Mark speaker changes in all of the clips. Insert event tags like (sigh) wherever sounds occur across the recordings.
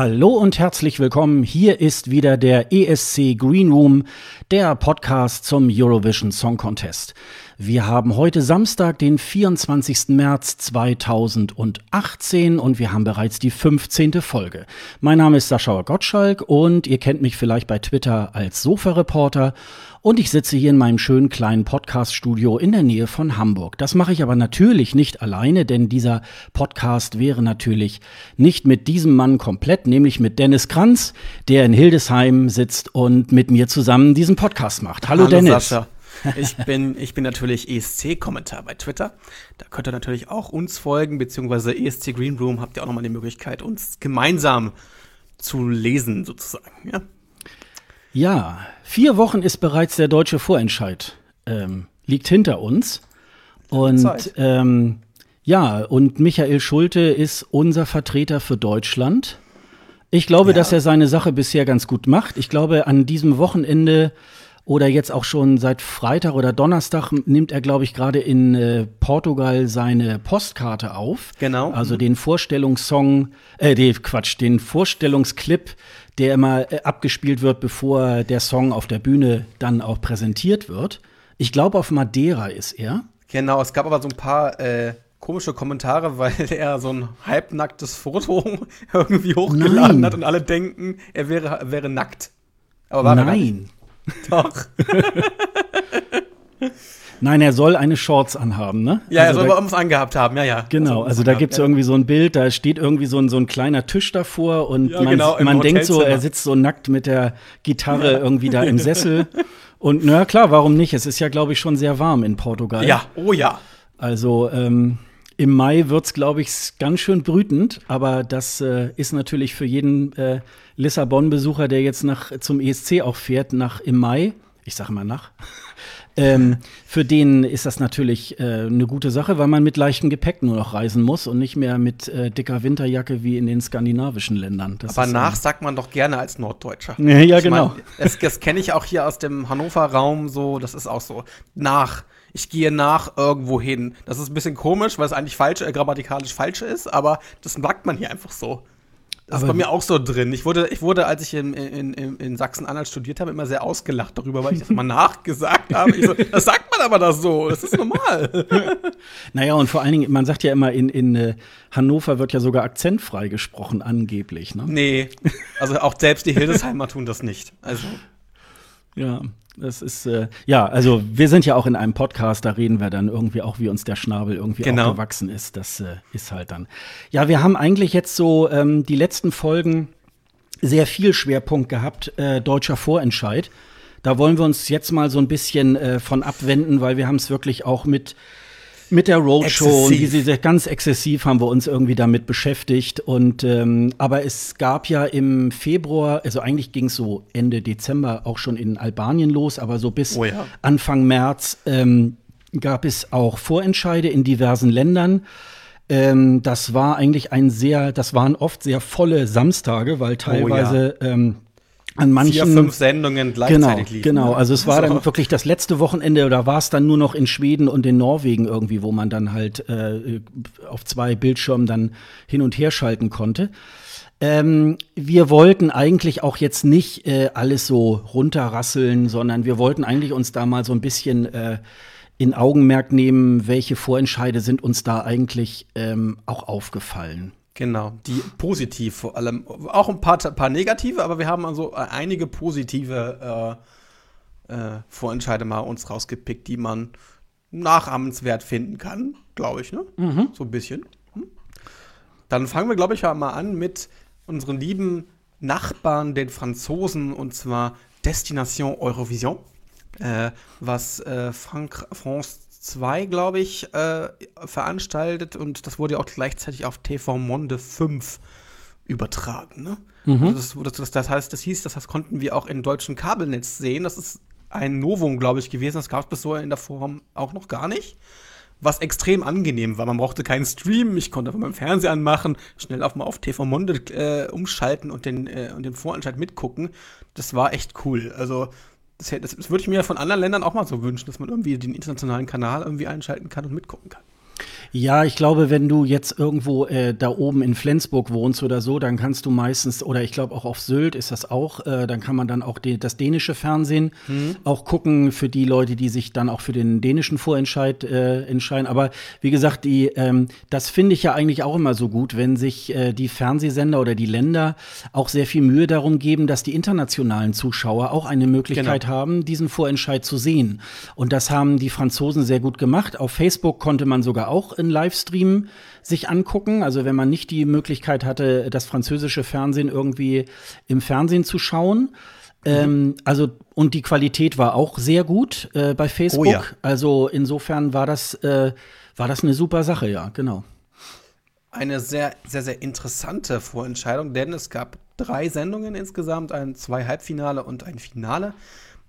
Speaker 1: Hallo und herzlich willkommen. Hier ist wieder der ESC Green Room, der Podcast zum Eurovision Song Contest. Wir haben heute Samstag, den 24. März 2018 und wir haben bereits die 15. Folge. Mein Name ist Sascha Gottschalk und ihr kennt mich vielleicht bei Twitter als Sofa-Reporter und ich sitze hier in meinem schönen kleinen Podcast-Studio in der Nähe von Hamburg. Das mache ich aber natürlich nicht alleine, denn dieser Podcast wäre natürlich nicht mit diesem Mann komplett, nämlich mit Dennis Kranz, der in Hildesheim sitzt und mit mir zusammen diesen Podcast macht. Hallo, Hallo Dennis.
Speaker 2: Sascha. (laughs) Ich bin, ich bin natürlich ESC-Kommentar bei Twitter. Da könnt ihr natürlich auch uns folgen, beziehungsweise ESC Green Room habt ihr auch nochmal die Möglichkeit, uns gemeinsam zu lesen, sozusagen. Ja,
Speaker 1: ja, vier Wochen ist bereits der deutsche Vorentscheid. Ähm, liegt hinter uns. Und ähm, ja, und Michael Schulte ist unser Vertreter für Deutschland. Ich glaube, ja. dass er seine Sache bisher ganz gut macht. Ich glaube, an diesem Wochenende oder jetzt auch schon seit Freitag oder Donnerstag nimmt er, glaube ich, gerade in äh, Portugal seine Postkarte auf.
Speaker 2: Genau.
Speaker 1: Also den Vorstellungssong, äh, den Quatsch, den Vorstellungsclip der immer äh, abgespielt wird, bevor der Song auf der Bühne dann auch präsentiert wird. Ich glaube, auf Madeira ist er.
Speaker 2: Genau, es gab aber so ein paar äh, komische Kommentare, (laughs) weil er so ein halbnacktes Foto (laughs) irgendwie hochgeladen Nein. hat und alle denken, er wäre, wäre nackt.
Speaker 1: Aber war Nein. (laughs)
Speaker 2: Doch.
Speaker 1: Nein, er soll eine Shorts anhaben, ne?
Speaker 2: Ja, also er soll irgendwas angehabt haben, ja, ja.
Speaker 1: Genau, also da gibt es ja. irgendwie so ein Bild, da steht irgendwie so ein, so ein kleiner Tisch davor und ja, man, genau, man denkt so, er sitzt so nackt mit der Gitarre ja. irgendwie da im Sessel. (laughs) und na klar, warum nicht? Es ist ja, glaube ich, schon sehr warm in Portugal.
Speaker 2: Ja, oh ja.
Speaker 1: Also, ähm, im Mai wird es, glaube ich, ganz schön brütend, aber das äh, ist natürlich für jeden äh, Lissabon-Besucher, der jetzt nach, zum ESC auch fährt, nach im Mai, ich sage mal nach, ähm, für den ist das natürlich äh, eine gute Sache, weil man mit leichtem Gepäck nur noch reisen muss und nicht mehr mit äh, dicker Winterjacke wie in den skandinavischen Ländern.
Speaker 2: Das Aber nach sagt man doch gerne als Norddeutscher.
Speaker 1: Ja, ja ich genau.
Speaker 2: Mein, das, das kenne ich auch hier aus dem Hannover-Raum so, das ist auch so. Nach. Ich gehe nach irgendwo hin. Das ist ein bisschen komisch, weil es eigentlich falsch, äh, grammatikalisch falsch ist, aber das sagt man hier einfach so. Das ist bei mir auch so drin. Ich wurde, ich wurde als ich in, in, in, in Sachsen-Anhalt studiert habe, immer sehr ausgelacht darüber, weil ich das immer (laughs) nachgesagt habe. So, das sagt man aber das so, das ist normal. (laughs)
Speaker 1: naja, und vor allen Dingen, man sagt ja immer, in, in äh, Hannover wird ja sogar akzentfrei gesprochen, angeblich. Ne?
Speaker 2: Nee, also auch selbst die Hildesheimer tun das nicht. Also.
Speaker 1: Ja, das ist, äh, ja, also wir sind ja auch in einem Podcast, da reden wir dann irgendwie auch, wie uns der Schnabel irgendwie genau. gewachsen ist. Das äh, ist halt dann. Ja, wir haben eigentlich jetzt so ähm, die letzten Folgen sehr viel Schwerpunkt gehabt, äh, deutscher Vorentscheid. Da wollen wir uns jetzt mal so ein bisschen äh, von abwenden, weil wir haben es wirklich auch mit mit der Roadshow sie ganz exzessiv haben wir uns irgendwie damit beschäftigt. Und ähm, aber es gab ja im Februar, also eigentlich ging es so Ende Dezember auch schon in Albanien los, aber so bis oh ja. Anfang März ähm, gab es auch Vorentscheide in diversen Ländern. Ähm, das war eigentlich ein sehr, das waren oft sehr volle Samstage, weil teilweise oh ja. ähm, an manchen vier,
Speaker 2: fünf Sendungen gleichzeitig
Speaker 1: genau, liefen. Genau, also es war dann wirklich das letzte Wochenende oder war es dann nur noch in Schweden und in Norwegen irgendwie, wo man dann halt äh, auf zwei Bildschirmen dann hin und her schalten konnte. Ähm, wir wollten eigentlich auch jetzt nicht äh, alles so runterrasseln, sondern wir wollten eigentlich uns da mal so ein bisschen äh, in Augenmerk nehmen, welche Vorentscheide sind uns da eigentlich ähm, auch aufgefallen.
Speaker 2: Genau, die positiv vor allem. Auch ein paar, paar negative, aber wir haben also einige positive äh, äh, Vorentscheide mal uns rausgepickt, die man nachahmenswert finden kann, glaube ich, ne? Mhm. So ein bisschen. Hm? Dann fangen wir, glaube ich, mal an mit unseren lieben Nachbarn, den Franzosen, und zwar Destination Eurovision, äh, was äh, Frank France 2, glaube ich, äh, veranstaltet und das wurde auch gleichzeitig auf TV Monde 5 übertragen. Ne? Mhm. Also das, das, das, heißt, das hieß, das, das konnten wir auch im deutschen Kabelnetz sehen. Das ist ein Novum, glaube ich, gewesen. Das gab es bis so in der Form auch noch gar nicht. Was extrem angenehm war. Man brauchte keinen Stream. Ich konnte einfach meinen Fernseher anmachen, schnell auf mal auf TV Monde äh, umschalten und den, äh, und den Voranscheid mitgucken. Das war echt cool. Also, das, das, würde ich mir von anderen Ländern auch mal so wünschen, dass man irgendwie den internationalen Kanal irgendwie einschalten kann und mitgucken kann.
Speaker 1: Ja, ich glaube, wenn du jetzt irgendwo äh, da oben in Flensburg wohnst oder so, dann kannst du meistens, oder ich glaube auch auf Sylt ist das auch, äh, dann kann man dann auch die, das dänische Fernsehen mhm. auch gucken für die Leute, die sich dann auch für den dänischen Vorentscheid äh, entscheiden. Aber wie gesagt, die, ähm, das finde ich ja eigentlich auch immer so gut, wenn sich äh, die Fernsehsender oder die Länder auch sehr viel Mühe darum geben, dass die internationalen Zuschauer auch eine Möglichkeit genau. haben, diesen Vorentscheid zu sehen. Und das haben die Franzosen sehr gut gemacht. Auf Facebook konnte man sogar auch in Livestream sich angucken. Also wenn man nicht die Möglichkeit hatte, das französische Fernsehen irgendwie im Fernsehen zu schauen. Ähm, also und die Qualität war auch sehr gut äh, bei Facebook. Oh ja. Also insofern war das äh, war das eine super Sache, ja, genau.
Speaker 2: Eine sehr sehr sehr interessante Vorentscheidung, denn es gab drei Sendungen insgesamt, ein zwei Halbfinale und ein Finale.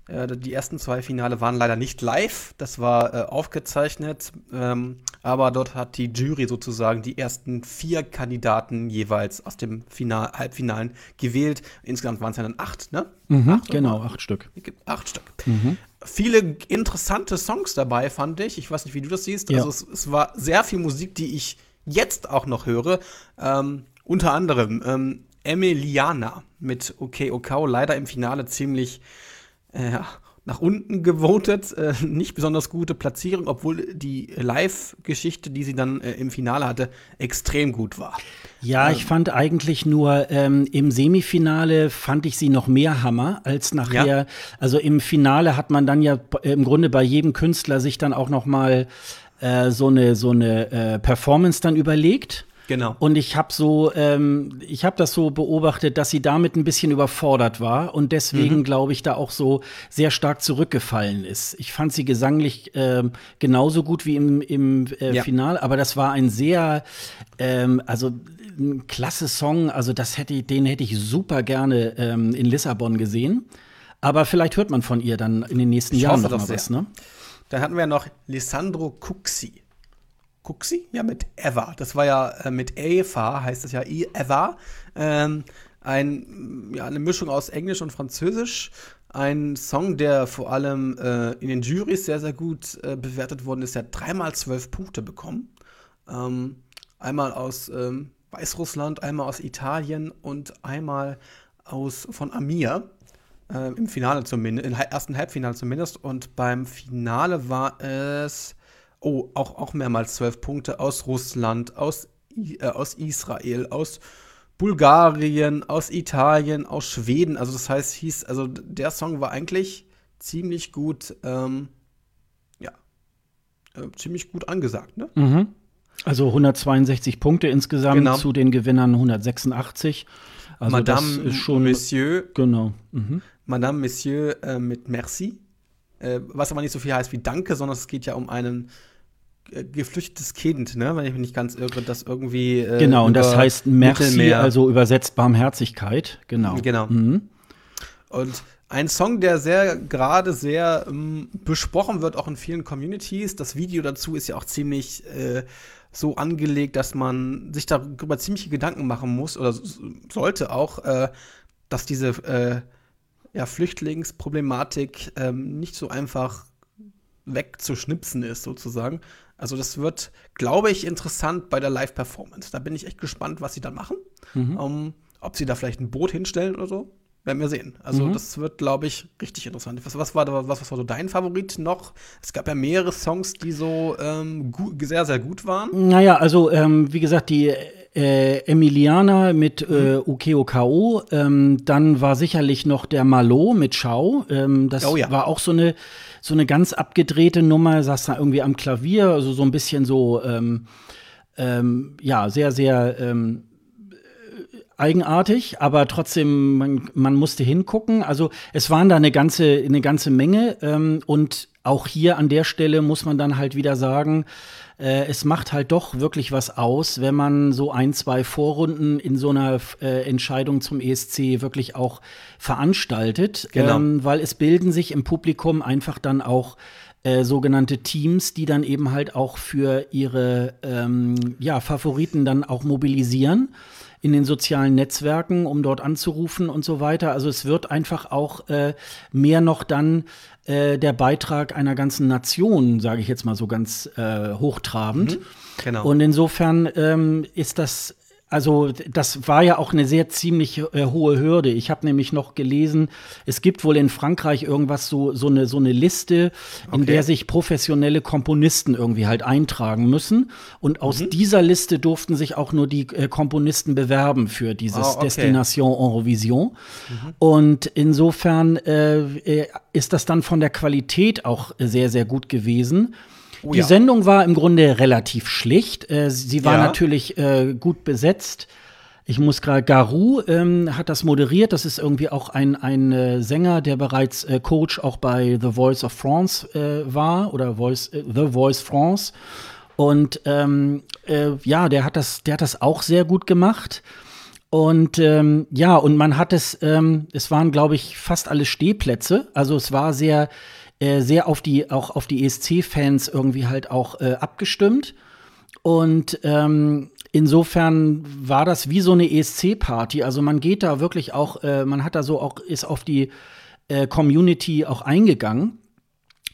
Speaker 2: Äh, die ersten zwei Finale waren leider nicht live, das war äh, aufgezeichnet, ähm, aber dort hat die Jury sozusagen die ersten vier Kandidaten jeweils aus dem Final Halbfinalen gewählt. Insgesamt waren es ja dann acht, ne?
Speaker 1: Mhm, acht genau, acht Stück.
Speaker 2: Acht Stück. Mhm. Viele interessante Songs dabei, fand ich. Ich weiß nicht, wie du das siehst. Ja. Also es, es, war sehr viel Musik, die ich jetzt auch noch höre. Ähm, unter anderem ähm, Emiliana mit OK Okao, leider im Finale ziemlich äh, nach unten gewotet. Äh, nicht besonders gute Platzierung, obwohl die Live-Geschichte, die sie dann äh, im Finale hatte, extrem gut war.
Speaker 1: Ja, ähm, ich fand eigentlich nur ähm, im Semifinale fand ich sie noch mehr Hammer als nachher. Ja. Also im Finale hat man dann ja im Grunde bei jedem Künstler sich dann auch noch mal äh, so eine so eine äh, Performance dann überlegt.
Speaker 2: Genau.
Speaker 1: Und ich habe so, ähm, ich habe das so beobachtet, dass sie damit ein bisschen überfordert war und deswegen mhm. glaube ich da auch so sehr stark zurückgefallen ist. Ich fand sie gesanglich ähm, genauso gut wie im, im äh, ja. Final, aber das war ein sehr, ähm, also ein klasse Song. Also das hätte, den hätte ich super gerne ähm, in Lissabon gesehen. Aber vielleicht hört man von ihr dann in den nächsten ich Jahren noch mal was. Ne?
Speaker 2: Dann hatten wir noch Lissandro Cuxi. Cuxi? Ja, mit Eva. Das war ja äh, mit Eva, heißt das ja Eva. Ähm, ein, ja, eine Mischung aus Englisch und Französisch. Ein Song, der vor allem äh, in den Jurys sehr, sehr gut äh, bewertet worden ist. Der hat dreimal zwölf Punkte bekommen. Ähm, einmal aus ähm, Weißrussland, einmal aus Italien und einmal aus von Amir. Äh, Im Finale zumindest, im ersten Halbfinale zumindest. Und beim Finale war es oh, auch, auch mehrmals zwölf Punkte aus Russland, aus, äh, aus Israel, aus Bulgarien, aus Italien, aus Schweden. Also das heißt, hieß, also der Song war eigentlich ziemlich gut, ähm, ja, äh, ziemlich gut angesagt, ne?
Speaker 1: Mhm. Also 162 Punkte insgesamt genau. zu den Gewinnern 186. Also
Speaker 2: Madame
Speaker 1: das ist schon,
Speaker 2: Monsieur.
Speaker 1: Genau.
Speaker 2: Mhm. Madame Monsieur äh, mit Merci. Äh, was aber nicht so viel heißt wie Danke, sondern es geht ja um einen geflüchtetes Kind, ne? wenn ich mich nicht ganz irre, das irgendwie.
Speaker 1: Äh, genau, und das heißt Merci, Mittelmeer. also übersetzt Barmherzigkeit, genau.
Speaker 2: Genau. Mhm. Und ein Song, der sehr gerade sehr ähm, besprochen wird, auch in vielen Communities. Das Video dazu ist ja auch ziemlich äh, so angelegt, dass man sich darüber ziemlich Gedanken machen muss oder sollte auch, äh, dass diese äh, ja, Flüchtlingsproblematik ähm, nicht so einfach wegzuschnipsen ist, sozusagen. Also das wird, glaube ich, interessant bei der Live-Performance. Da bin ich echt gespannt, was sie dann machen. Mhm. Um, ähm, ob sie da vielleicht ein Boot hinstellen oder so. Werden wir sehen. Also mhm. das wird, glaube ich, richtig interessant. Was, was, war, was, was war so dein Favorit noch? Es gab ja mehrere Songs, die so ähm, sehr, sehr gut waren.
Speaker 1: Naja, also ähm, wie gesagt, die äh, Emiliana mit äh, mhm. UKOKO. Ähm, dann war sicherlich noch der Malo mit Schau. Ähm, das oh ja. war auch so eine so eine ganz abgedrehte Nummer, saß da irgendwie am Klavier, also so ein bisschen so, ähm, ähm, ja, sehr, sehr ähm, eigenartig, aber trotzdem, man, man musste hingucken. Also es waren da eine ganze, eine ganze Menge ähm, und auch hier an der Stelle muss man dann halt wieder sagen, äh, es macht halt doch wirklich was aus, wenn man so ein, zwei Vorrunden in so einer äh, Entscheidung zum ESC wirklich auch veranstaltet, genau. ähm, weil es bilden sich im Publikum einfach dann auch äh, sogenannte Teams, die dann eben halt auch für ihre ähm, ja, Favoriten dann auch mobilisieren in den sozialen Netzwerken, um dort anzurufen und so weiter. Also es wird einfach auch äh, mehr noch dann äh, der Beitrag einer ganzen Nation, sage ich jetzt mal so ganz äh, hochtrabend. Mhm, genau. Und insofern ähm, ist das also das war ja auch eine sehr ziemlich äh, hohe Hürde. Ich habe nämlich noch gelesen, es gibt wohl in Frankreich irgendwas so so eine so eine Liste, in okay. der sich professionelle Komponisten irgendwie halt eintragen müssen und aus mhm. dieser Liste durften sich auch nur die äh, Komponisten bewerben für dieses oh, okay. Destination Eurovision. Mhm. Und insofern äh, äh, ist das dann von der Qualität auch sehr sehr gut gewesen. Oh, die ja. Sendung war im Grunde relativ schlicht. Äh, sie war ja. natürlich äh, gut besetzt. Ich muss gerade, Garou ähm, hat das moderiert. Das ist irgendwie auch ein, ein äh, Sänger, der bereits äh, Coach auch bei The Voice of France war oder Voice, The Voice France. Und ähm, ja, der hat, das, der hat das auch sehr gut gemacht. Und ähm, ja, und man hat es, ähm, es waren, glaube ich, fast alle Stehplätze. Also es war sehr, äh, sehr auf die, auch auf die ESC-Fans irgendwie halt auch äh, abgestimmt. Und ähm, insofern war das wie so eine ESC-Party. Also man geht da wirklich auch, äh, man hat da so auch, ist auf die äh, Community auch eingegangen.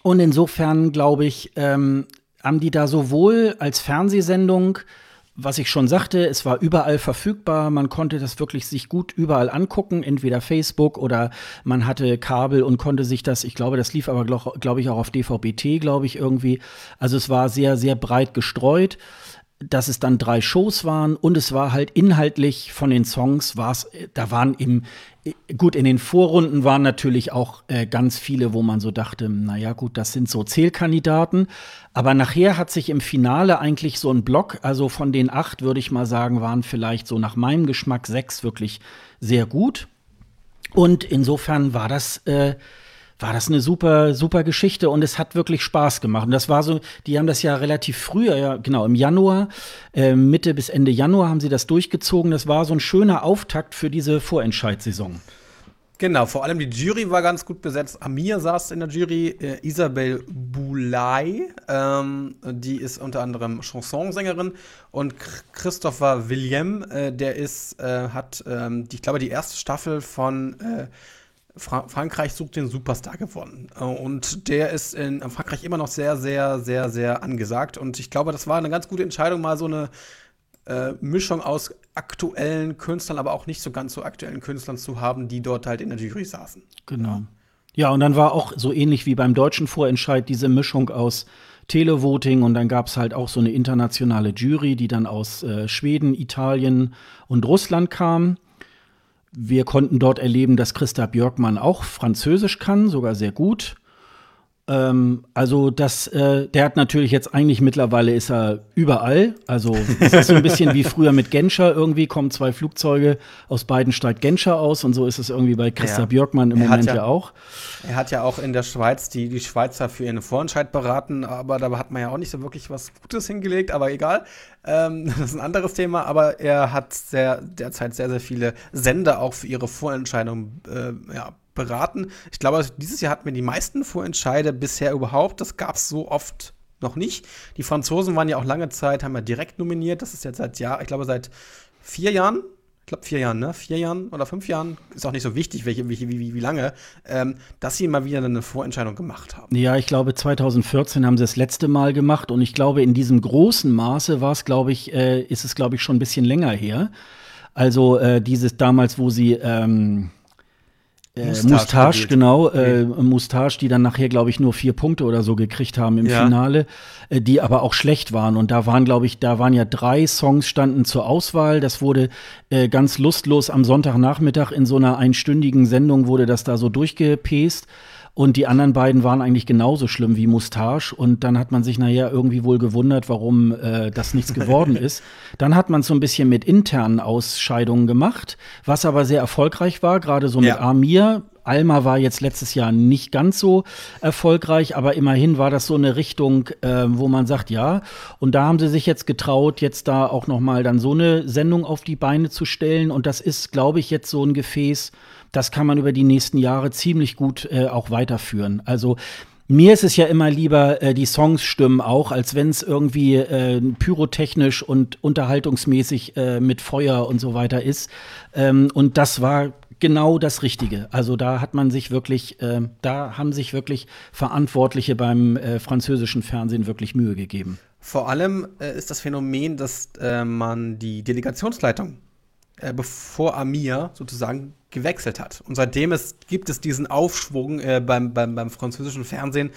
Speaker 1: Und insofern, glaube ich, ähm, haben die da sowohl als Fernsehsendung was ich schon sagte, es war überall verfügbar. Man konnte das wirklich sich gut überall angucken, entweder Facebook oder man hatte Kabel und konnte sich das, ich glaube, das lief aber, glaube glaub ich, auch auf DVB-T, glaube ich, irgendwie. Also es war sehr, sehr breit gestreut dass es dann drei Shows waren und es war halt inhaltlich von den Songs war es, da waren im gut in den Vorrunden waren natürlich auch äh, ganz viele, wo man so dachte, naja gut, das sind so Zählkandidaten, aber nachher hat sich im Finale eigentlich so ein Block, also von den acht würde ich mal sagen, waren vielleicht so nach meinem Geschmack sechs wirklich sehr gut. Und insofern war das äh, war das eine super, super Geschichte und es hat wirklich Spaß gemacht. Und das war so, die haben das ja relativ früh, ja, genau, im Januar, äh, Mitte bis Ende Januar haben sie das durchgezogen. Das war so ein schöner Auftakt für diese Vorentscheidssaison.
Speaker 2: Genau, vor allem die Jury war ganz gut besetzt. Amir saß in der Jury, äh, Isabel Boulay, ähm, die ist unter anderem Chansonsängerin und Christopher William, äh, der ist, äh, hat, ähm, die, ich glaube, die erste Staffel von äh, Fra Frankreich sucht den Superstar gewonnen. Äh, und der ist in Frankreich immer noch sehr, sehr, sehr, sehr angesagt. Und ich glaube, das war eine ganz gute Entscheidung, mal so eine äh, Mischung aus aktuellen Künstlern, aber auch nicht so ganz so aktuellen Künstlern zu haben, die dort halt in der Jury saßen.
Speaker 1: Genau. Ja, und dann war auch so ähnlich wie beim deutschen Vorentscheid diese Mischung aus Televoting und dann gab es halt auch so eine internationale Jury, die dann aus äh, Schweden, Italien und Russland kam. Wir konnten dort erleben, dass Christa Björkmann auch Französisch kann, sogar sehr gut. Ähm, also das, äh, der hat natürlich jetzt eigentlich mittlerweile ist er überall. Also es ist so ein bisschen wie früher mit Genscher. Irgendwie kommen zwei Flugzeuge aus beiden steigt Genscher aus und so ist es irgendwie bei Christa ja. Björkmann im er Moment ja, ja, auch.
Speaker 2: Er hat ja auch in der Schweiz die, die Schweizer für ihren Vorentscheid beraten, aber da hat man ja auch nicht so wirklich was Gutes hingelegt, aber egal. Ähm, (laughs) das ist ein anderes Thema, aber er hat sehr, derzeit sehr, sehr viele Sender auch für ihre Vorentscheidung äh, ja, beraten. Ich glaube, dieses Jahr hatten wir die meisten Vorentscheide bisher überhaupt. Das gab es so oft noch nicht. Die Franzosen waren ja auch lange Zeit, haben ja direkt nominiert. Das ist jetzt seit Jahr, ich glaube seit vier Jahren. Ich glaube vier Jahren, ne? Vier Jahren oder fünf Jahren, ist auch nicht so wichtig, welche, wie, wie, wie lange, ähm, dass sie mal wieder eine Vorentscheidung gemacht haben.
Speaker 1: Ja, ich glaube 2014 haben sie das letzte Mal gemacht und ich glaube in diesem großen Maße war es, glaube ich, äh, ist es glaube ich schon ein bisschen länger her. Also äh, dieses damals, wo sie ähm, äh, Mustache, genau, äh, Mustache, die dann nachher, glaube ich, nur vier Punkte oder so gekriegt haben im ja. Finale, äh, die aber auch schlecht waren. Und da waren, glaube ich, da waren ja drei Songs standen zur Auswahl. Das wurde äh, ganz lustlos am Sonntagnachmittag in so einer einstündigen Sendung wurde das da so durchgepest. Und die anderen beiden waren eigentlich genauso schlimm wie Mustache. Und dann hat man sich nachher irgendwie wohl gewundert, warum äh, das nichts geworden (laughs) ist. Dann hat man so ein bisschen mit internen Ausscheidungen gemacht, was aber sehr erfolgreich war, gerade so mit ja. Amir. Alma war jetzt letztes Jahr nicht ganz so erfolgreich, aber immerhin war das so eine Richtung, äh, wo man sagt, ja. Und da haben sie sich jetzt getraut, jetzt da auch noch mal dann so eine Sendung auf die Beine zu stellen. Und das ist, glaube ich, jetzt so ein Gefäß, das kann man über die nächsten Jahre ziemlich gut äh, auch weiterführen. Also Mir ist es ja immer lieber, äh, die Songs stimmen auch, als wenn es irgendwie äh, pyrotechnisch und unterhaltungsmäßig äh, mit Feuer und so weiter ist. Ähm, und das war genau das Richtige. Also da hat man sich wirklich, äh, da haben sich wirklich Verantwortliche beim äh, französischen Fernsehen wirklich Mühe gegeben.
Speaker 2: Vor allem äh, ist das Phänomen, dass äh, man die Delegationsleitung, äh, bevor Amir sozusagen gewechselt hat. Und seitdem es, gibt es diesen Aufschwung äh, beim, beim, beim französischen Fernsehen,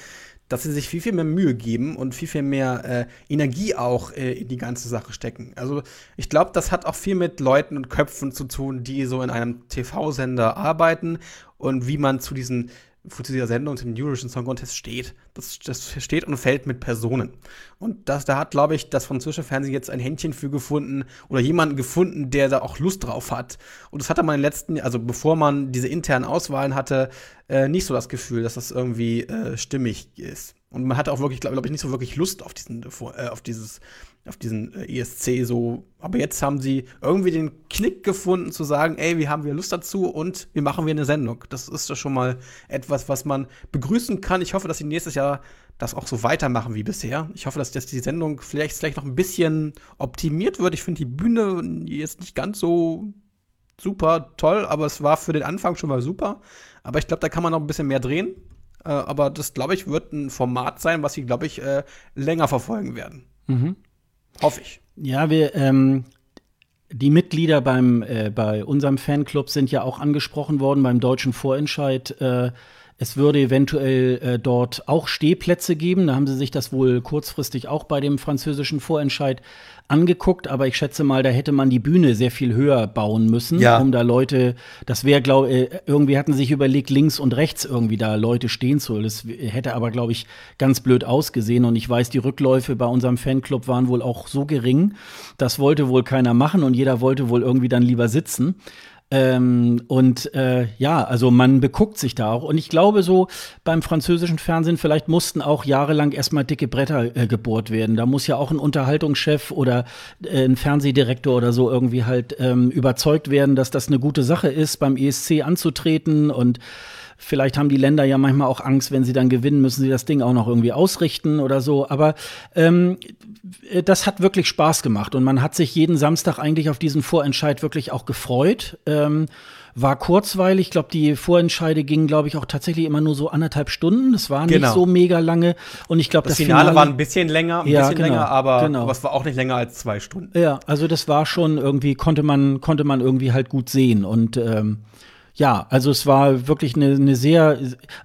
Speaker 2: dass sie sich viel, viel mehr Mühe geben und viel, viel mehr äh, Energie auch äh, in die ganze Sache stecken. Also ich glaube, das hat auch viel mit Leuten und Köpfen zu tun, die so in einem TV-Sender arbeiten und wie man zu diesen zu dieser Sendung, zum Eurovision Song Contest steht. Das, das steht und fällt mit Personen. Und das, da hat, glaube ich, das französische Fernsehen jetzt ein Händchen für gefunden oder jemanden gefunden, der da auch Lust drauf hat. Und das hatte man in den letzten, also bevor man diese internen Auswahlen hatte, äh, nicht so das Gefühl, dass das irgendwie äh, stimmig ist. Und man hatte auch wirklich, glaube glaub ich, nicht so wirklich Lust auf diesen, äh, auf dieses auf diesen äh, ESC so. Aber jetzt haben sie irgendwie den Knick gefunden zu sagen, ey, wir haben wir Lust dazu und wir machen wir eine Sendung. Das ist doch schon mal etwas, was man begrüßen kann. Ich hoffe, dass sie nächstes Jahr das auch so weitermachen wie bisher. Ich hoffe, dass, dass die Sendung vielleicht, vielleicht noch ein bisschen optimiert wird. Ich finde die Bühne jetzt nicht ganz so super toll, aber es war für den Anfang schon mal super. Aber ich glaube, da kann man noch ein bisschen mehr drehen. Äh, aber das, glaube ich, wird ein Format sein, was sie, glaube ich, äh, länger verfolgen werden. Mhm. Hoffe ich.
Speaker 1: Ja, wir, ähm, die Mitglieder beim, äh, bei unserem Fanclub sind ja auch angesprochen worden beim deutschen Vorentscheid. Es würde eventuell äh, dort auch Stehplätze geben. Da haben sie sich das wohl kurzfristig auch bei dem französischen Vorentscheid angeguckt, aber ich schätze mal, da hätte man die Bühne sehr viel höher bauen müssen, ja. um da Leute, das wäre, glaube äh, irgendwie hatten sich überlegt, links und rechts irgendwie da Leute stehen zu. Das hätte aber, glaube ich, ganz blöd ausgesehen. Und ich weiß, die Rückläufe bei unserem Fanclub waren wohl auch so gering, das wollte wohl keiner machen und jeder wollte wohl irgendwie dann lieber sitzen. Ähm, und äh, ja, also man beguckt sich da auch. Und ich glaube so, beim französischen Fernsehen vielleicht mussten auch jahrelang erstmal dicke Bretter äh, gebohrt werden. Da muss ja auch ein Unterhaltungschef oder äh, ein Fernsehdirektor oder so irgendwie halt ähm, überzeugt werden, dass das eine gute Sache ist, beim ESC anzutreten und Vielleicht haben die Länder ja manchmal auch Angst, wenn sie dann gewinnen, müssen sie das Ding auch noch irgendwie ausrichten oder so. Aber ähm, das hat wirklich Spaß gemacht und man hat sich jeden Samstag eigentlich auf diesen Vorentscheid wirklich auch gefreut. Ähm, war kurzweilig. Ich glaube, die Vorentscheide gingen, glaube ich, auch tatsächlich immer nur so anderthalb Stunden. Das war genau. nicht so mega lange. Und ich glaube,
Speaker 2: das, das Finale, Finale, war ein bisschen länger, ein ja, bisschen genau, länger, aber, genau. aber es war auch nicht länger als zwei Stunden.
Speaker 1: Ja, also das war schon irgendwie konnte man konnte man irgendwie halt gut sehen und ähm, ja, also es war wirklich eine, eine sehr,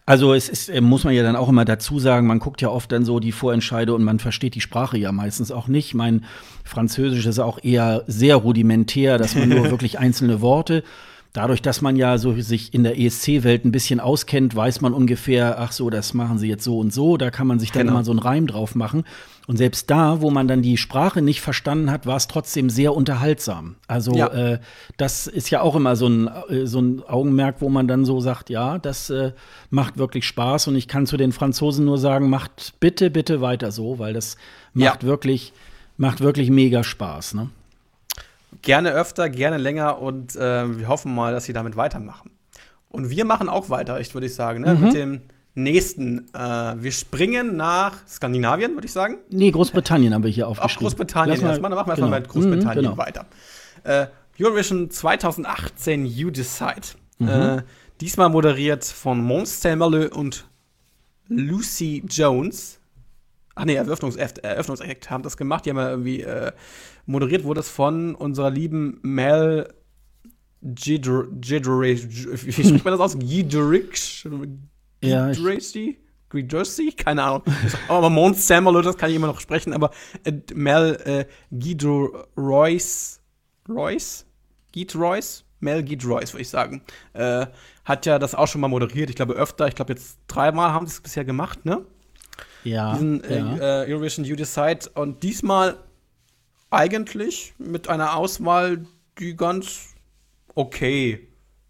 Speaker 1: also es ist, äh, muss man ja dann auch immer dazu sagen, man guckt ja oft dann so die Vorentscheide und man versteht die Sprache ja meistens auch nicht. Mein Französisch ist auch eher sehr rudimentär, dass man nur (laughs) wirklich einzelne Worte Dadurch, dass man ja so sich in der ESC-Welt ein bisschen auskennt, weiß man ungefähr, ach so, das machen sie jetzt so und so, da kann man sich dann genau. immer so einen Reim drauf machen. Und selbst da, wo man dann die Sprache nicht verstanden hat, war es trotzdem sehr unterhaltsam. Also ja. äh, das ist ja auch immer so ein, äh, so ein Augenmerk, wo man dann so sagt, ja, das äh, macht wirklich Spaß. Und ich kann zu den Franzosen nur sagen, macht bitte, bitte weiter so, weil das macht ja. wirklich, macht wirklich mega Spaß. Ne?
Speaker 2: Gerne öfter, gerne länger und äh, wir hoffen mal, dass sie damit weitermachen. Und wir machen auch weiter, ich würde ich sagen, ne? mhm. mit dem nächsten. Äh, wir springen nach Skandinavien, würde ich sagen.
Speaker 1: Nee, Großbritannien haben wir hier aufgeschrieben.
Speaker 2: Auch Großbritannien mal, erstmal. Dann machen wir genau. erstmal mit Großbritannien mhm, genau. weiter. Äh, Eurovision 2018 You Decide. Mhm. Äh, diesmal moderiert von Mons Selmerle und Lucy Jones. Ach nee, Eröffnungsakt, Eröffnungsakt haben das gemacht. Die haben ja irgendwie äh, moderiert wurde es von unserer lieben Mel Gidrich. Wie spricht man das aus? Gidrich?
Speaker 1: Ja.
Speaker 2: Gidrich? Keine Ahnung. aber Mons Samuel, das kann ich immer noch sprechen, aber äh, Mel äh, Guido Royce. Royce? Gid Royce? Mel Gid Royce, würde ich sagen. Äh, hat ja das auch schon mal moderiert. Ich glaube öfter. Ich glaube jetzt dreimal haben sie es bisher gemacht, ne?
Speaker 1: Ja.
Speaker 2: Diesen äh, ja. Äh, Eurovision You Decide. Und diesmal eigentlich mit einer Auswahl, die ganz okay,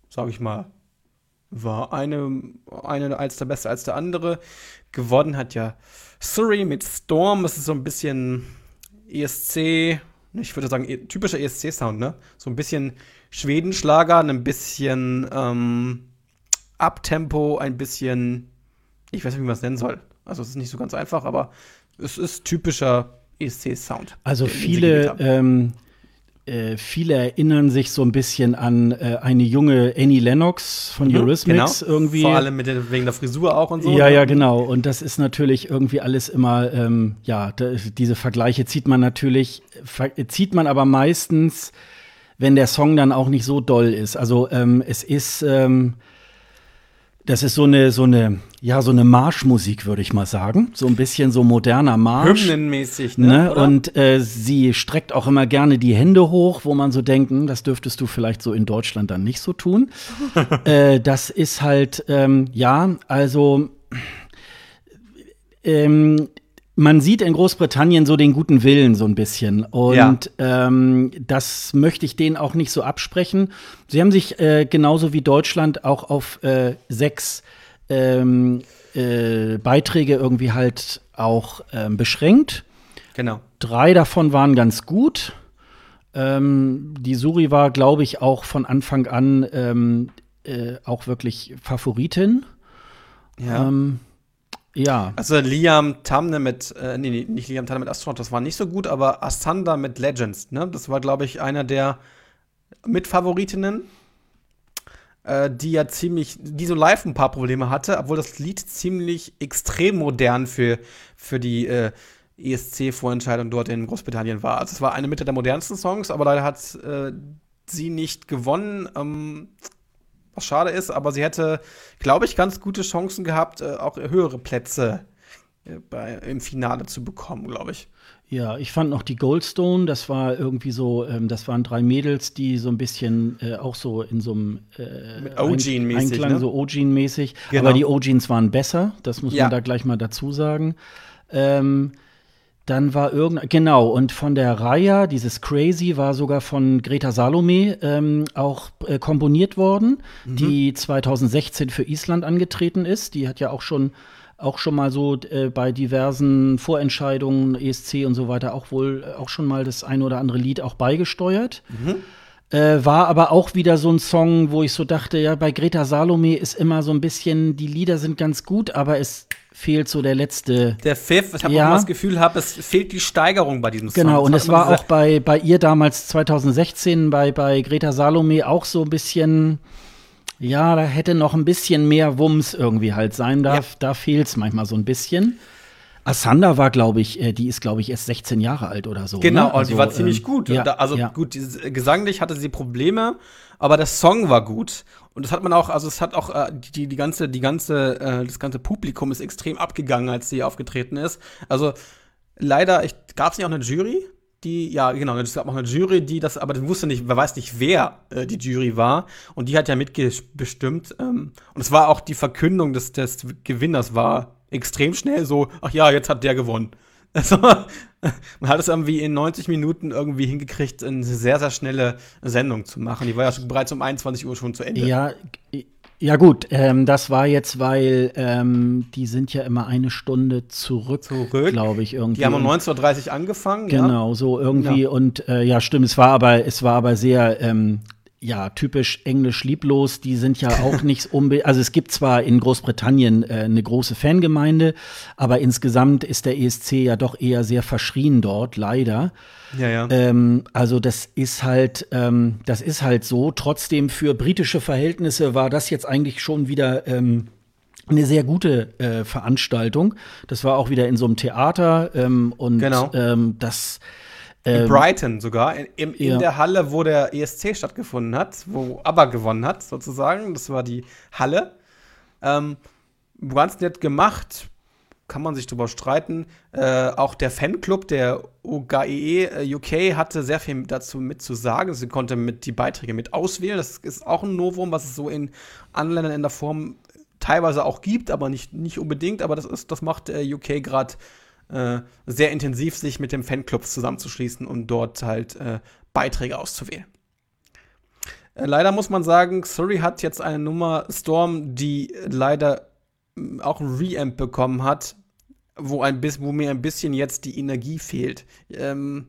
Speaker 2: sag ich mal, war. Eine, eine als der beste als der andere. Gewonnen hat ja Surrey mit Storm. Das ist so ein bisschen ESC, ich würde sagen, e, typischer ESC-Sound, ne? So ein bisschen Schwedenschlager, ein bisschen ähm, Abtempo, ein bisschen ich weiß nicht, wie man es nennen soll. Also es ist nicht so ganz einfach, aber es ist typischer ESC-Sound.
Speaker 1: Also viele, ähm, äh, viele erinnern sich so ein bisschen an äh, eine junge Annie Lennox von mhm, Eurythmics genau. irgendwie.
Speaker 2: Vor allem mit den, wegen der Frisur auch und so.
Speaker 1: Ja, ja, genau. Und das ist natürlich irgendwie alles immer, ähm, ja, da, diese Vergleiche zieht man natürlich, zieht man aber meistens, wenn der Song dann auch nicht so doll ist. Also ähm, es ist ähm, das ist so eine, so eine, ja, so eine Marschmusik, würde ich mal sagen. So ein bisschen so moderner Marsch.
Speaker 2: Hymnenmäßig, ne?
Speaker 1: ne? Und äh, sie streckt auch immer gerne die Hände hoch, wo man so denken, hm, das dürftest du vielleicht so in Deutschland dann nicht so tun. (laughs) äh, das ist halt, ähm, ja, also ähm, man sieht in Großbritannien so den guten Willen so ein bisschen. Und ja. ähm, das möchte ich denen auch nicht so absprechen. Sie haben sich äh, genauso wie Deutschland auch auf äh, sechs ähm, äh, Beiträge irgendwie halt auch ähm, beschränkt.
Speaker 2: Genau.
Speaker 1: Drei davon waren ganz gut. Ähm, die Suri war, glaube ich, auch von Anfang an ähm, äh, auch wirklich Favoritin.
Speaker 2: Ja. Ja. Also Liam Tamne mit, äh, nee, nee, nicht Liam Tamne mit Astronaut, das war nicht so gut, aber Asanda mit Legends, ne? Das war, glaube ich, einer der Mitfavoritinnen, äh, die ja ziemlich, die so live ein paar Probleme hatte, obwohl das Lied ziemlich extrem modern für, für die äh, ESC-Vorentscheidung dort in Großbritannien war. Also es war eine Mitte der modernsten Songs, aber leider hat äh, sie nicht gewonnen. Ähm, was schade ist, aber sie hätte, glaube ich, ganz gute Chancen gehabt, äh, auch höhere Plätze äh, bei, im Finale zu bekommen, glaube ich.
Speaker 1: Ja, ich fand noch die Goldstone, das war irgendwie so, ähm, das waren drei Mädels, die so ein bisschen äh, auch so in so einem
Speaker 2: äh, Ein Einklang,
Speaker 1: ne? so Ogin-mäßig. Genau. Aber die Ogins waren besser, das muss ja. man da gleich mal dazu sagen. Ähm, dann war irgendein, genau, und von der Raya, dieses Crazy, war sogar von Greta Salome ähm, auch äh, komponiert worden, mhm. die 2016 für Island angetreten ist. Die hat ja auch schon, auch schon mal so äh, bei diversen Vorentscheidungen, ESC und so weiter, auch wohl äh, auch schon mal das ein oder andere Lied auch beigesteuert. Mhm. Äh, war aber auch wieder so ein Song, wo ich so dachte, ja, bei Greta Salome ist immer so ein bisschen, die Lieder sind ganz gut, aber es fehlt so der letzte.
Speaker 2: Der Pfiff, ich habe ja. das Gefühl, hab, es fehlt die Steigerung bei diesem
Speaker 1: Song. Genau, und es war auch bei, bei ihr damals 2016, bei, bei Greta Salome auch so ein bisschen, ja, da hätte noch ein bisschen mehr Wumms irgendwie halt sein. Da, ja. da fehlt es manchmal so ein bisschen. Asanda war, glaube ich, äh, die ist, glaube ich, erst 16 Jahre alt oder so.
Speaker 2: Genau, ne? also, die war ziemlich ähm, gut. Ja, da, also ja. gut, gesanglich hatte sie Probleme, aber der Song war gut. Und das hat man auch, also es hat auch äh, die, die ganze, die ganze, äh, das ganze Publikum ist extrem abgegangen, als sie aufgetreten ist. Also leider gab es nicht auch eine Jury, die, ja, genau, es gab auch eine Jury, die das, aber das wusste nicht, wer weiß nicht, wer äh, die Jury war. Und die hat ja mitbestimmt. Ähm, und es war auch die Verkündung des, des Gewinners war extrem schnell so, ach ja, jetzt hat der gewonnen. Also, (laughs) man hat es irgendwie in 90 Minuten irgendwie hingekriegt, eine sehr, sehr schnelle Sendung zu machen. Die war ja schon bereits um 21 Uhr schon zu Ende.
Speaker 1: Ja, ja gut, ähm, das war jetzt, weil ähm, die sind ja immer eine Stunde zurück, zurück. glaube ich, irgendwie.
Speaker 2: Die haben um 19.30 Uhr angefangen.
Speaker 1: Genau, ja. so irgendwie. Ja. Und äh, ja, stimmt, es war aber, es war aber sehr ähm, ja, typisch englisch lieblos, die sind ja auch (laughs) nicht unbedingt, also es gibt zwar in Großbritannien äh, eine große Fangemeinde, aber insgesamt ist der ESC ja doch eher sehr verschrien dort, leider.
Speaker 2: Ja, ja.
Speaker 1: Ähm, also das ist halt, ähm, das ist halt so. Trotzdem für britische Verhältnisse war das jetzt eigentlich schon wieder ähm, eine sehr gute äh, Veranstaltung. Das war auch wieder in so einem Theater ähm, und
Speaker 2: genau.
Speaker 1: Ähm, das
Speaker 2: in ähm, Brighton sogar, in, in, in der Halle, wo der ESC stattgefunden hat, wo ABBA gewonnen hat, sozusagen. Das war die Halle. Ähm, ganz nett gemacht, kann man sich drüber streiten. Äh, auch der Fanclub der UGAE äh, UK hatte sehr viel dazu mit zu sagen. Sie konnte mit die Beiträge mit auswählen. Das ist auch ein Novum, was es so in anderen Ländern in der Form teilweise auch gibt, aber nicht, nicht unbedingt. Aber das, ist, das macht äh, UK gerade äh, sehr intensiv sich mit dem Fanclubs zusammenzuschließen und dort halt äh, Beiträge auszuwählen. Äh, leider muss man sagen, Surrey hat jetzt eine Nummer Storm, die leider mm, auch ein Reamp bekommen hat, wo, ein bisschen, wo mir ein bisschen jetzt die Energie fehlt. Ähm,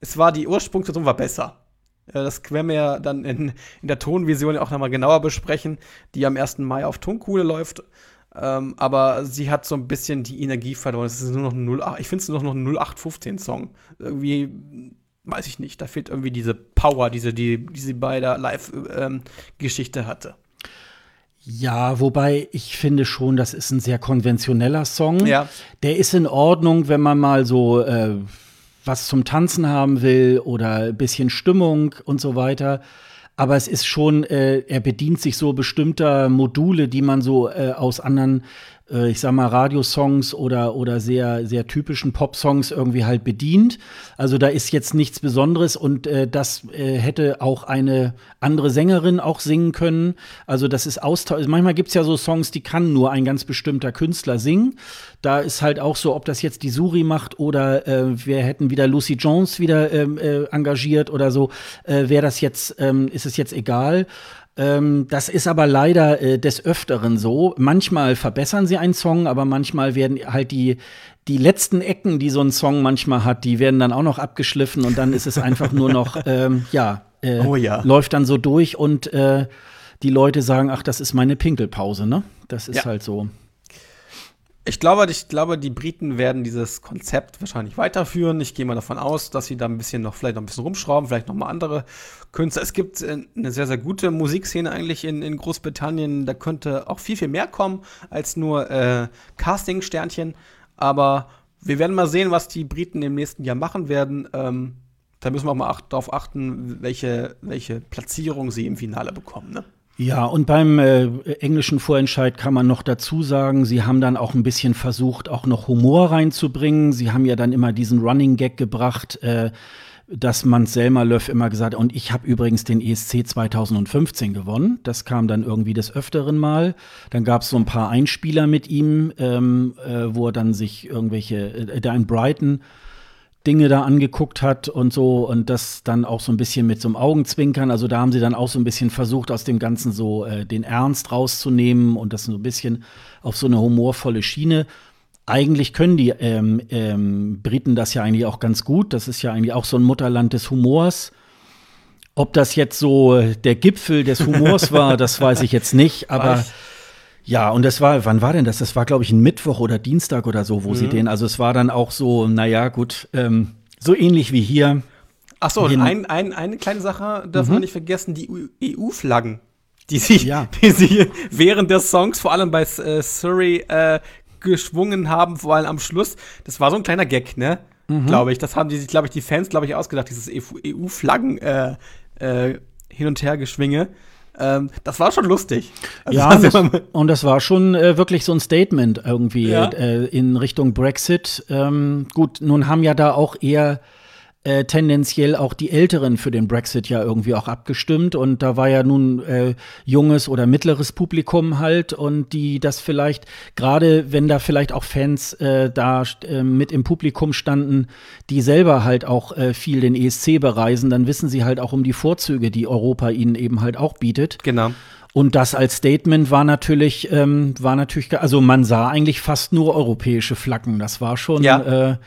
Speaker 2: es war die Ursprungsversion war besser. Äh, das werden wir ja dann in, in der Tonvision auch nochmal genauer besprechen, die am 1. Mai auf Tonkuhle läuft. Ähm, aber sie hat so ein bisschen die Energie verloren. Es ist nur noch ein 08, ich finde es nur noch ein 0815-Song. Irgendwie, weiß ich nicht, da fehlt irgendwie diese Power, diese, die, die sie bei der Live-Geschichte ähm, hatte.
Speaker 1: Ja, wobei ich finde schon, das ist ein sehr konventioneller Song.
Speaker 2: Ja.
Speaker 1: Der ist in Ordnung, wenn man mal so äh, was zum Tanzen haben will oder ein bisschen Stimmung und so weiter aber es ist schon, äh, er bedient sich so bestimmter Module, die man so äh, aus anderen äh, ich sag mal, Radiosongs oder, oder sehr, sehr typischen Popsongs irgendwie halt bedient. Also da ist jetzt nichts Besonderes und äh, das äh, hätte auch eine andere Sängerin auch singen können. Also das ist Austausch. Manchmal gibt's ja so Songs, die kann nur ein ganz bestimmter Künstler singen. Da ist halt auch so, ob das jetzt die Suri macht oder äh, wir hätten wieder Lucy Jones wieder ähm, äh, engagiert oder so, äh, wäre das jetzt, ähm, ist es jetzt egal. Ähm, das ist aber leider äh, des Öfteren so. Manchmal verbessern sie einen Song, aber manchmal werden halt die, die letzten Ecken, die so ein Song manchmal hat, die werden dann auch noch abgeschliffen und dann ist es einfach nur noch, (laughs) ähm, ja, äh,
Speaker 2: oh ja,
Speaker 1: läuft dann so durch und äh, die Leute sagen, ach, das ist meine Pinkelpause, ne? Das ist ja. halt so.
Speaker 2: Ich glaube, ich glaube, die Briten werden dieses Konzept wahrscheinlich weiterführen. Ich gehe mal davon aus, dass sie da ein bisschen noch, vielleicht noch ein bisschen rumschrauben, vielleicht noch mal andere Künstler. Es gibt äh, eine sehr, sehr gute Musikszene eigentlich in, in Großbritannien. Da könnte auch viel, viel mehr kommen als nur äh, Casting-Sternchen. Aber wir werden mal sehen, was die Briten im nächsten Jahr machen werden. Ähm, da müssen wir auch mal ach darauf achten, welche, welche Platzierung sie im Finale bekommen. Ne?
Speaker 1: Ja, und beim äh, englischen Vorentscheid kann man noch dazu sagen, sie haben dann auch ein bisschen versucht, auch noch Humor reinzubringen. Sie haben ja dann immer diesen Running Gag gebracht, äh, dass man Selma Löff immer gesagt hat, und ich habe übrigens den ESC 2015 gewonnen. Das kam dann irgendwie des Öfteren mal. Dann gab es so ein paar Einspieler mit ihm, ähm, äh, wo er dann sich irgendwelche, äh, da in Brighton Dinge da angeguckt hat und so und das dann auch so ein bisschen mit so einem Augenzwinkern. Also da haben sie dann auch so ein bisschen versucht, aus dem Ganzen so äh, den Ernst rauszunehmen und das so ein bisschen auf so eine humorvolle Schiene. Eigentlich können die ähm, ähm, Briten das ja eigentlich auch ganz gut. Das ist ja eigentlich auch so ein Mutterland des Humors. Ob das jetzt so der Gipfel des Humors (laughs) war, das weiß ich jetzt nicht, aber ja, und das war, wann war denn das? Das war, glaube ich, ein Mittwoch oder Dienstag oder so, wo mhm. sie den, also es war dann auch so, naja, gut, ähm, so ähnlich wie hier.
Speaker 2: Ach so, und ein, ein, eine kleine Sache darf mhm. man nicht vergessen, die EU-Flaggen, die sie, ja. (laughs) die sie während des Songs, vor allem bei äh, Surrey, äh, geschwungen haben, vor allem am Schluss. Das war so ein kleiner Gag, ne? Mhm. Glaube ich. Das haben die sich, glaube ich, die Fans, glaube ich, ausgedacht, dieses EU-Flaggen äh, äh, hin und her geschwinge. Ähm, das war schon lustig.
Speaker 1: Also ja, (laughs) das, und das war schon äh, wirklich so ein Statement irgendwie ja. äh, in Richtung Brexit. Ähm, gut, nun haben ja da auch eher äh, tendenziell auch die Älteren für den Brexit ja irgendwie auch abgestimmt. Und da war ja nun äh, junges oder mittleres Publikum halt und die das vielleicht, gerade wenn da vielleicht auch Fans äh, da äh, mit im Publikum standen, die selber halt auch äh, viel den ESC bereisen, dann wissen sie halt auch um die Vorzüge, die Europa ihnen eben halt auch bietet.
Speaker 2: Genau.
Speaker 1: Und das als Statement war natürlich, ähm, war natürlich, also man sah eigentlich fast nur europäische Flaggen. Das war schon, ja.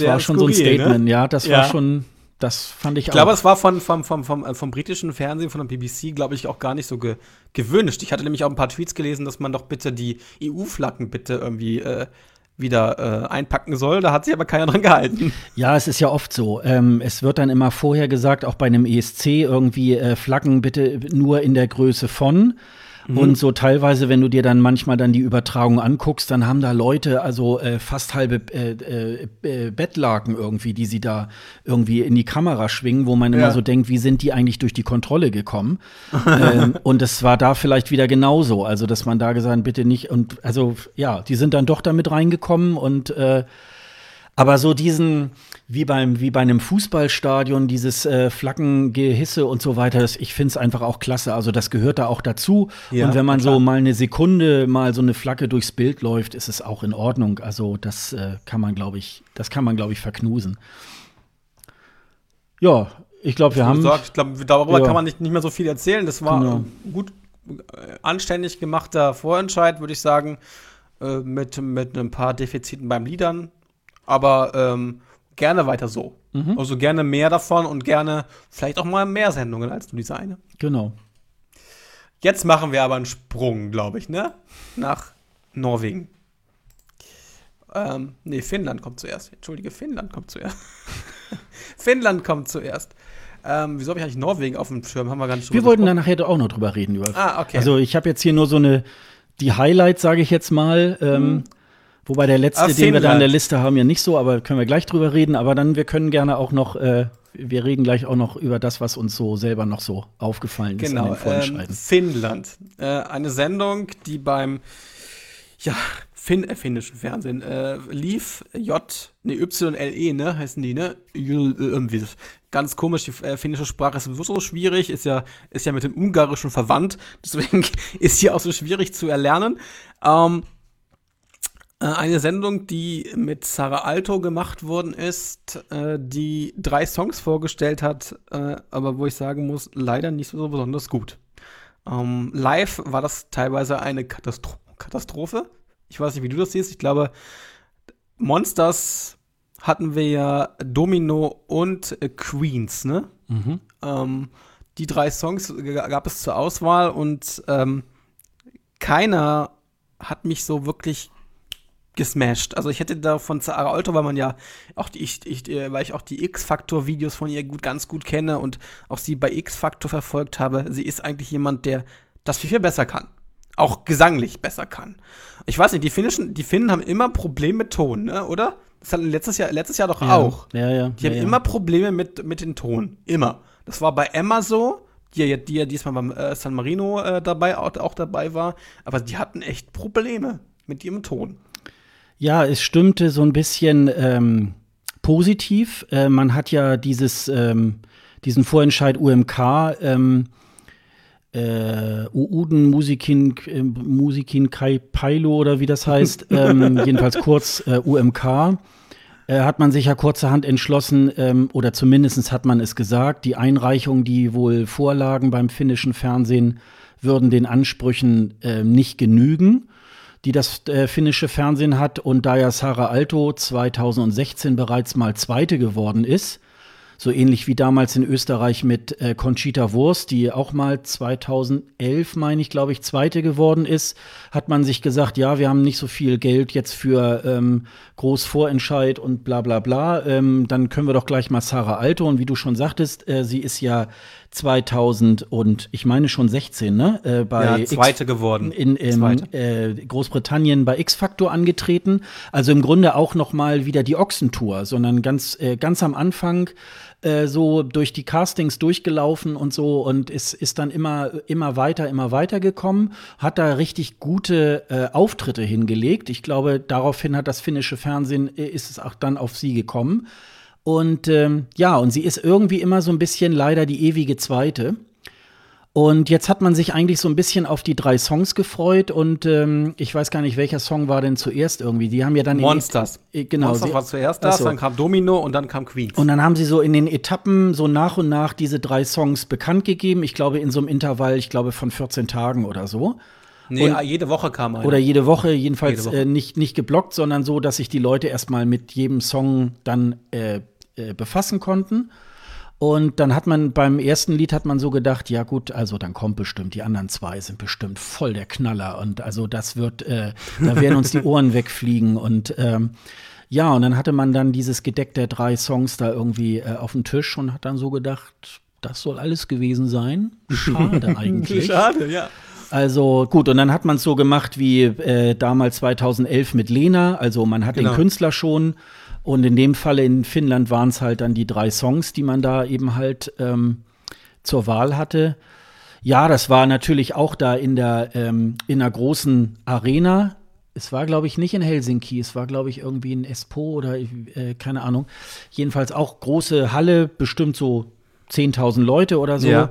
Speaker 1: Äh, das war schon skurril, so ein ne? Statement, ne? ja. Das ja. war schon, das fand ich,
Speaker 2: ich auch. Ich glaube, es war von, vom, vom, vom, äh, vom britischen Fernsehen, von der BBC, glaube ich, auch gar nicht so ge gewünscht. Ich hatte nämlich auch ein paar Tweets gelesen, dass man doch bitte die EU-Flaggen bitte irgendwie äh, wieder äh, einpacken soll. Da hat sich aber keiner (laughs) dran gehalten.
Speaker 1: Ja, es ist ja oft so. Ähm, es wird dann immer vorher gesagt, auch bei einem ESC irgendwie äh, Flaggen bitte nur in der Größe von. Mhm. Und so teilweise, wenn du dir dann manchmal dann die Übertragung anguckst, dann haben da Leute also äh, fast halbe äh, äh, äh, Bettlaken irgendwie, die sie da irgendwie in die Kamera schwingen, wo man ja. immer so denkt, wie sind die eigentlich durch die Kontrolle gekommen? (laughs) ähm, und es war da vielleicht wieder genauso, also dass man da gesagt, bitte nicht und also ja, die sind dann doch damit reingekommen und äh, aber so diesen, wie beim, wie bei einem Fußballstadion, dieses äh, Flaggengehisse und so weiter, das, ich finde es einfach auch klasse. Also das gehört da auch dazu. Ja, und wenn man klar. so mal eine Sekunde mal so eine Flagge durchs Bild läuft, ist es auch in Ordnung. Also das äh, kann man, glaube ich, das kann man, glaube ich, verknusen. Ja, ich glaube, wir haben.
Speaker 2: Gesagt, ich glaube, darüber ja. kann man nicht, nicht mehr so viel erzählen. Das war genau. gut, äh, anständig gemachter Vorentscheid, würde ich sagen, äh, mit, mit ein paar Defiziten beim Liedern aber ähm, gerne weiter so. Mhm. Also gerne mehr davon und gerne vielleicht auch mal mehr Sendungen als nur diese eine.
Speaker 1: Genau.
Speaker 2: Jetzt machen wir aber einen Sprung, glaube ich, ne? Nach Norwegen. Ähm, nee, Finnland kommt zuerst. Entschuldige, Finnland kommt zuerst. (laughs) Finnland kommt zuerst. Ähm, wieso habe ich eigentlich Norwegen auf dem Schirm? Haben wir gar nicht
Speaker 1: Wir wollten da nachher auch noch drüber reden. Über ah, okay. Also ich habe jetzt hier nur so eine, die Highlights, sage ich jetzt mal. Ähm, hm. Wobei der letzte, ah, den wir da in der Liste haben, ja nicht so, aber können wir gleich drüber reden. Aber dann, wir können gerne auch noch, äh, wir reden gleich auch noch über das, was uns so selber noch so aufgefallen ist.
Speaker 2: Genau, ähm, Finnland. Äh, eine Sendung, die beim ja, Finn, äh, finnischen Fernsehen äh, lief. J, ne, YLE, ne, heißen die, ne? Irgendwie ganz komisch, die äh, finnische Sprache ist so schwierig, ist ja, ist ja mit dem Ungarischen verwandt, (laughs) deswegen ist hier auch so schwierig zu erlernen. Ähm, äh, eine Sendung, die mit Sarah Alto gemacht worden ist, äh, die drei Songs vorgestellt hat, äh, aber wo ich sagen muss, leider nicht so besonders gut. Ähm, live war das teilweise eine Katastro Katastrophe. Ich weiß nicht, wie du das siehst. Ich glaube, Monsters hatten wir ja Domino und äh, Queens, ne? Mhm. Ähm, die drei Songs gab es zur Auswahl und ähm, keiner hat mich so wirklich gesmashed. Also ich hätte da von Zara Alto, weil man ja auch die, ich, ich, äh, weil ich auch die X-Factor-Videos von ihr gut, ganz gut kenne und auch sie bei X-Factor verfolgt habe, sie ist eigentlich jemand, der das viel, viel besser kann. Auch gesanglich besser kann. Ich weiß nicht, die Finnischen, die Finnen haben immer Probleme mit Ton, ne, oder? Das hatten letztes Jahr, letztes Jahr doch
Speaker 1: ja.
Speaker 2: auch.
Speaker 1: Ja, ja.
Speaker 2: Die haben
Speaker 1: ja,
Speaker 2: immer Probleme mit, mit den Ton. Immer. Das war bei Emma so, die ja, die ja diesmal beim äh, San Marino äh, dabei, auch, auch dabei war. Aber die hatten echt Probleme mit ihrem Ton.
Speaker 1: Ja, es stimmte so ein bisschen ähm, positiv. Äh, man hat ja dieses, ähm, diesen Vorentscheid UMK ähm, äh, Uuden Musikin, äh, Musikin Kai Pailo oder wie das heißt, (laughs) ähm, jedenfalls kurz äh, UMK, äh, hat man sich ja kurzerhand entschlossen, ähm, oder zumindest hat man es gesagt, die Einreichungen, die wohl vorlagen beim finnischen Fernsehen, würden den Ansprüchen äh, nicht genügen, die das äh, finnische Fernsehen hat. Und da ja Sarah Alto 2016 bereits mal Zweite geworden ist, so ähnlich wie damals in Österreich mit äh, Conchita Wurst, die auch mal 2011, meine ich, glaube ich, Zweite geworden ist, hat man sich gesagt, ja, wir haben nicht so viel Geld jetzt für ähm, Großvorentscheid und bla bla bla. Ähm, dann können wir doch gleich mal Sarah Alto. Und wie du schon sagtest, äh, sie ist ja 2000 und ich meine schon 16, ne?
Speaker 2: Äh, bei ja, Zweite
Speaker 1: X
Speaker 2: geworden.
Speaker 1: In, in äh, Großbritannien bei X-Factor angetreten. Also im Grunde auch noch mal wieder die Ochsentour, sondern ganz, äh, ganz am Anfang äh, so durch die Castings durchgelaufen und so und ist, ist dann immer, immer weiter, immer weiter gekommen, hat da richtig gute äh, Auftritte hingelegt. Ich glaube, daraufhin hat das finnische Fernsehen, äh, ist es auch dann auf sie gekommen. Und ähm, ja, und sie ist irgendwie immer so ein bisschen leider die ewige Zweite. Und jetzt hat man sich eigentlich so ein bisschen auf die drei Songs gefreut und ähm, ich weiß gar nicht, welcher Song war denn zuerst irgendwie. Die haben ja dann
Speaker 2: Monsters.
Speaker 1: In, genau.
Speaker 2: Monsters war zuerst das, dann kam Domino und dann kam Queens.
Speaker 1: Und dann haben sie so in den Etappen so nach und nach diese drei Songs bekannt gegeben. Ich glaube in so einem Intervall, ich glaube von 14 Tagen oder so.
Speaker 2: Nee, und, jede Woche kam einer.
Speaker 1: Oder jede Woche, jedenfalls jede Woche. Äh, nicht, nicht geblockt, sondern so, dass sich die Leute erstmal mit jedem Song dann äh, äh, befassen konnten. Und dann hat man beim ersten Lied hat man so gedacht, ja gut, also dann kommt bestimmt, die anderen zwei sind bestimmt voll der Knaller und also das wird, äh, da werden uns die (laughs) Ohren wegfliegen und ähm, ja, und dann hatte man dann dieses Gedeck der drei Songs da irgendwie äh, auf dem Tisch und hat dann so gedacht, das soll alles gewesen sein. Schade (laughs) eigentlich.
Speaker 2: Schade, ja.
Speaker 1: Also gut, und dann hat man es so gemacht wie äh, damals 2011 mit Lena. Also man hat genau. den Künstler schon und in dem Falle in Finnland waren es halt dann die drei Songs, die man da eben halt ähm, zur Wahl hatte. Ja, das war natürlich auch da in der, ähm, in einer großen Arena. Es war, glaube ich, nicht in Helsinki, es war, glaube ich, irgendwie in Espoo oder äh, keine Ahnung. Jedenfalls auch große Halle, bestimmt so 10.000 Leute oder so. Ja.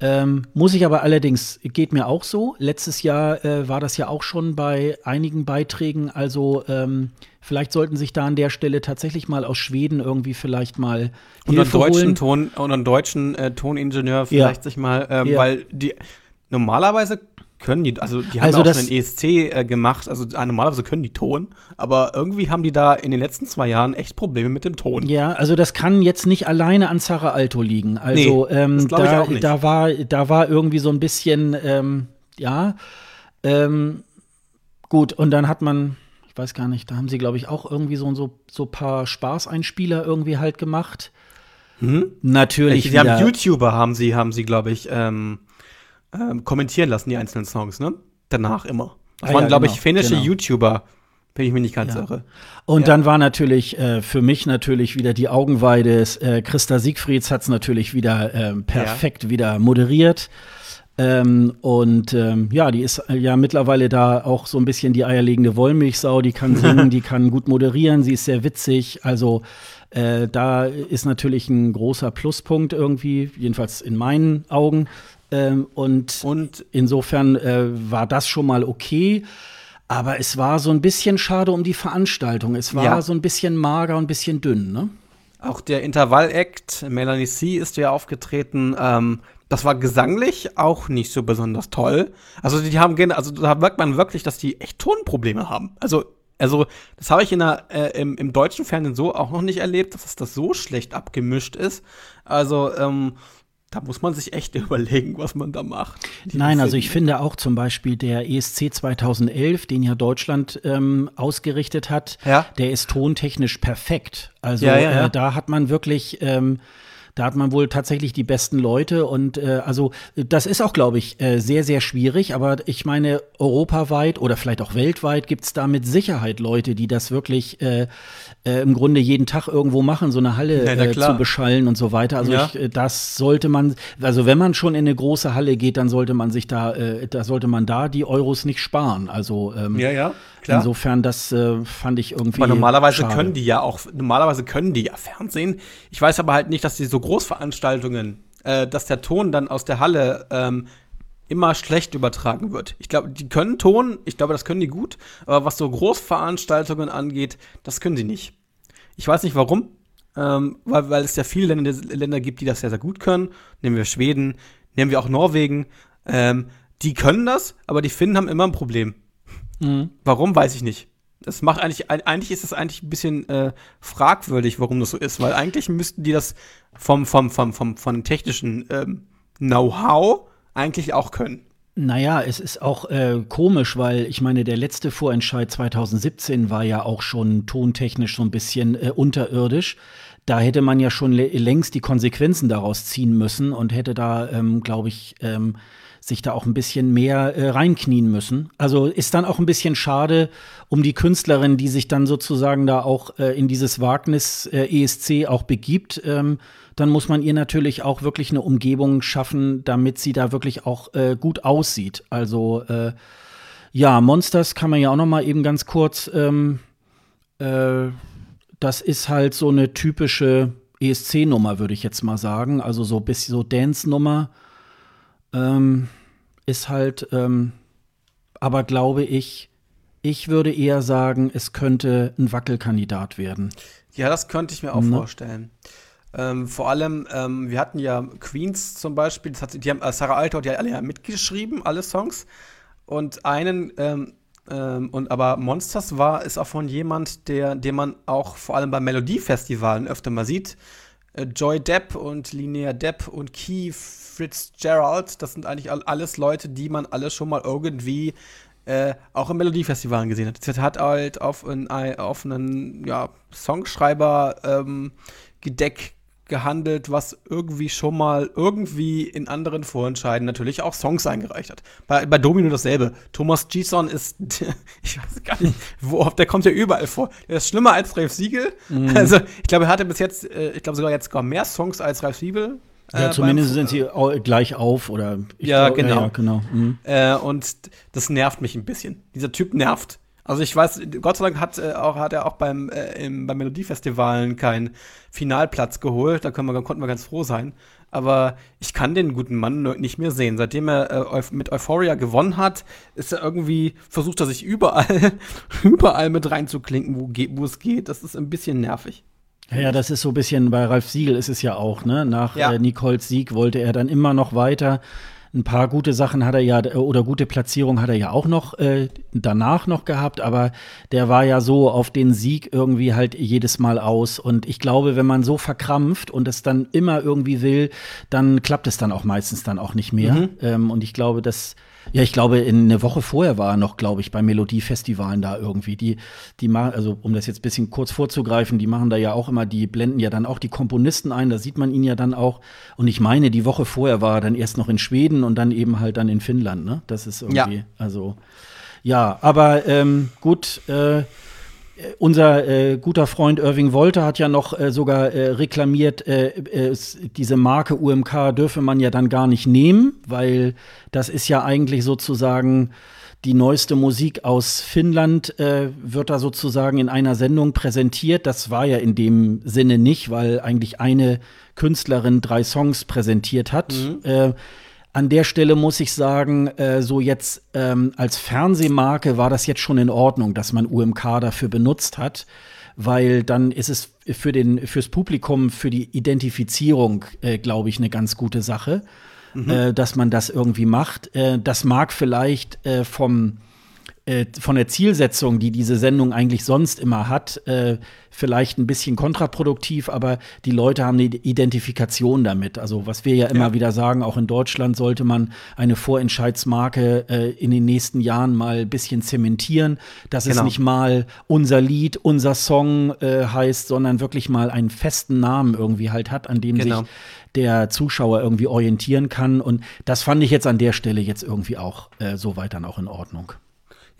Speaker 1: Ähm, muss ich aber allerdings, geht mir auch so. Letztes Jahr äh, war das ja auch schon bei einigen Beiträgen. Also ähm, vielleicht sollten sich da an der Stelle tatsächlich mal aus Schweden irgendwie vielleicht mal
Speaker 2: und einen deutschen Ton und einen deutschen äh, Toningenieur vielleicht ja. sich mal, ähm, ja. weil die normalerweise können die, also die haben also auch einen ESC äh, gemacht, also äh, normalerweise können die Ton, aber irgendwie haben die da in den letzten zwei Jahren echt Probleme mit dem Ton.
Speaker 1: Ja, also das kann jetzt nicht alleine an Sarah Alto liegen. Also nee, ähm, da, da, war, da war irgendwie so ein bisschen, ähm, ja, ähm, Gut, und dann hat man, weiß gar nicht, da haben sie, glaube ich, auch irgendwie so so so paar Spaßeinspieler irgendwie halt gemacht.
Speaker 2: Hm? Natürlich. Sie haben YouTuber haben sie, haben sie, glaube ich, ähm, ähm, kommentieren lassen, die einzelnen Songs, ne? Danach immer. Das ah, waren, ja, glaube genau, ich, finnische genau. YouTuber. Bin ich mir nicht ganz ja. irre.
Speaker 1: Und ja. dann war natürlich äh, für mich natürlich wieder die Augenweide. Äh, Christa Siegfrieds hat es natürlich wieder äh, perfekt wieder moderiert. Ähm, und ähm, ja, die ist äh, ja mittlerweile da auch so ein bisschen die eierlegende Wollmilchsau. Die kann (laughs) singen, die kann gut moderieren, sie ist sehr witzig. Also äh, da ist natürlich ein großer Pluspunkt irgendwie, jedenfalls in meinen Augen. Ähm, und, und insofern äh, war das schon mal okay. Aber es war so ein bisschen schade um die Veranstaltung. Es war ja. so ein bisschen mager und ein bisschen dünn, ne?
Speaker 2: Auch der Intervall-Act, Melanie C. ist ja aufgetreten. Ähm, das war gesanglich auch nicht so besonders toll. Also die haben also da merkt man wirklich, dass die echt Tonprobleme haben. Also also das habe ich in der, äh, im, im deutschen Fernsehen so auch noch nicht erlebt, dass das so schlecht abgemischt ist. Also ähm, da muss man sich echt (laughs) überlegen, was man da macht.
Speaker 1: Nein, also ich finde auch zum Beispiel der ESC 2011, den ja Deutschland ähm, ausgerichtet hat, ja? der ist tontechnisch perfekt. Also ja, ja, äh, da hat man wirklich ähm, da hat man wohl tatsächlich die besten Leute und äh, also das ist auch, glaube ich, äh, sehr, sehr schwierig. Aber ich meine, europaweit oder vielleicht auch weltweit gibt es da mit Sicherheit Leute, die das wirklich äh, äh, im Grunde jeden Tag irgendwo machen, so eine Halle ja, äh, zu beschallen und so weiter. Also ja. ich, äh, das sollte man, also wenn man schon in eine große Halle geht, dann sollte man sich da, da sollte man da die Euros nicht sparen. Also ähm,
Speaker 2: ja, ja. Klar.
Speaker 1: Insofern, das äh, fand ich irgendwie.
Speaker 2: Aber normalerweise schade. können die ja auch, normalerweise können die ja Fernsehen. Ich weiß aber halt nicht, dass die so Großveranstaltungen, äh, dass der Ton dann aus der Halle ähm, immer schlecht übertragen wird. Ich glaube, die können Ton, ich glaube, das können die gut, aber was so Großveranstaltungen angeht, das können sie nicht. Ich weiß nicht warum, ähm, weil, weil es ja viele Länder, Länder gibt, die das sehr, sehr gut können. Nehmen wir Schweden, nehmen wir auch Norwegen. Ähm, die können das, aber die Finnen haben immer ein Problem. Mhm. Warum, weiß ich nicht. Das macht eigentlich, eigentlich ist es eigentlich ein bisschen äh, fragwürdig, warum das so ist, weil eigentlich müssten die das vom, vom, vom, vom, vom technischen ähm, Know-how eigentlich auch können.
Speaker 1: Naja, es ist auch äh, komisch, weil ich meine, der letzte Vorentscheid 2017 war ja auch schon tontechnisch so ein bisschen äh, unterirdisch. Da hätte man ja schon längst die Konsequenzen daraus ziehen müssen und hätte da, ähm, glaube ich, ähm, sich da auch ein bisschen mehr äh, reinknien müssen. Also ist dann auch ein bisschen schade um die Künstlerin, die sich dann sozusagen da auch äh, in dieses Wagnis äh, ESC auch begibt. Ähm, dann muss man ihr natürlich auch wirklich eine Umgebung schaffen, damit sie da wirklich auch äh, gut aussieht. Also äh, ja, Monsters kann man ja auch noch mal eben ganz kurz. Ähm, äh, das ist halt so eine typische ESC-Nummer, würde ich jetzt mal sagen. Also so bis so Dance-Nummer ähm, ist halt, ähm, aber glaube ich, ich würde eher sagen, es könnte ein Wackelkandidat werden.
Speaker 2: Ja, das könnte ich mir auch ne? vorstellen. Ähm, vor allem, ähm, wir hatten ja Queens zum Beispiel, hat, die haben, äh, Sarah Alter, die hat alle ja mitgeschrieben, alle Songs. Und einen, ähm, ähm, und aber Monsters war, ist auch von jemand, der, den man auch vor allem bei Melodiefestivalen öfter mal sieht. Äh, Joy Depp und Linnea Depp und Keith Fitzgerald, das sind eigentlich alles Leute, die man alle schon mal irgendwie äh, auch im Melodiefestivalen gesehen hat. Sie hat halt auf, ein, auf einen ja, Songschreiber ähm, Gedeck gehandelt, was irgendwie schon mal irgendwie in anderen Vorentscheiden natürlich auch Songs eingereicht hat. Bei, bei Domino dasselbe. Thomas Gison ist, (laughs) ich weiß gar nicht, wo, der kommt ja überall vor. Der ist schlimmer als Ralf Siegel. Mhm. Also, ich glaube, er hatte bis jetzt, äh, ich glaube sogar jetzt sogar mehr Songs als Ralf Siegel.
Speaker 1: Ja, äh, zumindest sind sie gleich auf oder
Speaker 2: ja, glaub, genau. Ja, genau. Mhm. Äh, und das nervt mich ein bisschen. Dieser Typ nervt. Also ich weiß, Gott sei Dank hat, äh, auch, hat er auch beim, äh, im, beim Melodiefestivalen keinen Finalplatz geholt. Da können wir, konnten wir ganz froh sein. Aber ich kann den guten Mann nicht mehr sehen. Seitdem er äh, mit Euphoria gewonnen hat, ist er irgendwie, versucht er sich überall, (laughs) überall mit reinzuklinken, wo, wo es geht. Das ist ein bisschen nervig.
Speaker 1: Ja, das ist so ein bisschen bei Ralf Siegel ist es ja auch, ne? Nach ja. äh, Nicoles Sieg wollte er dann immer noch weiter ein paar gute Sachen hat er ja, oder gute Platzierungen hat er ja auch noch äh, danach noch gehabt, aber der war ja so auf den Sieg irgendwie halt jedes Mal aus. Und ich glaube, wenn man so verkrampft und es dann immer irgendwie will, dann klappt es dann auch meistens dann auch nicht mehr. Mhm. Ähm, und ich glaube, dass Ja, ich glaube, in eine Woche vorher war er noch, glaube ich, bei Melodiefestivalen da irgendwie. Die, die machen, also um das jetzt ein bisschen kurz vorzugreifen, die machen da ja auch immer, die blenden ja dann auch die Komponisten ein, da sieht man ihn ja dann auch. Und ich meine, die Woche vorher war er dann erst noch in Schweden und dann eben halt dann in Finnland, ne? Das ist irgendwie, ja. also ja, aber ähm, gut, äh, unser äh, guter Freund Irving Wolter hat ja noch äh, sogar äh, reklamiert, äh, äh, diese Marke UMK dürfe man ja dann gar nicht nehmen, weil das ist ja eigentlich sozusagen die neueste Musik aus Finnland, äh, wird da sozusagen in einer Sendung präsentiert. Das war ja in dem Sinne nicht, weil eigentlich eine Künstlerin drei Songs präsentiert hat. Mhm. An der Stelle muss ich sagen, äh, so jetzt ähm, als Fernsehmarke war das jetzt schon in Ordnung, dass man UMK dafür benutzt hat, weil dann ist es für den fürs Publikum für die Identifizierung, äh, glaube ich, eine ganz gute Sache, mhm. äh, dass man das irgendwie macht. Äh, das mag vielleicht äh, vom äh, von der Zielsetzung, die diese Sendung eigentlich sonst immer hat, äh, vielleicht ein bisschen kontraproduktiv, aber die Leute haben eine Identifikation damit. Also was wir ja immer ja. wieder sagen, auch in Deutschland sollte man eine Vorentscheidsmarke äh, in den nächsten Jahren mal ein bisschen zementieren, dass genau. es nicht mal unser Lied, unser Song äh, heißt, sondern wirklich mal einen festen Namen irgendwie halt hat, an dem genau. sich der Zuschauer irgendwie orientieren kann. Und das fand ich jetzt an der Stelle jetzt irgendwie auch äh, so weit dann auch in Ordnung.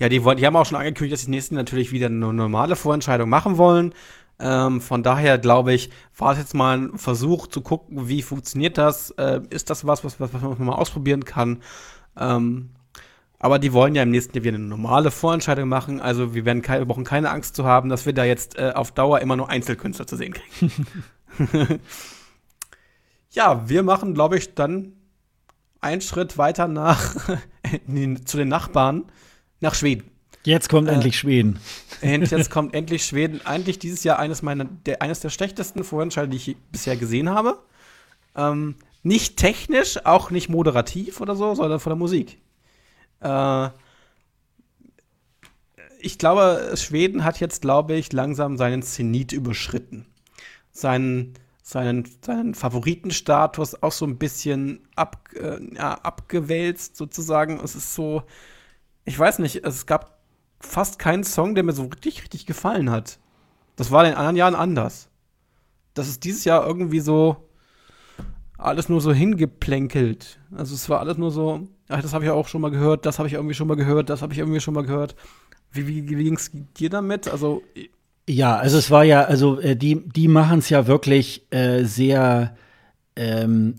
Speaker 2: Ja, die, die haben auch schon angekündigt, dass die nächsten natürlich wieder eine normale Vorentscheidung machen wollen. Ähm, von daher glaube ich, war es jetzt mal ein Versuch zu gucken, wie funktioniert das? Äh, ist das was, was, was, man mal ausprobieren kann? Ähm, aber die wollen ja im nächsten Jahr wieder eine normale Vorentscheidung machen. Also wir werden keine, brauchen keine Angst zu haben, dass wir da jetzt äh, auf Dauer immer nur Einzelkünstler zu sehen kriegen. (laughs) ja, wir machen, glaube ich, dann einen Schritt weiter nach (laughs) zu den Nachbarn nach Schweden.
Speaker 1: Jetzt kommt äh, endlich Schweden.
Speaker 2: Jetzt (laughs) kommt endlich Schweden. Eigentlich dieses Jahr eines meiner, der, eines der schlechtesten Vorentscheide, die ich bisher gesehen habe. Ähm, nicht technisch, auch nicht moderativ oder so, sondern von der Musik. Äh, ich glaube, Schweden hat jetzt, glaube ich, langsam seinen Zenit überschritten. Seinen, seinen, seinen Favoritenstatus auch so ein bisschen ab, äh, ja, abgewälzt, sozusagen. Es ist so, ich weiß nicht, es gab fast keinen Song, der mir so richtig, richtig gefallen hat. Das war in den anderen Jahren anders. Das ist dieses Jahr irgendwie so alles nur so hingeplänkelt. Also es war alles nur so, ach, das habe ich auch schon mal gehört, das habe ich irgendwie schon mal gehört, das habe ich irgendwie schon mal gehört. Wie, wie, wie ging es dir damit? Also
Speaker 1: ja, also es war ja, also äh, die, die machen es ja wirklich äh, sehr ähm,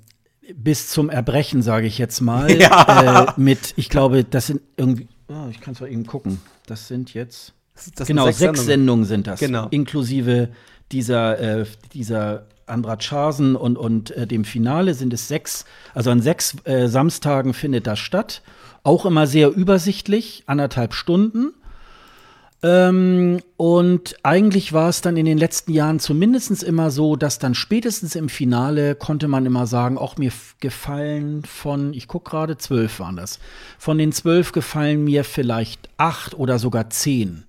Speaker 1: bis zum Erbrechen, sage ich jetzt mal. (laughs) Ja. Äh, mit, ich glaube, das sind irgendwie, oh, ich kann es mal eben gucken. Das sind jetzt, das genau, sechs, sechs Sendungen. sind das. Genau. Inklusive dieser, äh, dieser Andrat Scharsen und, und äh, dem Finale sind es sechs. Also an sechs äh, Samstagen findet das statt. Auch immer sehr übersichtlich, anderthalb Stunden. Ähm, und eigentlich war es dann in den letzten Jahren zumindest immer so, dass dann spätestens im Finale konnte man immer sagen, auch mir gefallen von, ich gucke gerade, zwölf waren das. Von den zwölf gefallen mir vielleicht acht oder sogar zehn.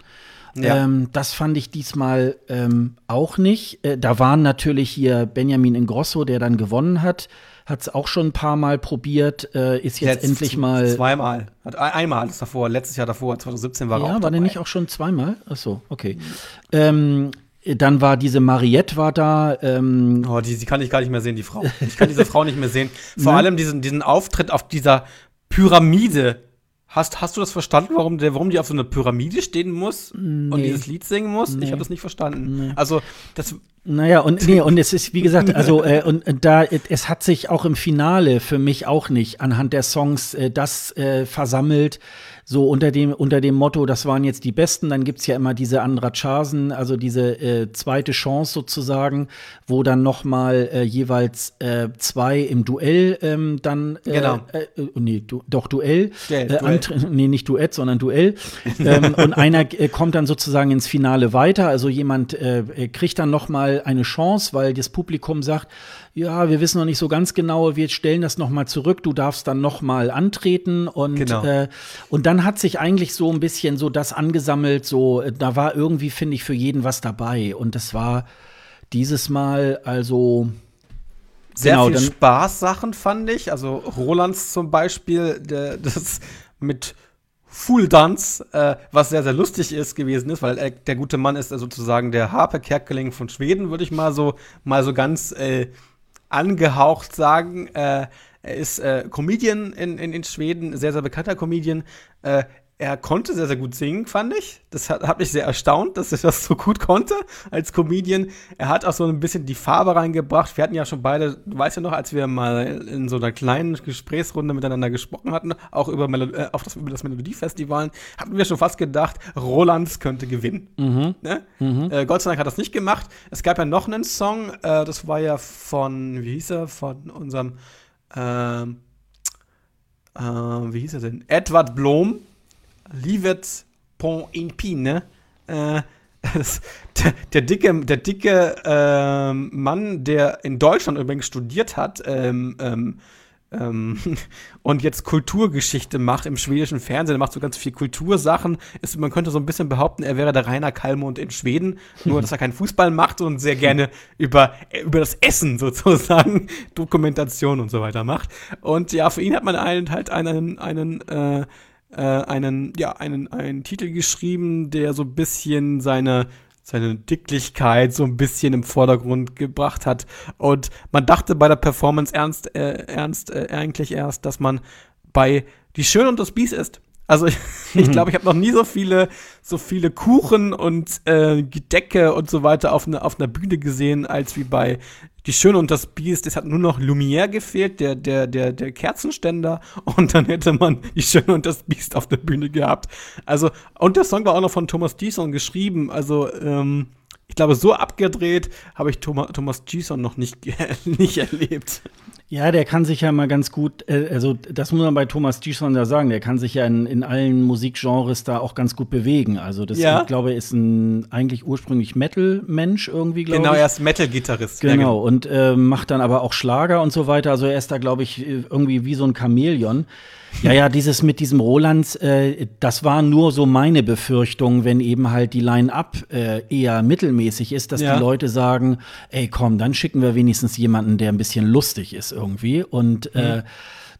Speaker 1: Ja. Ähm, das fand ich diesmal ähm, auch nicht. Äh, da waren natürlich hier Benjamin Ingrosso, der dann gewonnen hat hat es auch schon ein paar Mal probiert, äh, ist jetzt, jetzt endlich mal.
Speaker 2: Zweimal. Hat einmal das davor, letztes Jahr davor, 2017 war
Speaker 1: er ja, auch. Ja, war der nicht auch schon zweimal? Ach so, okay. Ähm, dann war diese Mariette war da. Ähm
Speaker 2: oh, die, die kann ich gar nicht mehr sehen, die Frau. Ich kann diese Frau nicht mehr sehen. Vor (laughs) ne? allem diesen, diesen Auftritt auf dieser Pyramide Hast, hast du das verstanden, warum, der, warum die auf so einer Pyramide stehen muss nee. und dieses Lied singen muss? Nee. Ich habe das nicht verstanden. Nee. Also, das.
Speaker 1: Naja, und, nee, und es ist, wie gesagt, also, äh, und, und da, es hat sich auch im Finale für mich auch nicht anhand der Songs äh, das äh, versammelt, so unter dem, unter dem Motto, das waren jetzt die Besten, dann gibt es ja immer diese Andrachasen, also diese äh, zweite Chance sozusagen, wo dann noch mal äh, jeweils äh, zwei im Duell ähm, dann
Speaker 2: äh, genau.
Speaker 1: Äh, äh, nee, du, doch Duell, Duell, Duell. nee, nicht Duett, sondern Duell. (laughs) ähm, und einer kommt dann sozusagen ins Finale weiter, also jemand kriegt dann noch mal eine Chance, weil das Publikum sagt, ja, wir wissen noch nicht so ganz genau, wir stellen das noch mal zurück, du darfst dann noch mal antreten und genau. äh, und dann hat sich eigentlich so ein bisschen so das angesammelt, so äh, da war irgendwie finde ich für jeden was dabei und das war dieses Mal also
Speaker 2: sehr genau, viel Spaßsachen fand ich. Also Rolands zum Beispiel, der, das mit Full Dance, äh, was sehr, sehr lustig ist gewesen ist, weil äh, der gute Mann ist äh, sozusagen der Harpe Kerkeling von Schweden, würde ich mal so, mal so ganz äh, angehaucht sagen. Äh, er ist äh, Comedian in, in, in Schweden, sehr, sehr bekannter Comedian. Äh, er konnte sehr, sehr gut singen, fand ich. Das hat, hat mich sehr erstaunt, dass er das so gut konnte als Comedian. Er hat auch so ein bisschen die Farbe reingebracht. Wir hatten ja schon beide, du weißt ja noch, als wir mal in so einer kleinen Gesprächsrunde miteinander gesprochen hatten, auch über, Melo äh, auf das, über das Melodiefestival, hatten wir schon fast gedacht, Rolands könnte gewinnen. Mhm. Ne? Mhm. Äh, Gott sei Dank hat das nicht gemacht. Es gab ja noch einen Song, äh, das war ja von, wie hieß er, von unserem, ähm, äh, wie hieß er denn? Edward Blom Livet Pont in Pine. Äh, der, der, dicke, der dicke äh, Mann, der in Deutschland übrigens studiert hat ähm, ähm, ähm, (laughs) und jetzt Kulturgeschichte macht im schwedischen Fernsehen, er macht so ganz viel Kultursachen. Ist, man könnte so ein bisschen behaupten, er wäre der Rainer Kallmund in Schweden, nur dass er keinen Fußball macht und sehr gerne über, über das Essen (laughs) sozusagen Dokumentation und so weiter macht. Und ja, für ihn hat man einen, halt einen, einen äh, äh, einen, ja, einen, einen Titel geschrieben, der so ein bisschen seine, seine Dicklichkeit so ein bisschen im Vordergrund gebracht hat. Und man dachte bei der Performance ernst, äh, ernst äh, eigentlich erst, dass man bei Die Schön und das Biest ist. Also ich glaube, (laughs) ich, glaub, (laughs) ich habe noch nie so viele, so viele Kuchen und äh, Gedecke und so weiter auf, ne, auf einer Bühne gesehen, als wie bei Die Schöne und das Biest. Es hat nur noch Lumière gefehlt, der, der, der, der Kerzenständer. (laughs) Und dann hätte man Die Schöne und das Biest auf der Bühne gehabt. Also, und der Song war auch noch von Thomas Gison geschrieben. Also, ähm, ich glaube, so abgedreht habe ich Thomas, Thomas Gison noch nicht, (laughs) nicht erlebt.
Speaker 1: Ja, der kann sich ja mal ganz gut, äh, also das muss man bei Thomas Gison ja sagen, der kann sich ja in, in allen Musikgenres da auch ganz gut bewegen. Also das, ja. ich glaube, ist ein eigentlich ursprünglich Metal-Mensch irgendwie,
Speaker 2: glaube genau, ich. Genau, er ist Metal-Gitarrist.
Speaker 1: Genau, ja, genau, und äh, macht dann aber auch Schlager und so weiter. Also er ist da, glaube ich, irgendwie wie so ein Chamäleon. Ja, ja, dieses mit diesem Roland, äh, das war nur so meine Befürchtung, wenn eben halt die Line-Up äh, eher mittelmäßig ist, dass ja. die Leute sagen, ey, komm, dann schicken wir wenigstens jemanden, der ein bisschen lustig ist irgendwie. Und äh, mhm.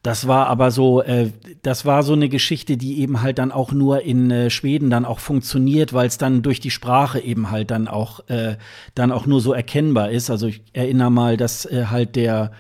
Speaker 1: Das war aber so, äh, das war so eine Geschichte, die eben halt dann auch nur in äh, Schweden dann auch funktioniert, weil es dann durch die Sprache eben halt dann auch äh, dann auch nur so erkennbar ist. Also ich erinnere mal, dass äh, halt der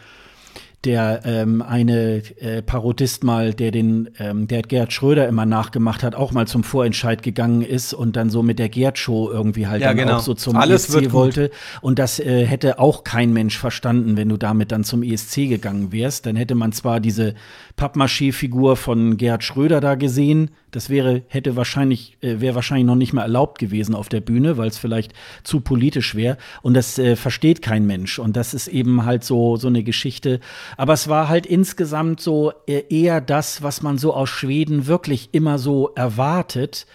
Speaker 1: der ähm, eine äh, Parodist mal, der den, ähm, der Gerd Schröder immer nachgemacht hat, auch mal zum Vorentscheid gegangen ist und dann so mit der Gerd-Show irgendwie halt
Speaker 2: ja,
Speaker 1: dann
Speaker 2: genau.
Speaker 1: auch so zum
Speaker 2: Alles
Speaker 1: ESC wollte. Und das äh, hätte auch kein Mensch verstanden, wenn du damit dann zum ESC gegangen wärst. Dann hätte man zwar diese Pappmaché-Figur von Gerd Schröder da gesehen, das wäre, hätte wahrscheinlich, äh, wäre wahrscheinlich noch nicht mehr erlaubt gewesen auf der Bühne, weil es vielleicht zu politisch wäre. Und das äh, versteht kein Mensch. Und das ist eben halt so, so eine Geschichte. Aber es war halt insgesamt so äh, eher das, was man so aus Schweden wirklich immer so erwartet.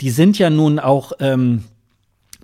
Speaker 1: Die sind ja nun auch, ähm,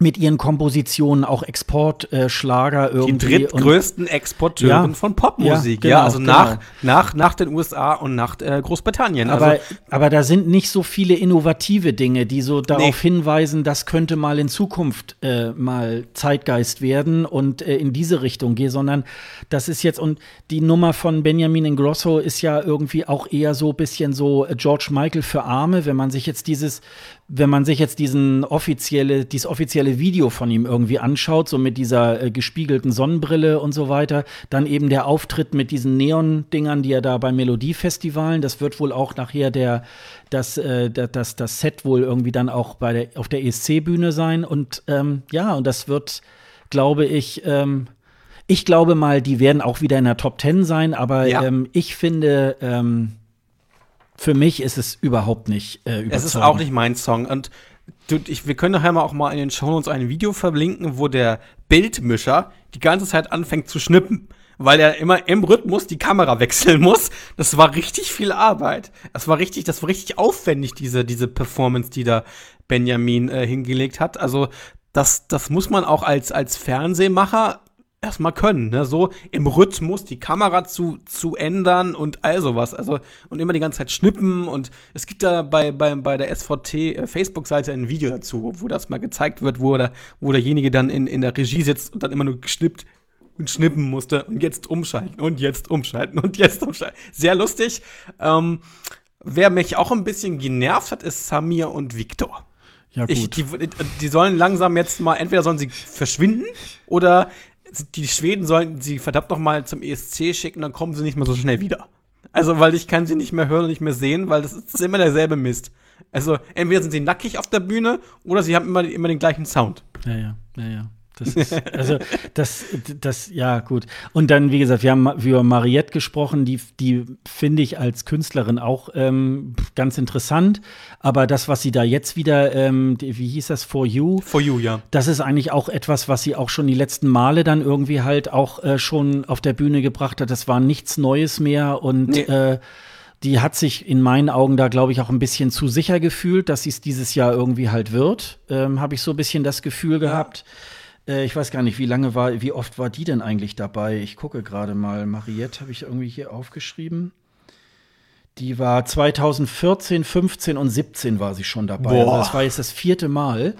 Speaker 1: mit ihren Kompositionen auch Exportschlager äh, irgendwie.
Speaker 2: Die drittgrößten Exporteuren ja, von Popmusik, ja, genau, ja also genau. nach, nach, nach den USA und nach äh, Großbritannien.
Speaker 1: Aber, also, aber da sind nicht so viele innovative Dinge, die so darauf nee. hinweisen, das könnte mal in Zukunft äh, mal Zeitgeist werden und äh, in diese Richtung gehen, sondern das ist jetzt, und die Nummer von Benjamin Ingrosso ist ja irgendwie auch eher so ein bisschen so äh, George Michael für Arme, wenn man sich jetzt dieses wenn man sich jetzt diesen offizielle, dieses offizielle Video von ihm irgendwie anschaut, so mit dieser äh, gespiegelten Sonnenbrille und so weiter, dann eben der Auftritt mit diesen Neon-Dingern, die er da bei Melodiefestivalen, das wird wohl auch nachher der, das, äh, das, das Set wohl irgendwie dann auch bei der, auf der ESC-Bühne sein. Und ähm, ja, und das wird, glaube ich, ähm, ich glaube mal, die werden auch wieder in der Top Ten sein, aber ja. ähm, ich finde, ähm, für mich ist es überhaupt nicht
Speaker 2: äh, überzeugend. Es ist auch nicht mein Song. Und du, ich, wir können nachher mal auch mal in den Shownotes ein Video verlinken, wo der Bildmischer die ganze Zeit anfängt zu schnippen. Weil er immer im Rhythmus die Kamera wechseln muss. Das war richtig viel Arbeit. Das war richtig, das war richtig aufwendig, diese, diese Performance, die da Benjamin äh, hingelegt hat. Also, das, das muss man auch als, als Fernsehmacher erstmal können, ne? so im Rhythmus die Kamera zu, zu ändern und all sowas. Also, und immer die ganze Zeit schnippen und es gibt da bei, bei, bei der SVT äh, Facebook-Seite ein Video dazu, wo das mal gezeigt wird, wo, der, wo derjenige dann in, in der Regie sitzt und dann immer nur geschnippt und schnippen musste und jetzt umschalten und jetzt umschalten und jetzt umschalten. Sehr lustig. Ähm, wer mich auch ein bisschen genervt hat, ist Samir und Viktor.
Speaker 1: Ja,
Speaker 2: gut. Ich, die, die sollen langsam jetzt mal, entweder sollen sie verschwinden oder die Schweden sollen sie verdammt noch mal zum ESC schicken, dann kommen sie nicht mehr so schnell wieder. Also, weil ich kann sie nicht mehr hören und nicht mehr sehen, weil das ist immer derselbe Mist. Also, entweder sind sie nackig auf der Bühne oder sie haben immer, immer den gleichen Sound.
Speaker 1: Ja, ja, ja, ja. Das ist, also, das, das, ja, gut. Und dann, wie gesagt, wir haben über Mariette gesprochen, die, die finde ich als Künstlerin auch ähm, ganz interessant. Aber das, was sie da jetzt wieder, ähm, wie hieß das, For You?
Speaker 2: For You, ja.
Speaker 1: Das ist eigentlich auch etwas, was sie auch schon die letzten Male dann irgendwie halt auch äh, schon auf der Bühne gebracht hat. Das war nichts Neues mehr und nee. äh, die hat sich in meinen Augen da, glaube ich, auch ein bisschen zu sicher gefühlt, dass sie es dieses Jahr irgendwie halt wird. Ähm, Habe ich so ein bisschen das Gefühl gehabt. Ja äh, ich weiß gar nicht, wie lange war, wie oft war die denn eigentlich dabei? Ich gucke gerade mal. Mariette habe ich irgendwie hier aufgeschrieben. Die war 2014, 15 und 17 war sie schon dabei. Also das war jetzt das vierte Mal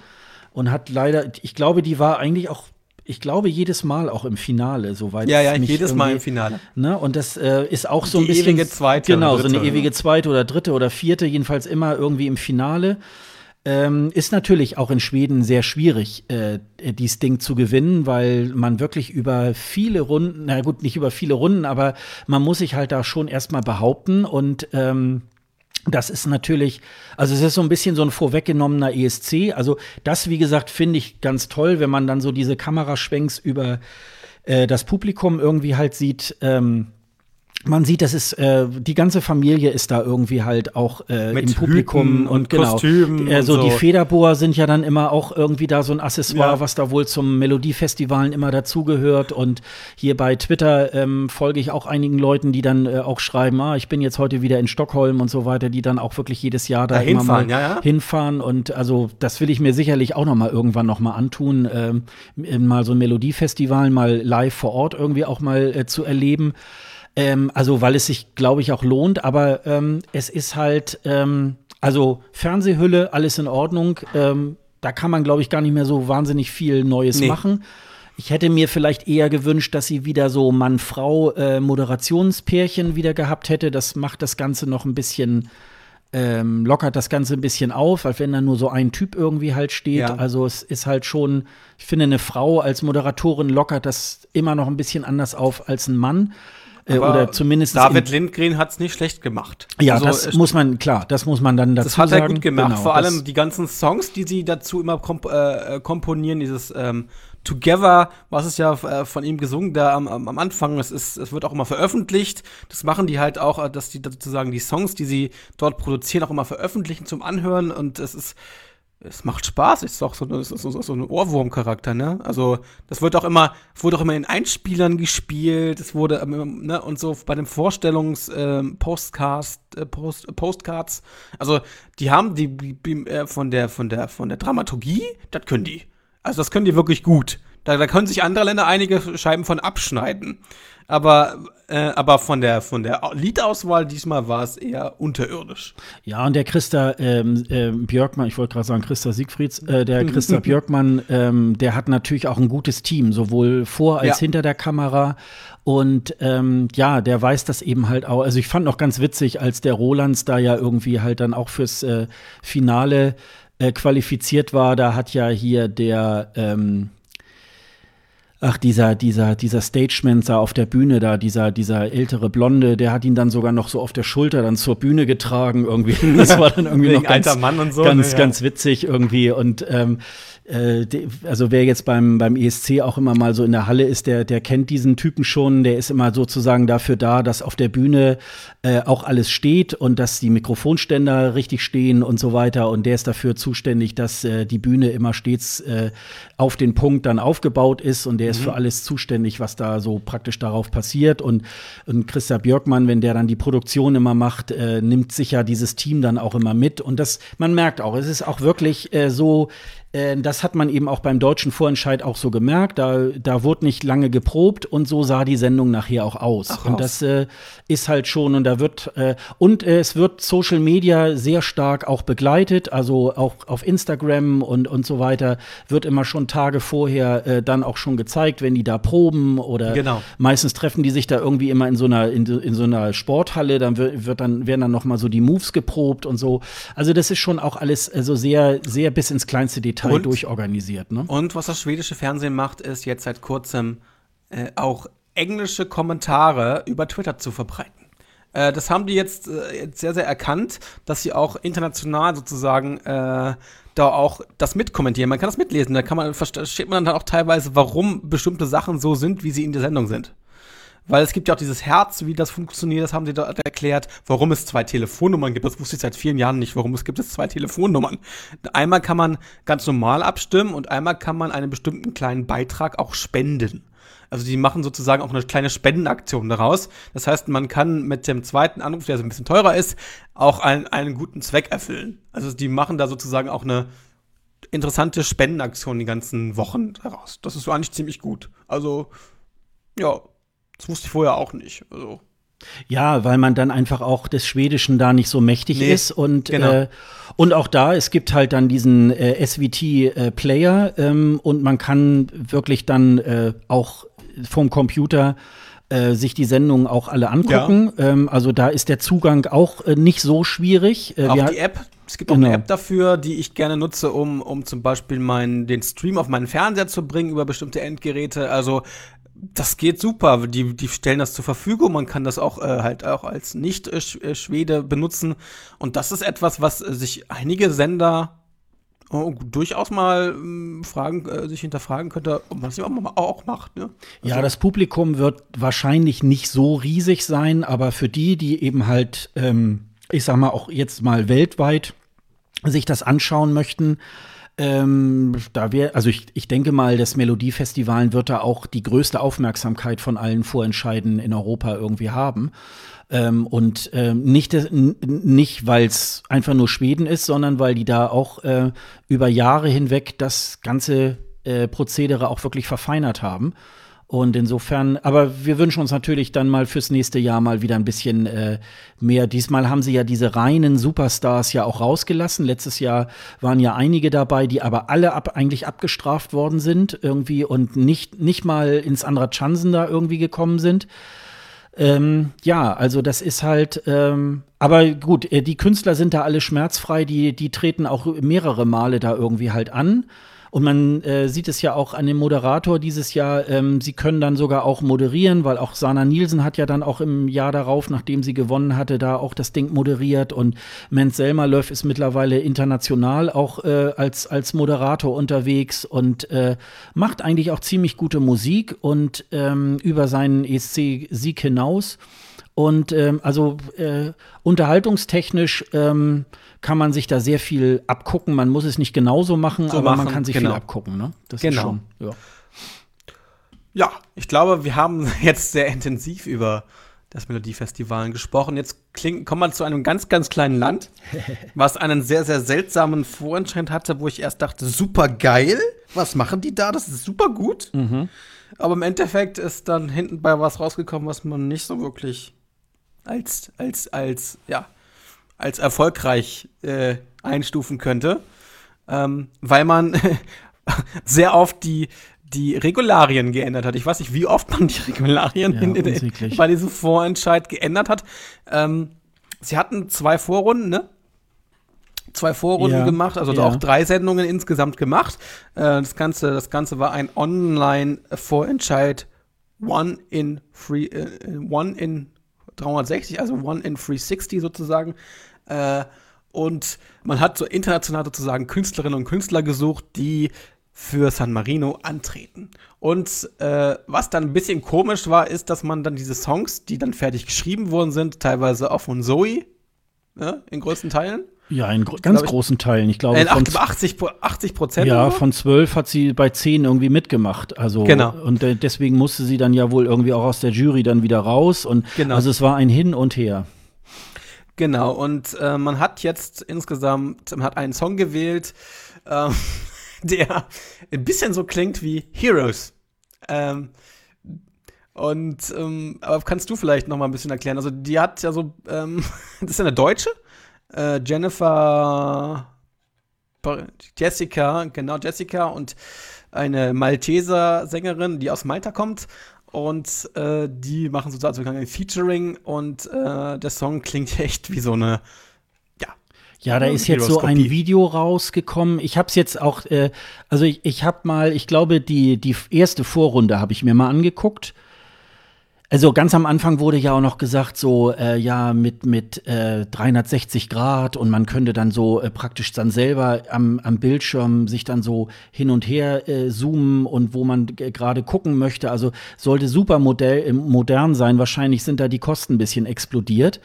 Speaker 1: und hat leider, ich glaube, die war eigentlich auch ich glaube, jedes Mal auch im Finale, soweit
Speaker 2: Ja, ja, jedes Mal im Finale.
Speaker 1: Ne? Und das äh, ist auch so ein
Speaker 2: die
Speaker 1: bisschen.
Speaker 2: ewige zweite.
Speaker 1: Genau, so eine ewige zweite oder dritte oder vierte, jedenfalls immer irgendwie im Finale. Ähm, ist natürlich auch in Schweden sehr schwierig, äh, dieses Ding zu gewinnen, weil man wirklich über viele Runden, na gut, nicht über viele Runden, aber man muss sich halt da schon erstmal behaupten und ähm, das ist natürlich, also es ist so ein bisschen so ein vorweggenommener ESC. Also das, wie gesagt, finde ich ganz toll, wenn man dann so diese Kameraschwenks über äh, das Publikum irgendwie halt sieht. Ähm, man sieht, das ist äh, die ganze Familie ist da irgendwie halt auch äh, im Publikum
Speaker 2: Hüten und, und genau. Kostümen
Speaker 1: äh, so, und so die Federbohr sind ja dann immer auch irgendwie da so ein Accessoire, ja. was da wohl zum Melodiefestivalen immer dazugehört und hier bei Twitter ähm, folge ich auch einigen Leuten, die dann äh, auch schreiben, ah, ich bin jetzt heute wieder in Stockholm und so weiter, die dann auch wirklich jedes Jahr da,
Speaker 2: da hinfahren, ja, ja.
Speaker 1: hinfahren und also das will ich mir sicherlich auch noch mal irgendwann noch mal antun, ähm, mal so ein Melodiefestival mal live vor Ort irgendwie auch mal äh, zu erleben. Ähm, also, weil es sich, glaube ich, auch lohnt, aber ähm, es ist halt, ähm, also Fernsehhülle, alles in Ordnung. Ähm, da kann man, glaube ich, gar nicht mehr so wahnsinnig viel Neues nee. machen. Ich hätte mir vielleicht eher gewünscht, dass sie wieder so Mann-Frau-Moderationspärchen äh, wieder gehabt hätte. Das macht das Ganze noch ein bisschen, ähm, lockert das Ganze ein bisschen auf, als wenn da nur so ein Typ irgendwie halt steht. Ja. Also es ist halt schon, ich finde, eine Frau als Moderatorin lockert das immer noch ein bisschen anders auf als ein Mann.
Speaker 2: Äh, oder zumindest David Lindgren hat es nicht schlecht gemacht.
Speaker 1: Ja, also, das muss man, klar, das muss man dann dazu sagen.
Speaker 2: Das hat
Speaker 1: er
Speaker 2: gut gemacht. Genau, Vor allem die ganzen Songs, die sie dazu immer komp äh, komponieren, dieses ähm, Together, was ist ja äh, von ihm gesungen, da am, am Anfang, es, ist, es wird auch immer veröffentlicht. Das machen die halt auch, äh, dass die sozusagen die Songs, die sie dort produzieren, auch immer veröffentlichen zum Anhören. Und es ist es macht Spaß, ist doch so, ist so, so ein Ohrwurm-Charakter, ne? Also, das wird auch immer, wurde auch immer in Einspielern gespielt, es wurde, ähm, ne, und so bei den Vorstellungs-Postcards, ähm, äh, Post, Postcards, also, die haben die, die äh, von der, von der, von der Dramaturgie, das können die. Also, das können die wirklich gut. Da, da können sich andere Länder einige Scheiben von abschneiden. Aber, äh, aber von der, von der Liedauswahl diesmal war es eher unterirdisch.
Speaker 1: Ja, und der Christa ähm, äh, Björkmann, ich wollte gerade sagen Christa Siegfrieds, äh, der (laughs) Christa Björkmann, ähm, der hat natürlich auch ein gutes Team, sowohl vor als ja. hinter der Kamera. Und ähm, ja, der weiß das eben halt auch. Also ich fand noch ganz witzig, als der Rolands da ja irgendwie halt dann auch fürs äh, Finale äh, qualifiziert war, da hat ja hier der ähm, ach, dieser, dieser, dieser Stageman da auf der Bühne da, dieser, dieser ältere Blonde, der hat ihn dann sogar noch so auf der Schulter dann zur Bühne getragen irgendwie. (laughs) Das war dann irgendwie noch ganz,
Speaker 2: so,
Speaker 1: ganz, ja. ganz witzig irgendwie und ähm, äh, also wer jetzt beim, beim ESC auch immer mal so in der Halle ist, der, der kennt diesen Typen schon, der ist immer sozusagen dafür da, dass auf der Bühne äh, auch alles steht und dass die Mikrofonständer richtig stehen und so weiter. Und der ist dafür zuständig, dass äh, die Bühne immer stets äh, auf den Punkt dann aufgebaut ist und der ist mhm. für alles zuständig, was da so praktisch darauf passiert. Und, und Christa Björkmann, wenn der dann die Produktion immer macht, äh, nimmt sich ja dieses Team dann auch immer mit. Und das, man merkt auch, es ist auch wirklich äh, so, das hat man eben auch beim deutschen Vorentscheid auch so gemerkt. Da, da wurde nicht lange geprobt und so sah die Sendung nachher auch aus. Ach, und das äh, ist halt schon, und da wird, äh, und äh, es wird Social Media sehr stark auch begleitet, also auch auf Instagram und, und so weiter, wird immer schon Tage vorher äh, dann auch schon gezeigt, wenn die da proben oder genau. meistens treffen die sich da irgendwie immer in so einer, in, in so einer Sporthalle, dann wird, wird dann, werden dann noch mal so die Moves geprobt und so. Also das ist schon auch alles also sehr, sehr bis ins kleinste Detail und, durchorganisiert. Ne?
Speaker 2: Und was das schwedische Fernsehen macht, ist jetzt seit kurzem äh, auch englische Kommentare über Twitter zu verbreiten. Äh, das haben die jetzt, äh, jetzt, sehr, sehr erkannt, dass sie auch international sozusagen äh, da auch das mitkommentieren. Man kann das mitlesen, da kann man, versteht man dann auch teilweise, warum bestimmte Sachen so sind, wie sie in der Sendung sind. Weil es gibt ja auch dieses Herz, wie das funktioniert, das haben sie dort erklärt, warum es zwei Telefonnummern gibt. Das wusste ich seit vielen Jahren nicht, warum es gibt es zwei Telefonnummern. Einmal kann man ganz normal abstimmen und einmal kann man einen bestimmten kleinen Beitrag auch spenden. Also die machen sozusagen auch eine kleine Spendenaktion daraus. Das heißt, man kann mit dem zweiten Anruf, der so ein bisschen teurer ist, auch einen, einen guten Zweck erfüllen. Also die machen da sozusagen auch eine interessante Spendenaktion die ganzen Wochen daraus. Das ist so eigentlich ziemlich gut. Also, ja, das wusste ich vorher auch nicht. Also.
Speaker 1: Ja, weil man dann einfach auch des Schwedischen da nicht so mächtig nee, ist und genau. äh, und auch da es gibt halt dann diesen äh, SVT äh, Player ähm, und man kann wirklich dann äh, auch vom Computer äh, sich die Sendungen auch alle angucken. Ja. Ähm, also da ist der Zugang auch äh, nicht so schwierig.
Speaker 2: Auch die App, es gibt auch genau. eine App dafür, die ich gerne nutze, um, um zum Beispiel meinen, den Stream auf meinen Fernseher zu bringen über bestimmte Endgeräte. Also das geht super. Die, die stellen das zur Verfügung. Man kann das auch äh, halt auch als Nicht-Schwede benutzen. Und das ist etwas, was äh, sich einige Sender oh, durchaus mal äh, fragen, äh, sich hinterfragen könnte, ob man auch, auch macht. Ne?
Speaker 1: Also ja, das Publikum wird wahrscheinlich nicht so riesig sein, aber für die, die eben halt, ähm, ich sag mal, auch jetzt mal weltweit sich das anschauen möchten, ähm, da wir, also ich, ich denke mal, das Melodiefestival wird da auch die größte Aufmerksamkeit von allen Vorentscheiden in Europa irgendwie haben. Ähm, und ähm, nicht, nicht weil es einfach nur Schweden ist, sondern weil die da auch äh, über Jahre hinweg das ganze äh, Prozedere auch wirklich verfeinert haben. Und insofern, aber wir wünschen uns natürlich dann mal fürs nächste Jahr mal wieder ein bisschen äh, mehr. Diesmal haben sie ja diese reinen Superstars ja auch rausgelassen. Letztes Jahr waren ja einige dabei, die aber alle ab, eigentlich abgestraft worden sind irgendwie und nicht, nicht mal ins andere Chansen da irgendwie gekommen sind. Ähm, ja, also das ist halt, ähm, aber gut, äh, die Künstler sind da alle schmerzfrei, die, die treten auch mehrere Male da irgendwie halt an. Und man äh, sieht es ja auch an dem Moderator dieses Jahr, ähm, sie können dann sogar auch moderieren, weil auch Sana Nielsen hat ja dann auch im Jahr darauf, nachdem sie gewonnen hatte, da auch das Ding moderiert. Und Mens Selmerlöf ist mittlerweile international auch äh, als, als Moderator unterwegs und äh, macht eigentlich auch ziemlich gute Musik und ähm, über seinen ESC-Sieg hinaus. Und ähm, also äh, unterhaltungstechnisch ähm, kann man sich da sehr viel abgucken. Man muss es nicht genauso machen, so aber machen, man kann sich genau. viel abgucken. Ne?
Speaker 2: Das genau. Schon, ja. ja, ich glaube, wir haben (laughs) jetzt sehr intensiv über das Melodiefestival gesprochen. Jetzt kling, kommen wir zu einem ganz, ganz kleinen Land, (laughs) was einen sehr, sehr seltsamen Vorentscheid hatte, wo ich erst dachte, super geil. Was machen die da? Das ist super gut. Mhm. Aber im Endeffekt ist dann hinten bei was rausgekommen, was man nicht so wirklich als, als, als, ja, als erfolgreich äh, einstufen könnte, ähm, weil man (laughs) sehr oft die, die Regularien geändert hat. Ich weiß nicht, wie oft man die Regularien ja, in, in, bei diesem Vorentscheid geändert hat. Ähm, sie hatten zwei Vorrunden, ne? Zwei Vorrunden ja, gemacht, also ja. auch drei Sendungen insgesamt gemacht. Äh, das, Ganze, das Ganze war ein Online-Vorentscheid One in Free, äh, One in 360, also One in 360 sozusagen. Äh, und man hat so international sozusagen Künstlerinnen und Künstler gesucht, die für San Marino antreten. Und äh, was dann ein bisschen komisch war, ist, dass man dann diese Songs, die dann fertig geschrieben worden sind, teilweise auch von Zoe, ja, in größten Teilen.
Speaker 1: Ja, in gro ganz ich, großen Teilen. Ich glaube,
Speaker 2: äh, 80, 80 Prozent.
Speaker 1: Ja, von zwölf hat sie bei zehn irgendwie mitgemacht. Also,
Speaker 2: genau.
Speaker 1: Und deswegen musste sie dann ja wohl irgendwie auch aus der Jury dann wieder raus. Und genau. also es war ein Hin und Her.
Speaker 2: Genau, und äh, man hat jetzt insgesamt, man hat einen Song gewählt, äh, (laughs) der ein bisschen so klingt wie Heroes. Ähm, und ähm, aber kannst du vielleicht noch mal ein bisschen erklären? Also die hat ja so, ähm, (laughs) das ist ja eine Deutsche, äh, Jennifer, Jessica, genau Jessica und eine Malteser Sängerin, die aus Malta kommt und äh, die machen sozusagen ein Featuring und äh, der Song klingt (laughs) echt wie so eine
Speaker 1: ja, da ist jetzt so ein Video rausgekommen. Ich habe es jetzt auch, äh, also ich, ich habe mal, ich glaube, die, die erste Vorrunde habe ich mir mal angeguckt. Also ganz am Anfang wurde ja auch noch gesagt, so äh, ja mit mit äh, 360 Grad und man könnte dann so äh, praktisch dann selber am, am Bildschirm sich dann so hin und her äh, zoomen und wo man gerade gucken möchte. Also sollte super modell, modern sein. Wahrscheinlich sind da die Kosten ein bisschen explodiert.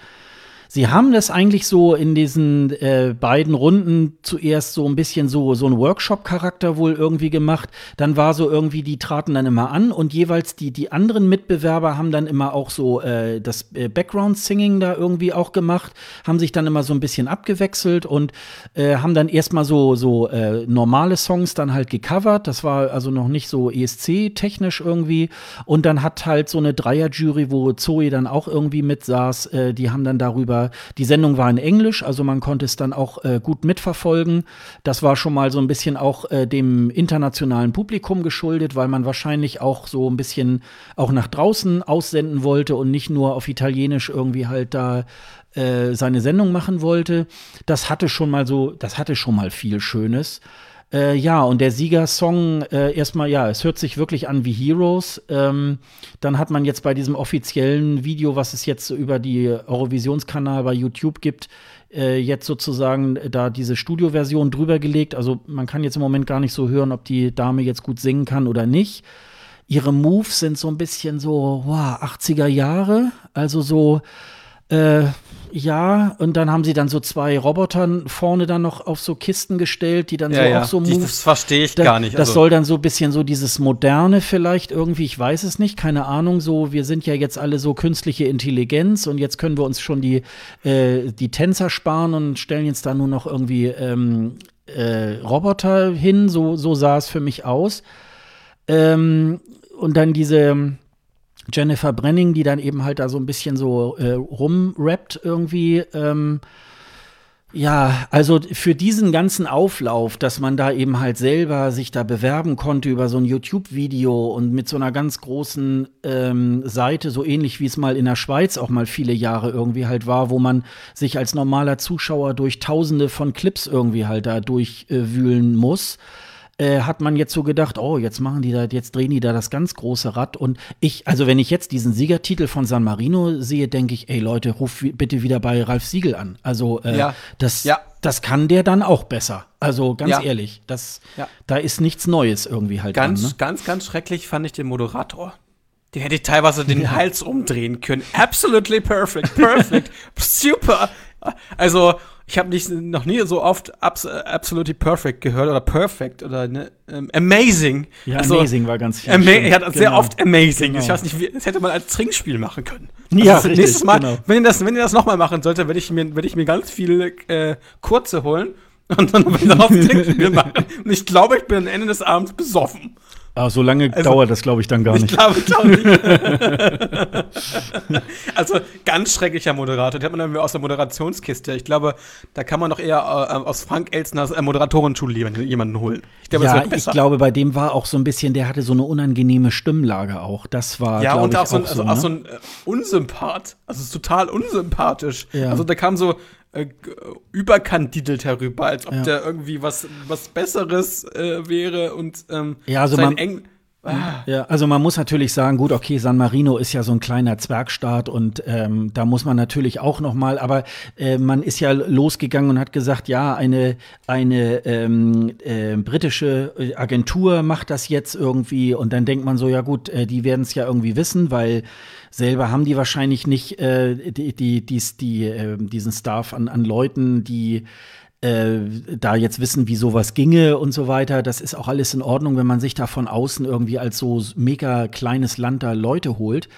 Speaker 1: Sie haben das eigentlich so in diesen äh, beiden Runden zuerst so ein bisschen so, so ein Workshop-Charakter wohl irgendwie gemacht. Dann war so irgendwie, die traten dann immer an und jeweils die, die anderen Mitbewerber haben dann immer auch so äh, das äh, Background-Singing da irgendwie auch gemacht, haben sich dann immer so ein bisschen abgewechselt und äh, haben dann erstmal so, so äh, normale Songs dann halt gecovert. Das war also noch nicht so ESC-technisch irgendwie. Und dann hat halt so eine Dreier-Jury, wo Zoe dann auch irgendwie mit saß, äh, die haben dann darüber die Sendung war in Englisch, also man konnte es dann auch äh, gut mitverfolgen. Das war schon mal so ein bisschen auch äh, dem internationalen Publikum geschuldet, weil man wahrscheinlich auch so ein bisschen auch nach draußen aussenden wollte und nicht nur auf Italienisch irgendwie halt da äh, seine Sendung machen wollte. Das hatte schon mal so, das hatte schon mal viel Schönes. Äh, ja, und der Siegersong, äh, erstmal, ja, es hört sich wirklich an wie Heroes. Ähm, dann hat man jetzt bei diesem offiziellen Video, was es jetzt über die Eurovisionskanal bei YouTube gibt, äh, jetzt sozusagen da diese Studioversion drüber gelegt. Also man kann jetzt im Moment gar nicht so hören, ob die Dame jetzt gut singen kann oder nicht. Ihre Moves sind so ein bisschen so, wow, 80er Jahre, also so äh, ja, und dann haben sie dann so zwei Roboter vorne dann noch auf so Kisten gestellt, die dann ja, so ja. auch so
Speaker 2: Moves. Das verstehe ich da, gar nicht.
Speaker 1: Das also. soll dann so ein bisschen so dieses Moderne vielleicht irgendwie, ich weiß es nicht, keine Ahnung, so, wir sind ja jetzt alle so künstliche Intelligenz und jetzt können wir uns schon die, äh, die Tänzer sparen und stellen jetzt da nur noch irgendwie ähm, äh, Roboter hin, so, so sah es für mich aus. Ähm, und dann diese Jennifer Brenning, die dann eben halt da so ein bisschen so äh, rumrappt irgendwie. Ähm, ja, also für diesen ganzen Auflauf, dass man da eben halt selber sich da bewerben konnte über so ein YouTube-Video und mit so einer ganz großen ähm, Seite, so ähnlich wie es mal in der Schweiz auch mal viele Jahre irgendwie halt war, wo man sich als normaler Zuschauer durch tausende von Clips irgendwie halt da durchwühlen äh, muss äh, hat man jetzt so gedacht, oh, jetzt machen die da, jetzt drehen die da das ganz große Rad. Und ich, also wenn ich jetzt diesen Siegertitel von San Marino sehe, denke ich, ey Leute, ruf bitte wieder bei Ralf Siegel an. Also äh, ja. das, ja. das kann der dann auch besser. Also ganz ja. ehrlich, das, da ist nichts Neues irgendwie halt.
Speaker 2: Ganz,
Speaker 1: dran,
Speaker 2: ne? ganz, ganz schrecklich fand ich den Moderator. Der hätte teilweise den. (laughs) Hals umdrehen können. Absolutely perfect, perfect, (laughs) super. Also, ich habe nicht noch nie so oft abs absolutely perfect gehört oder perfect oder ne, ähm, amazing.
Speaker 1: Ja, also, amazing war ganz
Speaker 2: viel. Er hat genau. sehr oft amazing. Genau. Ich weiß nicht, wie, das hätte man als Trinkspiel machen können. (laughs)
Speaker 1: Also ja, richtig,
Speaker 2: nächstes Mal, genau. wenn ihr das, wenn ihr das nochmal machen solltet, werde ich mir, werde ich mir ganz viele äh, kurze holen und dann ein (laughs) Trinkspiel machen. Und ich glaube, ich bin am Ende des Abends besoffen.
Speaker 1: Ah, so lange also, dauert das, glaube ich, dann gar nicht. Ich glaube, glaub nicht. (laughs)
Speaker 2: also ganz schrecklicher Moderator. Den hat man dann aus der Moderationskiste. Ich glaube, da kann man doch eher äh, aus Frank Elsners äh, Moderatorenschule jemanden holen.
Speaker 1: Ich glaube, ja, ich glaube, bei dem war auch so ein bisschen, der hatte so eine unangenehme Stimmlage auch. Das war,
Speaker 2: ja, und auch, so ein, also, ne? auch so ein äh, Unsympath. Also ist total unsympathisch. Ja. Also da kam so, äh, überkandidelt herüber, als ob ja. der irgendwie was, was Besseres äh, wäre und ähm,
Speaker 1: ja, also man, Eng. Ja, also man muss natürlich sagen, gut, okay, San Marino ist ja so ein kleiner Zwergstaat und ähm, da muss man natürlich auch noch mal, aber äh, man ist ja losgegangen und hat gesagt, ja, eine eine ähm, äh, britische Agentur macht das jetzt irgendwie und dann denkt man so, ja gut, äh, die werden es ja irgendwie wissen, weil selber haben die wahrscheinlich nicht äh, die, die, dies, die, äh, diesen Staff an, an Leuten, die äh, da jetzt wissen, wie sowas ginge und so weiter. Das ist auch alles in Ordnung, wenn man sich da von außen irgendwie als so mega kleines Land da Leute holt.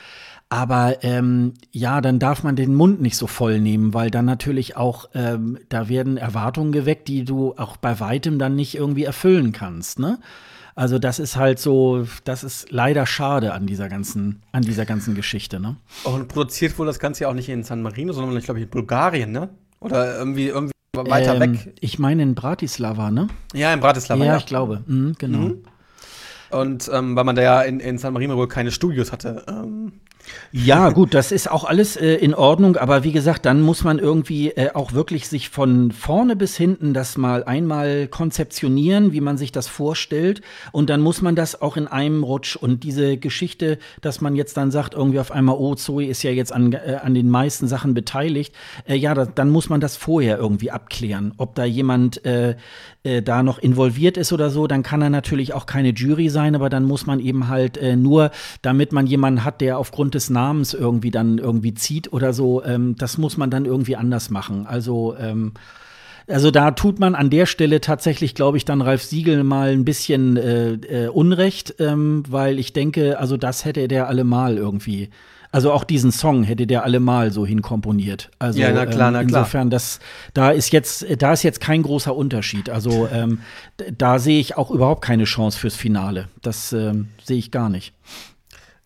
Speaker 1: Aber ähm, ja, dann darf man den Mund nicht so voll nehmen, weil dann natürlich auch, ähm, da werden Erwartungen geweckt, die du auch bei weitem dann nicht irgendwie erfüllen kannst, ne? Also das ist halt so, das ist leider schade an dieser ganzen, an dieser ganzen Geschichte, ne?
Speaker 2: Und produziert wurde das Ganze ja auch nicht in San Marino, sondern ich glaube in Bulgarien, ne? Oder irgendwie, irgendwie weiter ähm, weg.
Speaker 1: Ich meine in Bratislava, ne?
Speaker 2: Ja, in Bratislava.
Speaker 1: Ja, ja. ich glaube. Mhm, genau. Mhm.
Speaker 2: Und ähm, weil man da ja in, in San Marino wohl keine Studios hatte, ähm,
Speaker 1: ja, gut, das ist auch alles äh, in Ordnung, aber wie gesagt, dann muss man irgendwie äh, auch wirklich sich von vorne bis hinten das mal einmal konzeptionieren, wie man sich das vorstellt. Und dann muss man das auch in einem Rutsch und diese Geschichte, dass man jetzt dann sagt, irgendwie auf einmal, oh, Zoe ist ja jetzt an, äh, an den meisten Sachen beteiligt, äh, ja, da, dann muss man das vorher irgendwie abklären. Ob da jemand äh, äh, da noch involviert ist oder so, dann kann er natürlich auch keine Jury sein, aber dann muss man eben halt nur, damit man jemanden hat, der aufgrund des Namens irgendwie dann irgendwie zieht oder so, ähm, das muss man dann irgendwie anders machen. Also ähm, also da tut man an der Stelle tatsächlich, glaube ich, dann Ralf Siegel mal ein bisschen äh, äh, Unrecht, ähm, weil ich denke, also das hätte der allemal irgendwie also auch diesen Song hätte der allemal so hinkomponiert. Also
Speaker 2: ja, na klar, na
Speaker 1: ähm, insofern, das, da ist jetzt, da ist jetzt kein großer Unterschied. Also ähm, da sehe ich auch überhaupt keine Chance fürs Finale. Das ähm, sehe ich gar nicht.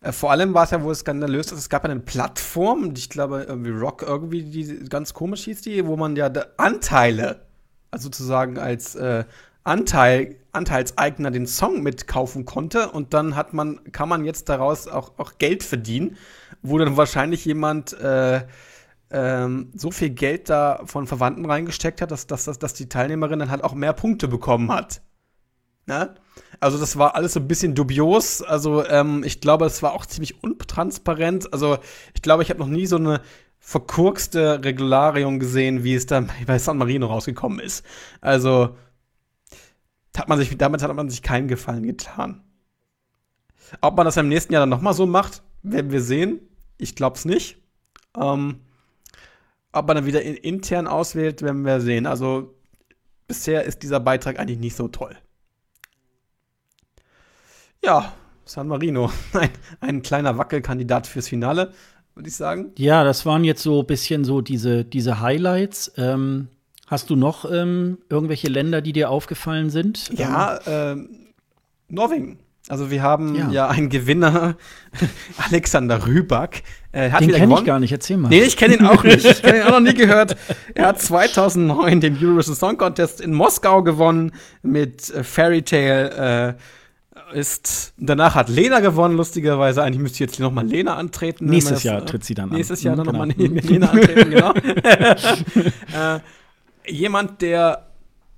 Speaker 2: Äh, vor allem war es ja wohl skandalös, dass es gab eine Plattform, ich glaube irgendwie Rock irgendwie, die ganz komisch hieß die, wo man ja Anteile, also sozusagen als äh, Anteil, Anteilseigner den Song mitkaufen konnte und dann hat man, kann man jetzt daraus auch, auch Geld verdienen wo dann wahrscheinlich jemand äh, ähm, so viel Geld da von Verwandten reingesteckt hat, dass, dass, dass, dass die Teilnehmerin dann halt auch mehr Punkte bekommen hat. Ne? Also das war alles so ein bisschen dubios. Also ähm, ich glaube, es war auch ziemlich untransparent. Also ich glaube, ich habe noch nie so eine verkurkste Regularium gesehen, wie es dann (laughs) bei San Marino rausgekommen ist. Also hat man sich, damit hat man sich keinen Gefallen getan. Ob man das im nächsten Jahr dann noch mal so macht, werden wir sehen. Ich glaube es nicht. Ähm, ob man dann wieder in, intern auswählt, werden wir sehen. Also bisher ist dieser Beitrag eigentlich nicht so toll. Ja, San Marino, (laughs) ein, ein kleiner Wackelkandidat fürs Finale, würde ich sagen.
Speaker 1: Ja, das waren jetzt so ein bisschen so diese, diese Highlights. Ähm, hast du noch ähm, irgendwelche Länder, die dir aufgefallen sind?
Speaker 2: Ja, ähm, Norwegen. Also wir haben ja, ja einen Gewinner, (laughs) Alexander Rüback.
Speaker 1: Äh, hat den kenne ich gar nicht, erzähl mal.
Speaker 2: Nee, ich kenne ihn auch nicht. (laughs) Ich kenne ihn auch noch nie gehört. Er hat 2009 den Eurovision Song Contest in Moskau gewonnen mit äh, Fairy Tale. Äh, ist, danach hat Lena gewonnen, lustigerweise. Eigentlich müsste jetzt noch mal Lena antreten.
Speaker 1: Nächstes Jahr tritt sie dann
Speaker 2: nächstes an. Nächstes Jahr dann genau. noch mal Lena antreten, genau. (laughs) (laughs) äh, jemand, der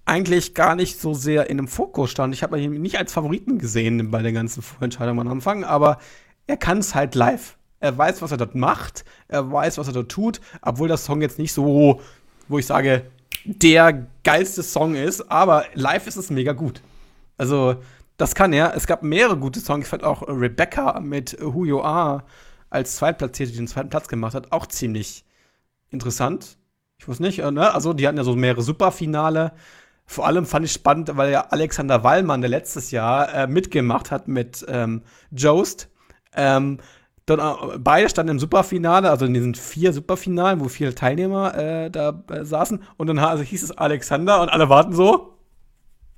Speaker 2: eigentlich gar nicht so sehr in dem Fokus stand. Ich habe ihn nicht als Favoriten gesehen bei der ganzen Vorentscheidung am Anfang, aber er kann es halt live. Er weiß, was er dort macht, er weiß, was er dort tut, obwohl das Song jetzt nicht so, wo ich sage, der geilste Song ist, aber live ist es mega gut. Also, das kann er. Es gab mehrere gute Songs. Ich fand auch Rebecca mit Who You Are als Zweitplatzierte, die den zweiten Platz gemacht hat, auch ziemlich interessant. Ich wusste nicht, äh, ne? Also, die hatten ja so mehrere Superfinale. Vor allem fand ich spannend, weil ja Alexander Wallmann, der letztes Jahr äh, mitgemacht hat mit ähm, Jost, ähm, dann, äh, beide standen im Superfinale, also in diesen vier Superfinalen, wo viele Teilnehmer äh, da äh, saßen. Und dann also hieß es Alexander und alle warten so.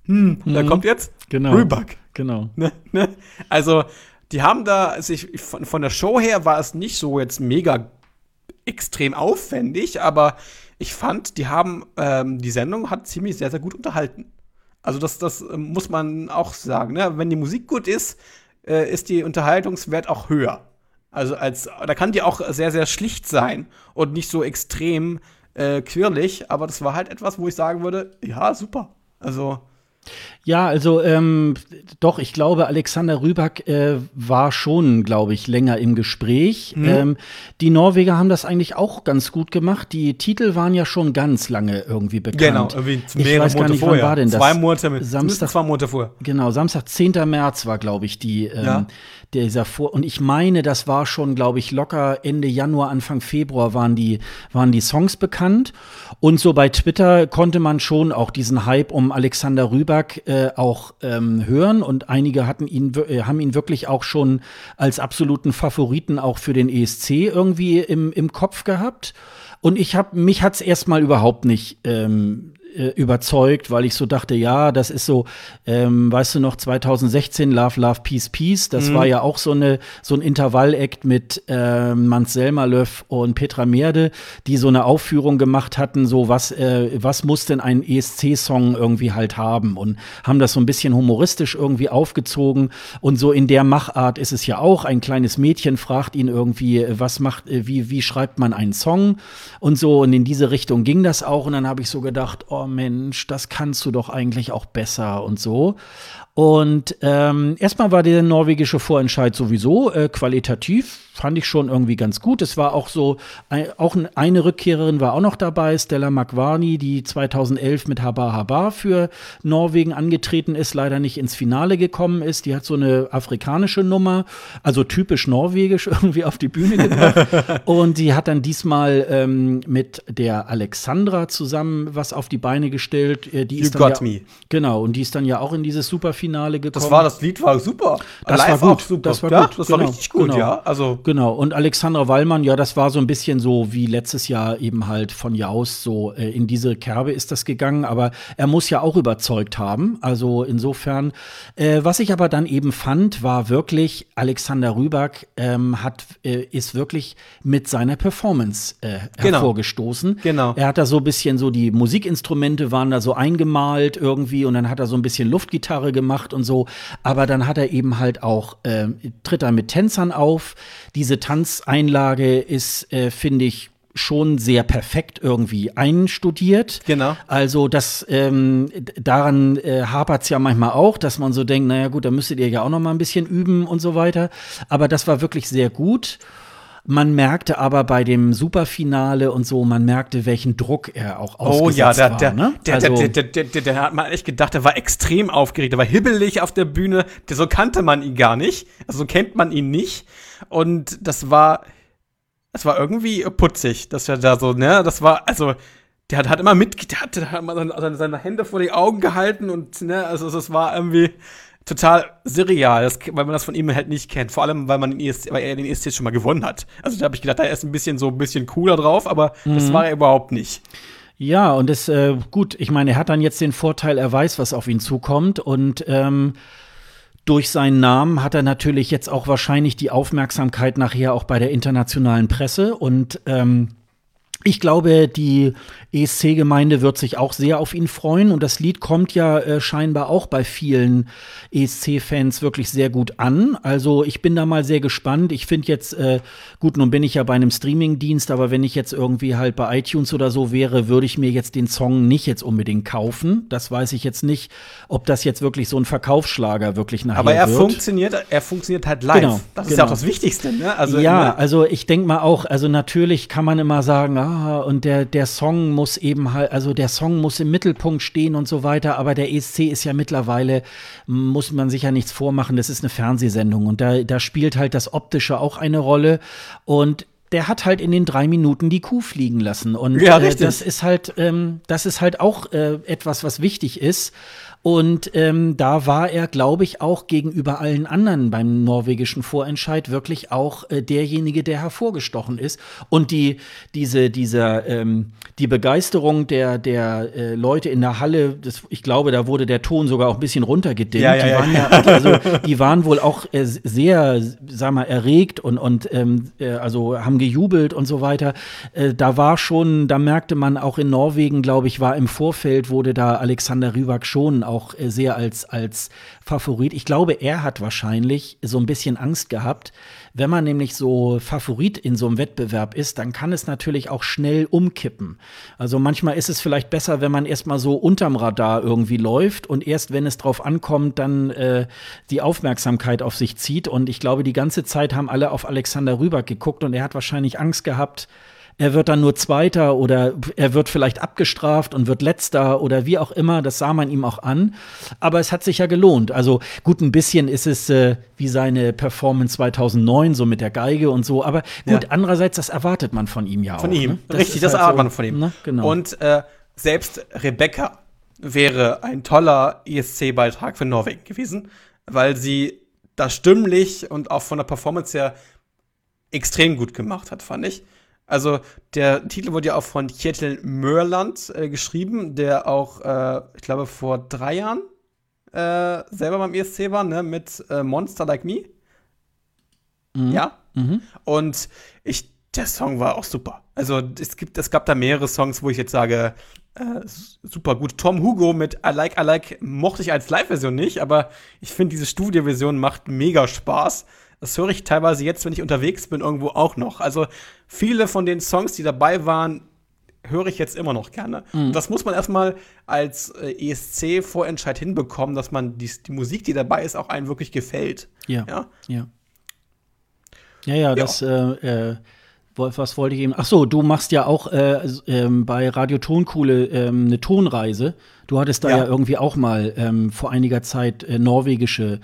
Speaker 2: Hm, mhm. da kommt jetzt
Speaker 1: genau.
Speaker 2: Rüback.
Speaker 1: Genau.
Speaker 2: Ne, ne? Also, die haben da, also ich, von, von der Show her war es nicht so jetzt mega extrem aufwendig, aber ich fand, die haben, ähm, die Sendung hat ziemlich sehr, sehr gut unterhalten. Also das, das äh, muss man auch sagen. Ne? Wenn die Musik gut ist, äh, ist die Unterhaltungswert auch höher. Also als, da kann die auch sehr, sehr schlicht sein und nicht so extrem äh, quirlig, aber das war halt etwas, wo ich sagen würde, ja, super. Also
Speaker 1: ja, also ähm, doch, ich glaube, Alexander Rüback äh, war schon, glaube ich, länger im Gespräch. Mhm. Ähm, die Norweger haben das eigentlich auch ganz gut gemacht. Die Titel waren ja schon ganz lange irgendwie bekannt.
Speaker 2: Genau, irgendwie
Speaker 1: ich weiß gar nicht,
Speaker 2: vorher.
Speaker 1: wann war denn das?
Speaker 2: Zwei Monate mit,
Speaker 1: Samstag,
Speaker 2: zwei Monate vorher.
Speaker 1: Genau, Samstag, 10. März war, glaube ich, die ähm, ja dieser Vor und ich meine, das war schon, glaube ich, locker Ende Januar, Anfang Februar waren die, waren die Songs bekannt. Und so bei Twitter konnte man schon auch diesen Hype um Alexander Rüber Rüback äh, auch ähm, hören und einige hatten ihn, äh, haben ihn wirklich auch schon als absoluten Favoriten auch für den ESC irgendwie im, im Kopf gehabt. Und ich habe mich hat's erstmal überhaupt nicht ähm, äh, überzeugt, weil ich so dachte, ja, das ist so, ähm, weißt du noch, 2016 Love, Love, Peace, Peace, das mhm. war ja auch so eine so ein Intervall-Act mit äh, Mans Selmerlöw und Petra Merde, die so eine Aufführung gemacht hatten, so was äh, was muss denn ein ESC-Song irgendwie halt haben? Und haben das so ein bisschen humoristisch irgendwie aufgezogen. Und so in der Machart ist es ja auch. Ein kleines Mädchen fragt ihn irgendwie, was macht, äh, wie wie schreibt man einen Song? Und so und in diese Richtung ging das auch. Und dann habe ich so gedacht, oh Mensch, das kannst du doch eigentlich auch besser und so. Und ähm, erstmal war der norwegische Vorentscheid sowieso äh, qualitativ, fand ich schon irgendwie ganz gut. Es war auch so, ein, auch eine Rückkehrerin war auch noch dabei, Stella Magwani, die 2011 mit Haba Haba für Norwegen angetreten ist, leider nicht ins Finale gekommen ist. Die hat so eine afrikanische Nummer, also typisch norwegisch (laughs) irgendwie auf die Bühne gebracht. (laughs) und die hat dann diesmal ähm, mit der Alexandra zusammen was auf die Beine gestellt.
Speaker 2: Äh,
Speaker 1: die
Speaker 2: you ist got ja, me.
Speaker 1: Genau, und die ist dann ja auch in dieses super Finale gekommen.
Speaker 2: Das war das Lied war super.
Speaker 1: Das Live war gut. Super.
Speaker 2: Das war ja, gut. Das genau. war richtig gut, genau. ja.
Speaker 1: Also genau. Und Alexandra Wallmann, ja, das war so ein bisschen so wie letztes Jahr eben halt von Jaus so äh, in diese Kerbe ist das gegangen. Aber er muss ja auch überzeugt haben. Also insofern. Äh, was ich aber dann eben fand, war wirklich Alexander Rüback ähm, hat äh, ist wirklich mit seiner Performance äh, genau. hervorgestoßen.
Speaker 2: Genau.
Speaker 1: Er hat da so ein bisschen so die Musikinstrumente waren da so eingemalt irgendwie und dann hat er so ein bisschen Luftgitarre gemacht gemacht und so. Aber dann hat er eben halt auch, äh, tritt er mit Tänzern auf. Diese Tanzeinlage ist, äh, finde ich, schon sehr perfekt irgendwie einstudiert.
Speaker 2: Genau.
Speaker 1: Also das ähm, daran äh, hapert es ja manchmal auch, dass man so denkt, naja gut, da müsstet ihr ja auch noch mal ein bisschen üben und so weiter. Aber das war wirklich sehr gut. Man merkte aber bei dem Superfinale und so, man merkte, welchen Druck er auch ausgesetzt
Speaker 2: oh, ja, der,
Speaker 1: war.
Speaker 2: Der, ne? der, also, der, der, der, der, hat man echt gedacht, der war extrem aufgeregt, der war hibbelig auf der Bühne, der, so kannte man ihn gar nicht, also so kennt man ihn nicht. Und das war, das war irgendwie putzig, dass er da so, ne, das war, also, der hat, hat immer mit, der hat, der hat immer seine, seine Hände vor die Augen gehalten und, ne, also, das war irgendwie, total surreal, das, weil man das von ihm halt nicht kennt. Vor allem, weil man den ESC, weil er den ESC schon mal gewonnen hat. Also da habe ich gedacht, er ist ein bisschen so ein bisschen cooler drauf, aber mhm. das war er überhaupt nicht.
Speaker 1: Ja, und das, äh, gut, ich meine, er hat dann jetzt den Vorteil, er weiß, was auf ihn zukommt und ähm, durch seinen Namen hat er natürlich jetzt auch wahrscheinlich die Aufmerksamkeit nachher auch bei der internationalen Presse und ähm, ich glaube, die ESC-Gemeinde wird sich auch sehr auf ihn freuen und das Lied kommt ja äh, scheinbar auch bei vielen ESC-Fans wirklich sehr gut an. Also ich bin da mal sehr gespannt. Ich finde jetzt, äh, gut, nun bin ich ja bei einem Streaming-Dienst, aber wenn ich jetzt irgendwie halt bei iTunes oder so wäre, würde ich mir jetzt den Song nicht jetzt unbedingt kaufen. Das weiß ich jetzt nicht, ob das jetzt wirklich so ein Verkaufsschlager wirklich nachher
Speaker 2: Aber er
Speaker 1: wird.
Speaker 2: funktioniert, er funktioniert halt live.
Speaker 1: Genau,
Speaker 2: das
Speaker 1: genau.
Speaker 2: ist ja auch das Wichtigste. Ne?
Speaker 1: Also, ja, also ich denke mal auch, also natürlich kann man immer sagen, ah, und der, der Song muss eben halt, also der Song muss im Mittelpunkt stehen und so weiter, aber der ESC ist ja mittlerweile, muss man sich ja nichts vormachen, das ist eine Fernsehsendung und da, da spielt halt das Optische auch eine Rolle und der hat halt in den drei Minuten die Kuh fliegen lassen. Und
Speaker 2: ja,
Speaker 1: äh, das ist halt, ähm, das ist halt auch äh, etwas, was wichtig ist. Und ähm, da war er, glaube ich, auch gegenüber allen anderen beim norwegischen Vorentscheid wirklich auch äh, derjenige, der hervorgestochen ist. Und die, diese, dieser, ähm, die Begeisterung der, der äh, Leute in der Halle, das, ich glaube, da wurde der Ton sogar auch ein bisschen runtergedimmt.
Speaker 2: Ja, ja,
Speaker 1: die, waren ja, also, die waren wohl auch äh, sehr, sag mal, erregt und, und ähm, äh, also haben gejubelt und so weiter. Äh, da war schon, da merkte man auch in Norwegen, glaube ich, war im Vorfeld, wurde da Alexander Rybak schon auch äh, sehr als, als Favorit. Ich glaube, er hat wahrscheinlich so ein bisschen Angst gehabt. Wenn man nämlich so Favorit in so einem Wettbewerb ist, dann kann es natürlich auch schnell umkippen. Also manchmal ist es vielleicht besser, wenn man erstmal so unterm Radar irgendwie läuft und erst wenn es drauf ankommt, dann äh, die Aufmerksamkeit auf sich zieht. Und ich glaube, die ganze Zeit haben alle auf Alexander Rüber geguckt und er hat wahrscheinlich Angst gehabt, er wird dann nur Zweiter oder er wird vielleicht abgestraft und wird Letzter oder wie auch immer. Das sah man ihm auch an. Aber es hat sich ja gelohnt. Also gut, ein bisschen ist es äh, wie seine Performance 2009, so mit der Geige und so. Aber gut, ja. andererseits, das erwartet man von ihm ja
Speaker 2: von
Speaker 1: auch.
Speaker 2: Von ihm,
Speaker 1: ne?
Speaker 2: das richtig, das erwartet so, man von ihm.
Speaker 1: Ne? Genau.
Speaker 2: Und äh, selbst Rebecca wäre ein toller ESC-Beitrag für Norwegen gewesen, weil sie das stimmlich und auch von der Performance her extrem gut gemacht hat, fand ich. Also der Titel wurde ja auch von Kjetil Mörland äh, geschrieben, der auch, äh, ich glaube, vor drei Jahren äh, selber beim ESC war, ne, mit äh, Monster Like Me. Mhm. Ja. Mhm. Und ich, der Song war auch super. Also es gibt, es gab da mehrere Songs, wo ich jetzt sage, äh, super gut. Tom Hugo mit I Like, I Like mochte ich als Live-Version nicht, aber ich finde, diese Studio-Version macht mega Spaß. Das höre ich teilweise jetzt, wenn ich unterwegs bin, irgendwo auch noch. Also viele von den Songs, die dabei waren, höre ich jetzt immer noch gerne. Mhm. Das muss man erstmal als äh, ESC-Vorentscheid hinbekommen, dass man die, die, Musik, die dabei ist, auch einem wirklich gefällt.
Speaker 1: Ja. Ja, ja. Ja, ja, das, äh, äh, was wollte ich eben? Ach so, du machst ja auch äh, äh, bei Radio Tonkuhle ähm, eine Tonreise. Du hattest da ja, ja irgendwie auch mal ähm, vor einiger Zeit äh, norwegische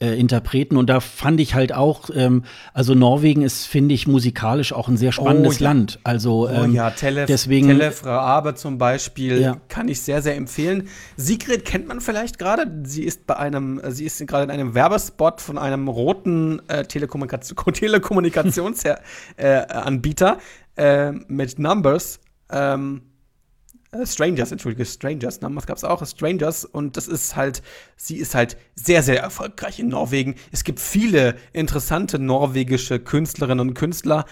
Speaker 1: äh, Interpreten. Und da fand ich halt auch, ähm, also Norwegen ist, finde ich, musikalisch auch ein sehr spannendes oh, ja. Land. Also
Speaker 2: oh, ähm, ja, Telef, deswegen. Telef Abe zum Beispiel ja. kann ich sehr, sehr empfehlen. Sigrid kennt man vielleicht gerade. Sie ist bei einem, sie ist gerade in einem Werbespot von einem roten äh, Telekommunikation, (laughs) Telekommunikationsanbieter äh, äh, mit Numbers. Ähm, äh, Strangers, entschuldige, Strangers, ne? Was gab's auch? Strangers und das ist halt, sie ist halt sehr, sehr erfolgreich in Norwegen. Es gibt viele interessante norwegische Künstlerinnen und Künstler.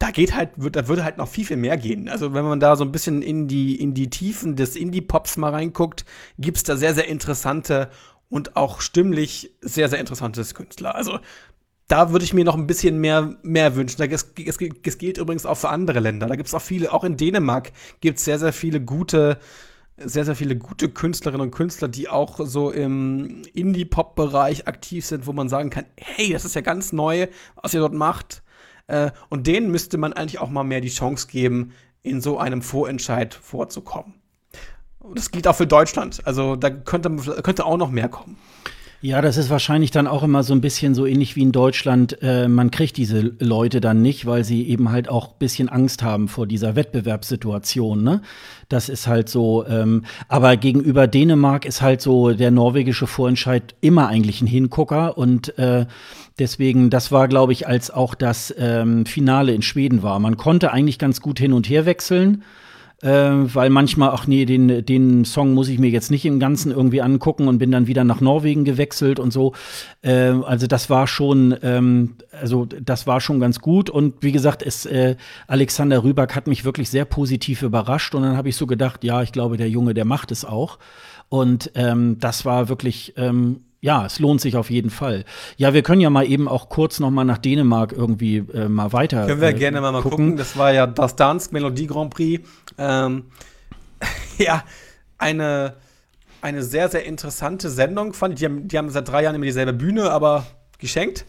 Speaker 2: Da geht halt, wird, da würde halt noch viel, viel mehr gehen. Also, wenn man da so ein bisschen in die, in die Tiefen des Indie-Pops mal reinguckt, gibt's da sehr, sehr interessante und auch stimmlich sehr, sehr interessante Künstler. Also, da würde ich mir noch ein bisschen mehr, mehr wünschen. Es, es, es gilt übrigens auch für andere Länder. Da gibt es auch viele, auch in Dänemark gibt es sehr, sehr viele gute, sehr, sehr viele gute Künstlerinnen und Künstler, die auch so im Indie-Pop-Bereich aktiv sind, wo man sagen kann, hey, das ist ja ganz neu, was ihr dort macht. Äh, und denen müsste man eigentlich auch mal mehr die Chance geben, in so einem Vorentscheid vorzukommen. Und das gilt auch für Deutschland. Also da könnte, könnte auch noch mehr kommen.
Speaker 1: Ja, das ist wahrscheinlich dann auch immer so ein bisschen so ähnlich wie in Deutschland. Äh, man kriegt diese Leute dann nicht, weil sie eben halt auch ein bisschen Angst haben vor dieser Wettbewerbssituation. Ne? Das ist halt so. Ähm, aber gegenüber Dänemark ist halt so der norwegische Vorentscheid immer eigentlich ein Hingucker und äh, Deswegen, das war, glaube ich, als auch das ähm, Finale in Schweden war. Man konnte eigentlich ganz gut hin und her wechseln äh, weil manchmal, ach nee, den, den Song muss ich mir jetzt nicht im Ganzen irgendwie angucken und bin dann wieder nach Norwegen gewechselt und so. Äh, also das war schon, ähm, also das war schon ganz gut. Und wie gesagt, es, äh, Alexander Rüback hat mich wirklich sehr positiv überrascht. Und dann habe ich so gedacht, ja, ich glaube, der Junge, der macht es auch. Und ähm, das war wirklich ähm, ja, es lohnt sich auf jeden Fall. Ja, wir können ja mal eben auch kurz noch mal nach Dänemark irgendwie äh, mal weiter.
Speaker 2: Können wir äh, gerne mal, mal gucken. Das war ja das Dansk Melodie Grand Prix. Ähm, (laughs) ja, eine, eine sehr, sehr interessante Sendung fand ich. Die haben, die haben seit drei Jahren immer dieselbe Bühne, aber geschenkt.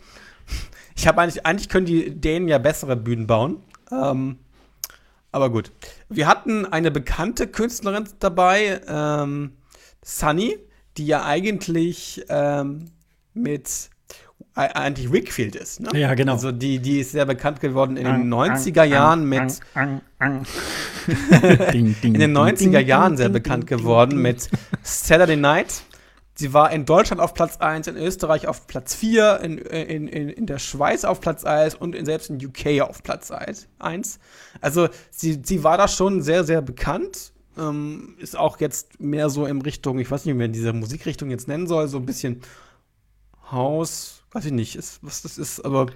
Speaker 2: Ich habe eigentlich, eigentlich können die Dänen ja bessere Bühnen bauen. Ähm, aber gut. Wir hatten eine bekannte Künstlerin dabei, ähm, Sunny die ja eigentlich ähm, mit eigentlich Wickfield ist. Ne?
Speaker 1: Ja, genau.
Speaker 2: Also die, die ist sehr bekannt geworden in den 90er Jahren mit (laughs) in den 90er Jahren sehr bekannt geworden mit Saturday Night. Sie war in Deutschland auf Platz 1, in Österreich auf Platz 4, in, in, in, in der Schweiz auf Platz 1 und in, selbst in UK auf Platz 1. Also sie, sie war da schon sehr, sehr bekannt ähm, ist auch jetzt mehr so in Richtung, ich weiß nicht, wie man diese Musikrichtung jetzt nennen soll, so ein bisschen Haus, weiß ich nicht, ist, was das ist, aber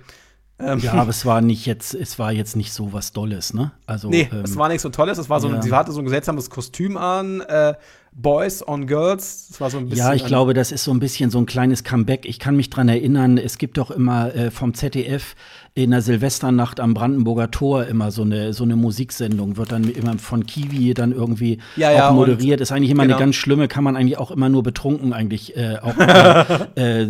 Speaker 1: ähm, ja, aber es war nicht jetzt, es war jetzt nicht so was Dolles, ne?
Speaker 2: Also, nee, ähm, es war nicht so Tolles. Es war so, ja. sie hatte so ein seltsames Kostüm an, äh, Boys on Girls. Das war so ein
Speaker 1: bisschen. Ja, ich glaube, das ist so ein bisschen so ein kleines Comeback. Ich kann mich dran erinnern, es gibt doch immer äh, vom ZDF in der Silvesternacht am Brandenburger Tor immer so eine, so eine Musiksendung, wird dann immer von Kiwi dann irgendwie
Speaker 2: ja, ja,
Speaker 1: auch moderiert. Ist eigentlich immer genau. eine ganz schlimme, kann man eigentlich auch immer nur betrunken eigentlich äh, auch (laughs) äh,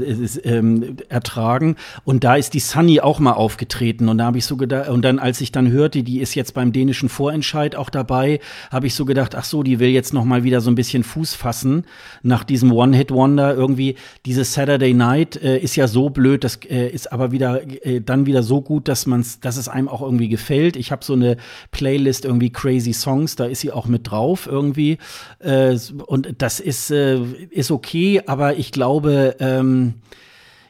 Speaker 1: ähm, ertragen. Und da ist die Sunny auch mal aufgetreten und da habe ich so gedacht, und dann als ich dann hörte, die ist jetzt beim dänischen Vorentscheid auch dabei, habe ich so gedacht, ach so, die will jetzt noch mal wieder so ein bisschen bisschen Fuß fassen nach diesem One-Hit-Wonder. Irgendwie dieses Saturday Night äh, ist ja so blöd, das äh, ist aber wieder äh, dann wieder so gut, dass man's, dass es einem auch irgendwie gefällt. Ich habe so eine Playlist irgendwie Crazy Songs, da ist sie auch mit drauf irgendwie. Äh, und das ist, äh, ist okay, aber ich glaube, ähm,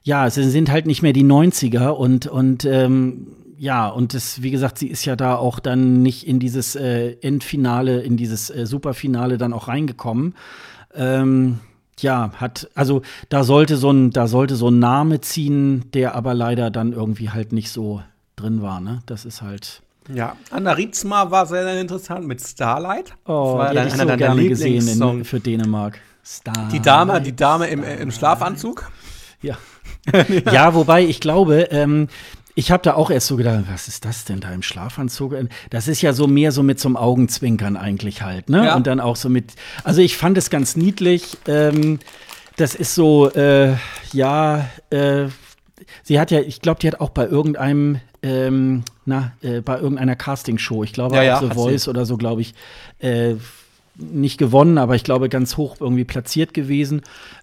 Speaker 1: ja, es sind halt nicht mehr die 90er und, und ähm, ja, und das, wie gesagt, sie ist ja da auch dann nicht in dieses äh, Endfinale, in dieses äh, Superfinale dann auch reingekommen. Ähm, ja, hat, also da sollte so ein, da sollte so ein Name ziehen, der aber leider dann irgendwie halt nicht so drin war, ne? Das ist halt.
Speaker 2: Ja, Anna Ritzma war sehr, sehr interessant mit Starlight.
Speaker 1: Oh, das war die hätte ich so gerne gesehen in, für Dänemark.
Speaker 2: Starlight. Die Dame, die Dame im, im Schlafanzug. (laughs)
Speaker 1: Ja. ja, wobei ich glaube, ähm, ich habe da auch erst so gedacht, was ist das denn da im Schlafanzug? Das ist ja so mehr so mit so einem Augenzwinkern eigentlich halt, ne? Ja. Und dann auch so mit, also ich fand es ganz niedlich. Ähm, das ist so, äh, ja, äh, sie hat ja, ich glaube, die hat auch bei irgendeinem, ähm, na, äh, bei irgendeiner Castingshow, ich glaube ja, ja, The Voice sie. oder so, glaube ich, äh, nicht gewonnen, aber ich glaube ganz hoch irgendwie platziert gewesen.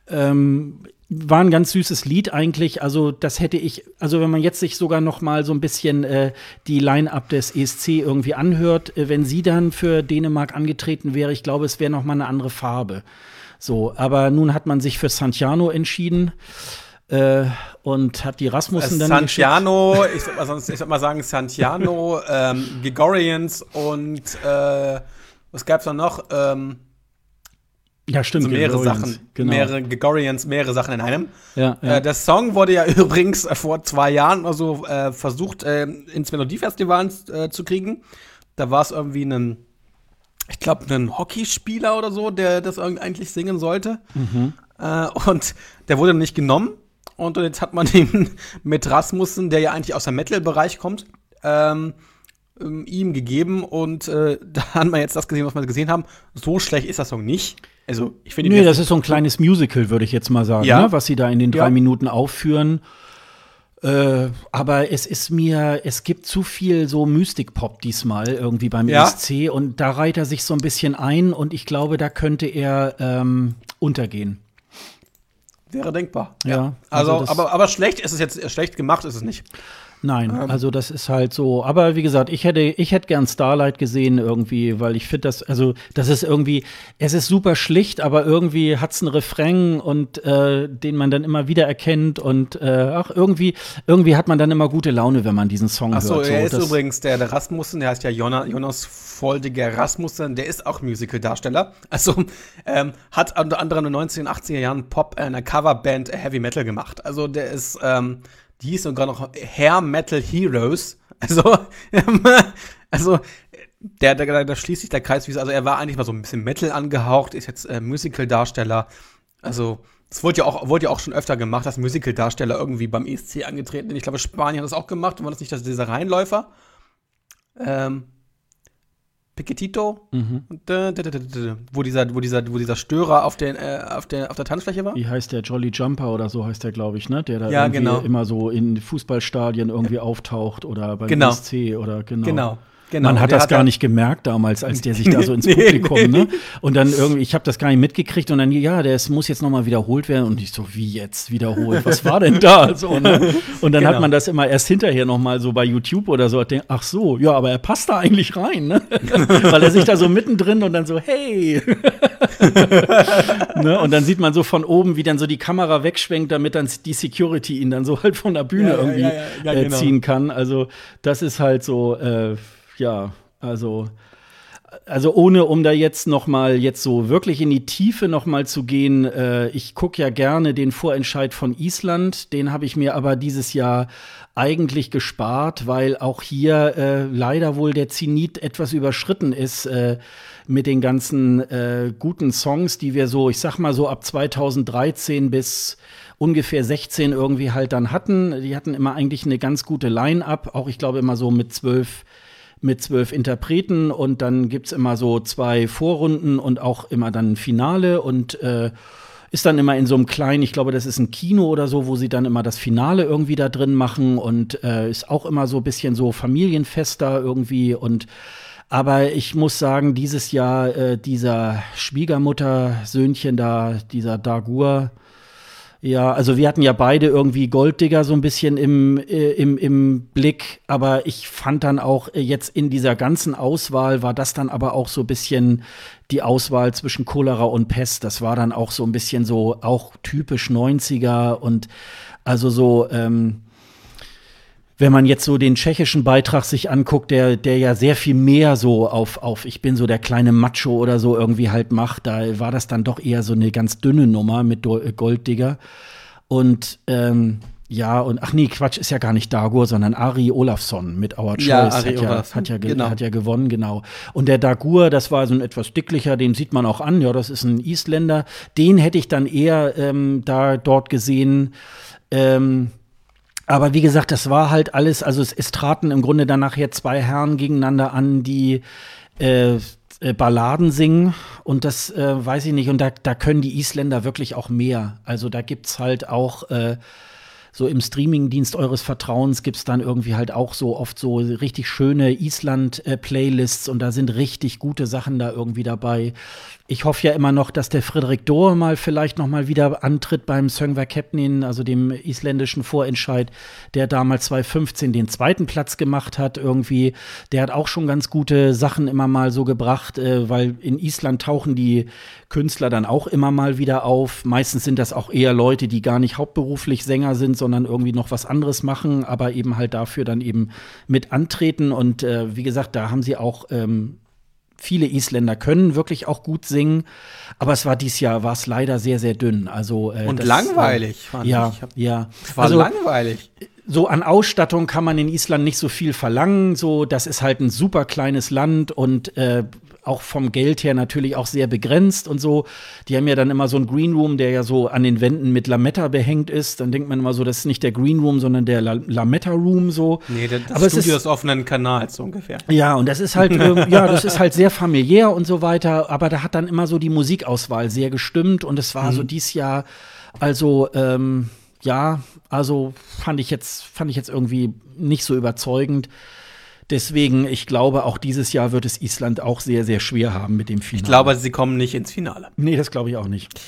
Speaker 1: Ähm, war ein ganz süßes Lied eigentlich. Also das hätte ich, also wenn man jetzt sich sogar noch mal so ein bisschen äh, die Line-up des ESC irgendwie anhört, äh, wenn sie dann für Dänemark angetreten wäre, ich glaube, es wäre noch mal eine andere Farbe. So, aber nun hat man sich für Santiano entschieden. Äh, und hat die Rasmussen
Speaker 2: dann Santiano, ich sag, mal, sonst, ich sag mal sagen Santiano, ähm, Gregorians und äh, was gab's da noch? Ähm,
Speaker 1: ja, stimmt.
Speaker 2: Also mehrere Sachen, genau. mehrere Gregorians, mehrere Sachen in einem. Ja, ja. Äh, der Song wurde ja (laughs) übrigens äh, vor zwei Jahren oder so äh, versucht, äh, ins Melodiefestival äh, zu kriegen. Da war es irgendwie ein, ich glaube, ein Hockeyspieler oder so, der das eigentlich singen sollte. Mhm. Äh, und der wurde nicht genommen. Und jetzt hat man (laughs) ihn mit Rasmussen, der ja eigentlich aus dem Metal-Bereich kommt, ähm, ähm, ihm gegeben. Und äh, (laughs) da hat man jetzt das gesehen, was wir gesehen haben. So schlecht ist das Song nicht.
Speaker 1: Also, ich finde. Nee, das ist so ein kleines Musical, würde ich jetzt mal sagen, ja. ne? was sie da in den drei ja. Minuten aufführen. Äh, aber es ist mir, es gibt zu viel so Mystik-Pop diesmal irgendwie beim ja. ESC und da reiht er sich so ein bisschen ein und ich glaube, da könnte er ähm, untergehen.
Speaker 2: Wäre denkbar. Ja. Also, also aber, aber schlecht ist es jetzt, schlecht gemacht ist es nicht.
Speaker 1: Nein, ähm. also das ist halt so. Aber wie gesagt, ich hätte, ich hätte gern Starlight gesehen irgendwie, weil ich finde das, also das ist irgendwie, es ist super schlicht, aber irgendwie hat es einen Refrain und äh, den man dann immer wieder erkennt und äh, ach, irgendwie, irgendwie hat man dann immer gute Laune, wenn man diesen Song ach so, hört.
Speaker 2: Achso, er ist übrigens der, der Rasmussen, der heißt ja Jonas, Jonas Voldiger Rasmussen, der ist auch Musical-Darsteller. Also ähm, hat unter anderem in den 1980er Jahren Pop, äh, eine Coverband Heavy Metal gemacht. Also der ist ähm, die hieß sogar noch Hair Metal Heroes. (laughs) Also, also der, der, da schließt sich der Kreis. Also er war eigentlich mal so ein bisschen Metal angehaucht, ist jetzt äh, Musical-Darsteller. Also es wurde ja, auch, wurde ja auch schon öfter gemacht, dass Musical-Darsteller irgendwie beim ESC angetreten sind. Ich glaube, Spanien hat das auch gemacht. War das nicht das, dieser Rheinläufer? Ähm, Piquetito, mhm. wo, dieser, wo, dieser, wo dieser Störer auf, den, äh, auf, der, auf der Tanzfläche war.
Speaker 1: Wie heißt der? Jolly Jumper oder so heißt der, glaube ich, ne? Der da ja, genau. immer so in Fußballstadien irgendwie auftaucht oder beim genau. SC oder genau. Genau. Genau, Man hat das hat gar nicht gemerkt damals, als der sich da so ins Publikum, ne? Und dann irgendwie, ich habe das gar nicht mitgekriegt und dann, ja, das muss jetzt nochmal wiederholt werden und ich so, wie jetzt wiederholt? Was war denn da? So, ne? Und dann genau. hat man das immer erst hinterher nochmal so bei YouTube oder so, denkt, ach so, ja, aber er passt da eigentlich rein, ne? (laughs) Weil er sich da so mittendrin und dann so, hey. (laughs) ne? Und dann sieht man so von oben, wie dann so die Kamera wegschwenkt, damit dann die Security ihn dann so halt von der Bühne ja, irgendwie ja, ja, äh, genau. ziehen kann. Also das ist halt so, äh, ja, also also ohne um da jetzt noch mal jetzt so wirklich in die Tiefe noch mal zu gehen, äh, ich gucke ja gerne den Vorentscheid von Island, den habe ich mir aber dieses Jahr eigentlich gespart, weil auch hier äh, leider wohl der Zenit etwas überschritten ist äh, mit den ganzen äh, guten Songs, die wir so, ich sag mal so ab 2013 bis ungefähr 16 irgendwie halt dann hatten. Die hatten immer eigentlich eine ganz gute Line-up, auch ich glaube immer so mit zwölf mit zwölf Interpreten und dann gibt's immer so zwei Vorrunden und auch immer dann ein Finale und äh, ist dann immer in so einem kleinen, ich glaube, das ist ein Kino oder so, wo sie dann immer das Finale irgendwie da drin machen und äh, ist auch immer so ein bisschen so familienfester irgendwie und Aber ich muss sagen, dieses Jahr äh, dieser Schwiegermutter-Söhnchen da, dieser Dagur, ja, also wir hatten ja beide irgendwie Golddigger so ein bisschen im, äh, im, im Blick, aber ich fand dann auch äh, jetzt in dieser ganzen Auswahl war das dann aber auch so ein bisschen die Auswahl zwischen Cholera und Pest. Das war dann auch so ein bisschen so auch typisch 90er und also so, ähm, wenn man jetzt so den tschechischen Beitrag sich anguckt, der, der ja sehr viel mehr so auf, auf ich bin so der kleine Macho oder so irgendwie halt macht, da war das dann doch eher so eine ganz dünne Nummer mit Golddigger. Und ähm, ja, und ach nee, Quatsch, ist ja gar nicht Dagur, sondern Ari Olafsson mit Our Choice
Speaker 2: ja,
Speaker 1: Ari hat, ja, hat, ja genau. hat ja gewonnen, genau. Und der Dagur, das war so ein etwas dicklicher, den sieht man auch an, ja, das ist ein Isländer. Den hätte ich dann eher ähm, da dort gesehen. Ähm, aber wie gesagt, das war halt alles, also es, es traten im Grunde dann nachher zwei Herren gegeneinander an, die äh, äh, Balladen singen und das äh, weiß ich nicht. Und da, da können die Isländer wirklich auch mehr. Also da gibt's halt auch äh, so im Streamingdienst eures Vertrauens gibt's dann irgendwie halt auch so oft so richtig schöne Island-Playlists und da sind richtig gute Sachen da irgendwie dabei ich hoffe ja immer noch, dass der Frederik Dohr mal vielleicht noch mal wieder antritt beim Söngvar Kepnin, also dem isländischen Vorentscheid, der damals 2015 den zweiten Platz gemacht hat irgendwie. Der hat auch schon ganz gute Sachen immer mal so gebracht, äh, weil in Island tauchen die Künstler dann auch immer mal wieder auf. Meistens sind das auch eher Leute, die gar nicht hauptberuflich Sänger sind, sondern irgendwie noch was anderes machen, aber eben halt dafür dann eben mit antreten. Und äh, wie gesagt, da haben sie auch ähm, viele Isländer können wirklich auch gut singen, aber es war dieses Jahr war es leider sehr sehr dünn. Also
Speaker 2: äh, und langweilig.
Speaker 1: Äh, ja, ja.
Speaker 2: Es war also, langweilig.
Speaker 1: So an Ausstattung kann man in Island nicht so viel verlangen. So, das ist halt ein super kleines Land und äh, auch vom Geld her natürlich auch sehr begrenzt und so. Die haben ja dann immer so einen Green Room, der ja so an den Wänden mit Lametta behängt ist. Dann denkt man immer so, das ist nicht der Green Room, sondern der La Lametta Room so.
Speaker 2: Nee, das Aber Studio ist, des offenen Kanals so ungefähr.
Speaker 1: Ja, und das ist halt, äh, ja, das (laughs) ist halt sehr familiär und so weiter. Aber da hat dann immer so die Musikauswahl sehr gestimmt und es war mhm. so dies Jahr, also ähm, ja, also fand ich jetzt, fand ich jetzt irgendwie nicht so überzeugend. Deswegen, ich glaube, auch dieses Jahr wird es Island auch sehr, sehr schwer haben mit dem Finale.
Speaker 2: Ich glaube, sie kommen nicht ins Finale.
Speaker 1: Nee, das glaube ich auch nicht.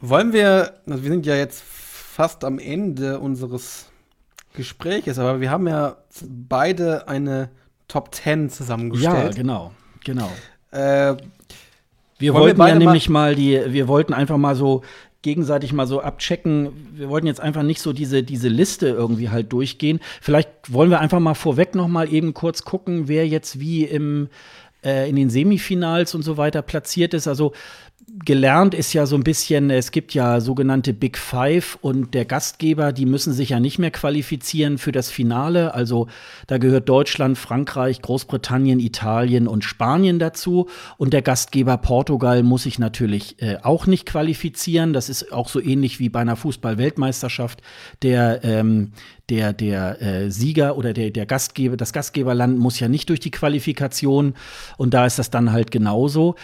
Speaker 2: Wollen wir, also wir sind ja jetzt fast am Ende unseres Gespräches, aber wir haben ja beide eine Top 10 zusammengestellt.
Speaker 1: Ja, genau, genau. Äh, wir wollten wir ja nämlich mal die, wir wollten einfach mal so gegenseitig mal so abchecken. Wir wollten jetzt einfach nicht so diese, diese Liste irgendwie halt durchgehen. Vielleicht wollen wir einfach mal vorweg noch mal eben kurz gucken, wer jetzt wie im, äh, in den Semifinals und so weiter platziert ist. Also gelernt ist ja so ein bisschen, es gibt ja sogenannte Big Five und der Gastgeber, die müssen sich ja nicht mehr qualifizieren für das Finale. Also da gehört Deutschland, Frankreich, Großbritannien, Italien und Spanien dazu. Und der Gastgeber Portugal muss sich natürlich äh, auch nicht qualifizieren. Das ist auch so ähnlich wie bei einer Fußball-Weltmeisterschaft. Der, ähm, der, der äh, Sieger oder der, der Gastgeber, das Gastgeberland muss ja nicht durch die Qualifikation. Und da ist das dann halt genauso.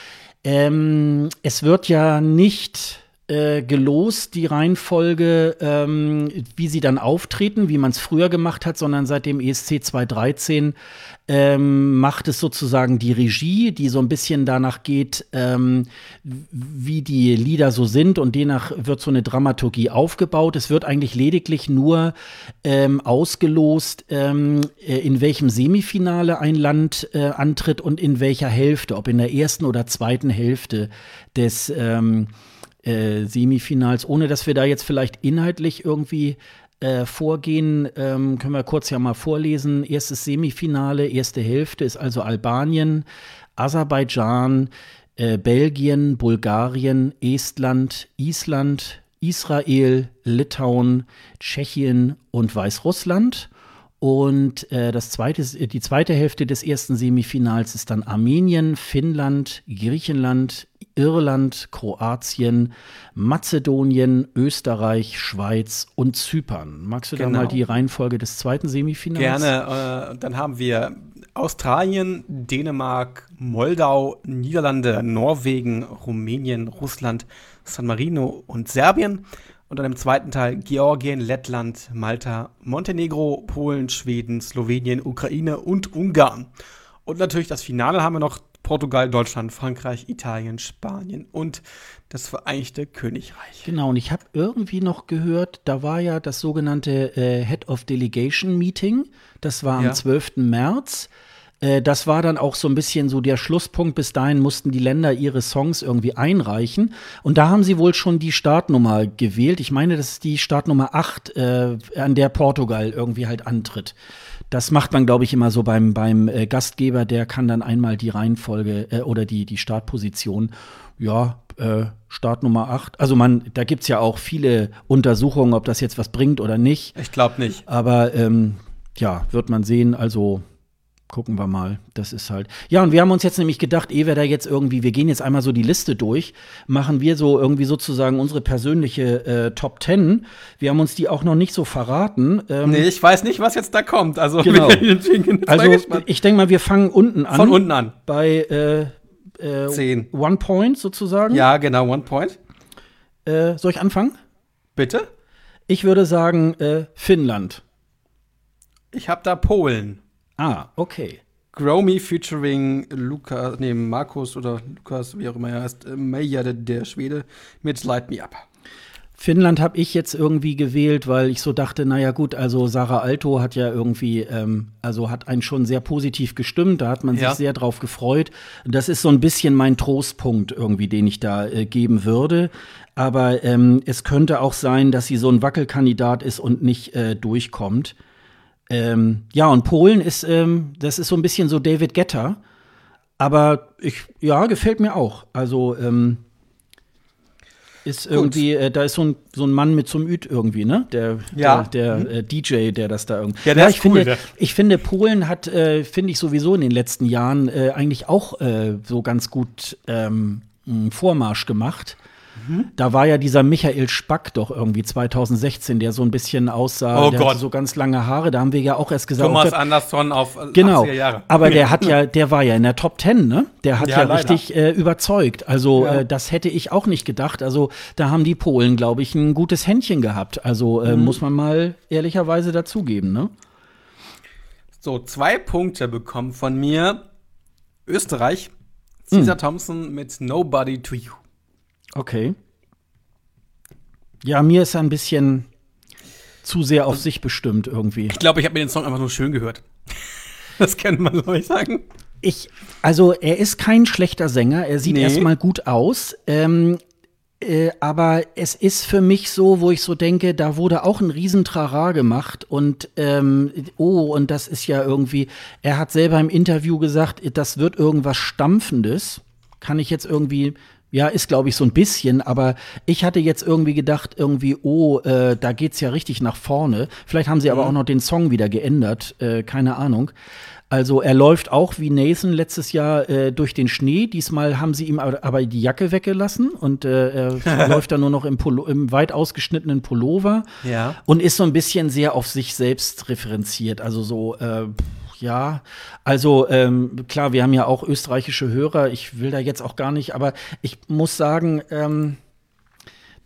Speaker 1: Ähm, es wird ja nicht äh, gelost, die Reihenfolge, ähm, wie sie dann auftreten, wie man es früher gemacht hat, sondern seit dem ESC 2013 ähm, macht es sozusagen die Regie, die so ein bisschen danach geht, ähm, wie die Lieder so sind und demnach wird so eine Dramaturgie aufgebaut. Es wird eigentlich lediglich nur ähm, ausgelost, ähm, äh, in welchem Semifinale ein Land äh, antritt und in welcher Hälfte, ob in der ersten oder zweiten Hälfte des ähm, äh, Semifinals, ohne dass wir da jetzt vielleicht inhaltlich irgendwie äh, vorgehen, ähm, können wir kurz ja mal vorlesen. Erstes Semifinale, erste Hälfte ist also Albanien, Aserbaidschan, äh, Belgien, Bulgarien, Estland, Island, Israel, Litauen, Tschechien und Weißrussland. Und äh, das zweite, die zweite Hälfte des ersten Semifinals ist dann Armenien, Finnland, Griechenland, Irland, Kroatien, Mazedonien, Österreich, Schweiz und Zypern. Magst du genau. da mal die Reihenfolge des zweiten Semifinals?
Speaker 2: Gerne. Äh, dann haben wir Australien, Dänemark, Moldau, Niederlande, Norwegen, Rumänien, Russland, San Marino und Serbien. Und dann im zweiten Teil Georgien, Lettland, Malta, Montenegro, Polen, Schweden, Slowenien, Ukraine und Ungarn. Und natürlich das Finale haben wir noch Portugal, Deutschland, Frankreich, Italien, Spanien und das Vereinigte Königreich.
Speaker 1: Genau, und ich habe irgendwie noch gehört, da war ja das sogenannte äh, Head of Delegation Meeting. Das war am ja. 12. März. Äh, das war dann auch so ein bisschen so der Schlusspunkt. Bis dahin mussten die Länder ihre Songs irgendwie einreichen. Und da haben sie wohl schon die Startnummer gewählt. Ich meine, das ist die Startnummer 8, äh, an der Portugal irgendwie halt antritt. Das macht man, glaube ich, immer so beim, beim äh, Gastgeber. Der kann dann einmal die Reihenfolge äh, oder die, die Startposition, ja, äh, Startnummer 8. Also man, da gibt es ja auch viele Untersuchungen, ob das jetzt was bringt oder nicht.
Speaker 2: Ich glaube nicht.
Speaker 1: Aber ähm, ja, wird man sehen. Also gucken wir mal. Das ist halt. Ja, und wir haben uns jetzt nämlich gedacht, ehe wir da jetzt irgendwie, wir gehen jetzt einmal so die Liste durch, machen wir so irgendwie sozusagen unsere persönliche äh, Top Ten. Wir haben uns die auch noch nicht so verraten.
Speaker 2: Ähm, nee, ich weiß nicht, was jetzt da kommt. Also,
Speaker 1: genau. (laughs) also ich denke mal, wir fangen unten an.
Speaker 2: Von unten an.
Speaker 1: Bei äh, äh,
Speaker 2: Zehn.
Speaker 1: One Point sozusagen.
Speaker 2: Ja, genau, One Point.
Speaker 1: Äh, soll ich anfangen?
Speaker 2: Bitte?
Speaker 1: Ich würde sagen äh, Finnland.
Speaker 2: Ich habe da Polen.
Speaker 1: Ah, okay.
Speaker 2: Gromi featuring Lukas, nee, Markus oder Lukas, wie auch immer er heißt, Meyer, der, der Schwede, mit Light Me Up.
Speaker 1: Finnland habe ich jetzt irgendwie gewählt, weil ich so dachte, naja gut, also Sarah Alto hat ja irgendwie, ähm, also hat einen schon sehr positiv gestimmt, da hat man ja. sich sehr drauf gefreut. Das ist so ein bisschen mein Trostpunkt irgendwie, den ich da äh, geben würde. Aber ähm, es könnte auch sein, dass sie so ein Wackelkandidat ist und nicht äh, durchkommt. Ähm, ja, und Polen ist, ähm, das ist so ein bisschen so David Getter. Aber ich, ja, gefällt mir auch. Also, ähm, ist irgendwie, äh, da ist so ein, so ein Mann mit so einem Üd irgendwie, ne? Der,
Speaker 2: ja.
Speaker 1: der, der äh, DJ, der das da irgendwie.
Speaker 2: Ja, der ja,
Speaker 1: ich, cool, finde, ich finde, Polen hat, äh, finde ich sowieso in den letzten Jahren äh, eigentlich auch äh, so ganz gut ähm, Vormarsch gemacht. Da war ja dieser Michael Spack doch irgendwie 2016, der so ein bisschen aussah,
Speaker 2: oh
Speaker 1: der
Speaker 2: Gott.
Speaker 1: hatte so ganz lange Haare. Da haben wir ja auch erst gesagt,
Speaker 2: Thomas Andersson auf
Speaker 1: genau. 80er Jahre. Aber der (laughs) hat ja, der war ja in der Top Ten, ne? Der hat ja, ja richtig äh, überzeugt. Also ja. äh, das hätte ich auch nicht gedacht. Also da haben die Polen, glaube ich, ein gutes Händchen gehabt. Also äh, mhm. muss man mal ehrlicherweise dazugeben, ne?
Speaker 2: So, zwei Punkte bekommen von mir. Österreich, Caesar mhm. Thompson mit Nobody to You.
Speaker 1: Okay. Ja, mir ist er ein bisschen zu sehr auf sich bestimmt irgendwie.
Speaker 2: Ich glaube, ich habe mir den Song einfach nur schön gehört. (laughs) das kann man, glaube ich, sagen.
Speaker 1: Ich, also er ist kein schlechter Sänger, er sieht nee. erstmal gut aus. Ähm, äh, aber es ist für mich so, wo ich so denke, da wurde auch ein Riesentrara gemacht und ähm, oh, und das ist ja irgendwie, er hat selber im Interview gesagt, das wird irgendwas Stampfendes. Kann ich jetzt irgendwie ja, ist glaube ich so ein bisschen, aber ich hatte jetzt irgendwie gedacht, irgendwie, oh, äh, da geht's ja richtig nach vorne. Vielleicht haben sie aber mhm. auch noch den Song wieder geändert, äh, keine Ahnung. Also er läuft auch wie Nathan letztes Jahr äh, durch den Schnee. Diesmal haben sie ihm aber die Jacke weggelassen und äh, er (laughs) läuft da nur noch im, Polo im weit ausgeschnittenen Pullover
Speaker 2: ja.
Speaker 1: und ist so ein bisschen sehr auf sich selbst referenziert. Also so äh, ja, also ähm, klar, wir haben ja auch österreichische Hörer. Ich will da jetzt auch gar nicht, aber ich muss sagen, ähm,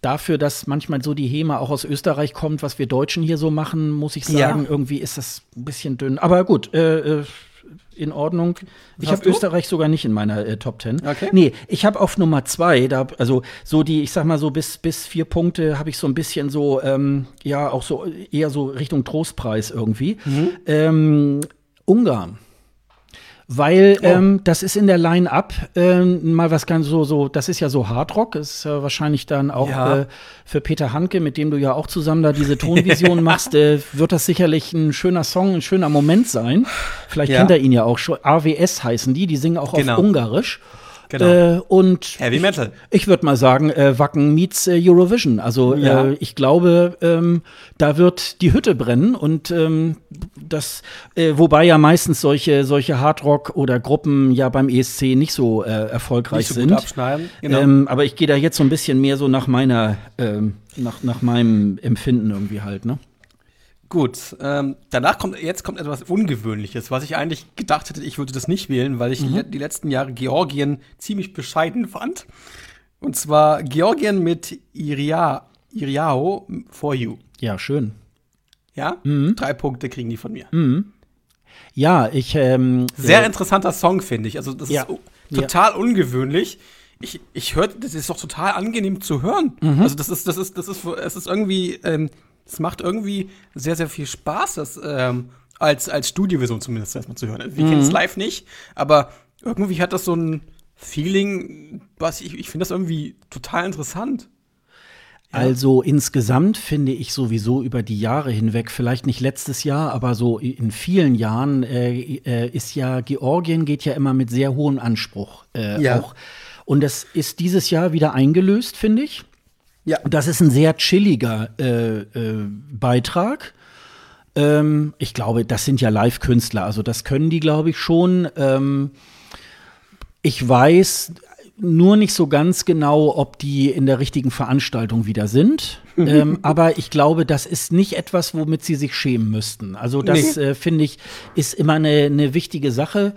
Speaker 1: dafür, dass manchmal so die HEMA auch aus Österreich kommt, was wir Deutschen hier so machen, muss ich sagen, ja. irgendwie ist das ein bisschen dünn. Aber gut, äh, äh in Ordnung. Ich habe Österreich sogar nicht in meiner äh, Top Ten.
Speaker 2: Okay.
Speaker 1: Nee, ich habe auf Nummer zwei, da, also so die, ich sag mal so bis, bis vier Punkte habe ich so ein bisschen so, ähm, ja, auch so eher so Richtung Trostpreis irgendwie. Mhm. Ähm, Ungarn. Weil oh. ähm, das ist in der Line-Up ähm, mal was ganz so, so, das ist ja so Hardrock, ist äh, wahrscheinlich dann auch ja. äh, für Peter Hanke, mit dem du ja auch zusammen da diese Tonvision (laughs) machst, äh, wird das sicherlich ein schöner Song, ein schöner Moment sein. Vielleicht ja. kennt er ihn ja auch schon. AWS heißen die, die singen auch genau. auf Ungarisch.
Speaker 2: Genau.
Speaker 1: Äh, und
Speaker 2: Heavy Metal.
Speaker 1: Ich, ich würde mal sagen, äh, Wacken meets äh, Eurovision. Also
Speaker 2: ja.
Speaker 1: Äh, ich glaube, ähm, da wird die Hütte brennen und ähm, das, äh, wobei ja meistens solche, solche Hardrock oder Gruppen ja beim ESC nicht so äh, erfolgreich nicht so sind. Gut
Speaker 2: abschneiden.
Speaker 1: Genau. Ähm, aber ich gehe da jetzt so ein bisschen mehr so nach meiner, ähm, nach, nach meinem Empfinden irgendwie halt, ne?
Speaker 2: Gut, ähm, danach kommt, jetzt kommt etwas Ungewöhnliches, was ich eigentlich gedacht hätte, ich würde das nicht wählen, weil ich mhm. die, die, letzten Jahre Georgien ziemlich bescheiden fand. Und zwar Georgien mit Iria, Iriao for You.
Speaker 1: Ja, schön.
Speaker 2: Ja? Mhm. Drei Punkte kriegen die von mir.
Speaker 1: Mhm. Ja, ich. Ähm,
Speaker 2: Sehr äh, interessanter Song, finde ich. Also, das ja. ist total ja. ungewöhnlich. Ich, ich höre, das ist doch total angenehm zu hören. Mhm. Also, das ist, das ist, das ist, es ist irgendwie, ähm, es macht irgendwie sehr, sehr viel Spaß, das ähm, als, als Studioversion zumindest erstmal zu hören. Wir mhm. kennen es live nicht, aber irgendwie hat das so ein Feeling, was ich, ich finde das irgendwie total interessant.
Speaker 1: Also insgesamt finde ich sowieso über die Jahre hinweg, vielleicht nicht letztes Jahr, aber so in vielen Jahren äh, äh, ist ja Georgien geht ja immer mit sehr hohem Anspruch äh, ja. auch. Und das ist dieses Jahr wieder eingelöst, finde ich. Ja. Das ist ein sehr chilliger äh, äh, Beitrag. Ähm, ich glaube, das sind ja Live-Künstler, also das können die, glaube ich, schon. Ähm, ich weiß, nur nicht so ganz genau, ob die in der richtigen Veranstaltung wieder sind. (laughs) ähm, aber ich glaube, das ist nicht etwas, womit sie sich schämen müssten. Also das nee. äh, finde ich ist immer eine, eine wichtige Sache.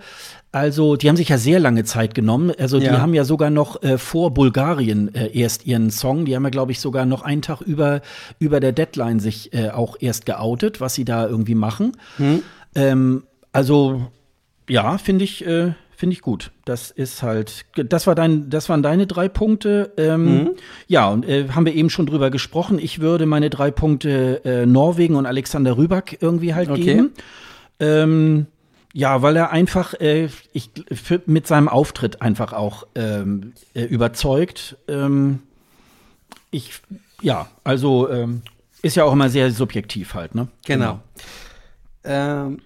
Speaker 1: Also, die haben sich ja sehr lange Zeit genommen. Also, die ja. haben ja sogar noch äh, vor Bulgarien äh, erst ihren Song. Die haben ja, glaube ich, sogar noch einen Tag über, über der Deadline sich äh, auch erst geoutet, was sie da irgendwie machen. Hm. Ähm, also, ja, finde ich, äh, Finde ich gut. Das ist halt, das war dein, das waren deine drei Punkte. Ähm, mhm. Ja, und äh, haben wir eben schon drüber gesprochen. Ich würde meine drei Punkte äh, Norwegen und Alexander Rüback irgendwie halt okay. geben. Ähm, ja, weil er einfach, äh, ich, für, mit seinem Auftritt einfach auch ähm, äh, überzeugt. Ähm, ich, ja, also ähm, ist ja auch immer sehr subjektiv halt, ne?
Speaker 2: Genau. genau.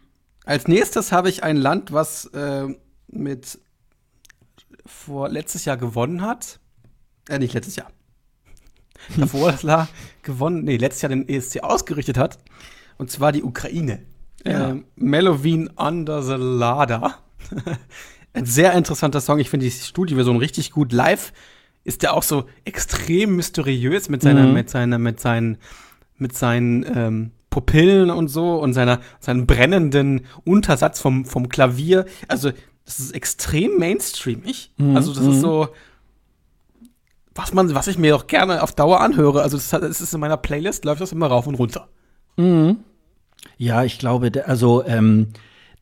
Speaker 2: Als nächstes habe ich ein Land, was äh, mit vor letztes Jahr gewonnen hat. Äh, nicht letztes Jahr. (laughs) Davor das Jahr gewonnen, nee, letztes Jahr den ESC ausgerichtet hat. Und zwar die Ukraine. Ja. Ähm, Melovin Under the Lada. (laughs) Ein sehr interessanter Song. Ich finde die Studioversion richtig gut. Live ist der auch so extrem mysteriös mit seiner, mhm. mit seiner, mit seinen, mit seinen ähm, Pupillen und so und seiner, seinen brennenden Untersatz vom, vom Klavier. Also das ist extrem mainstreamig. Mhm. Also das ist mhm. so, was man, was ich mir auch gerne auf Dauer anhöre. Also das, das ist in meiner Playlist, läuft das immer rauf und runter.
Speaker 1: Mhm. Ja, ich glaube, also ähm,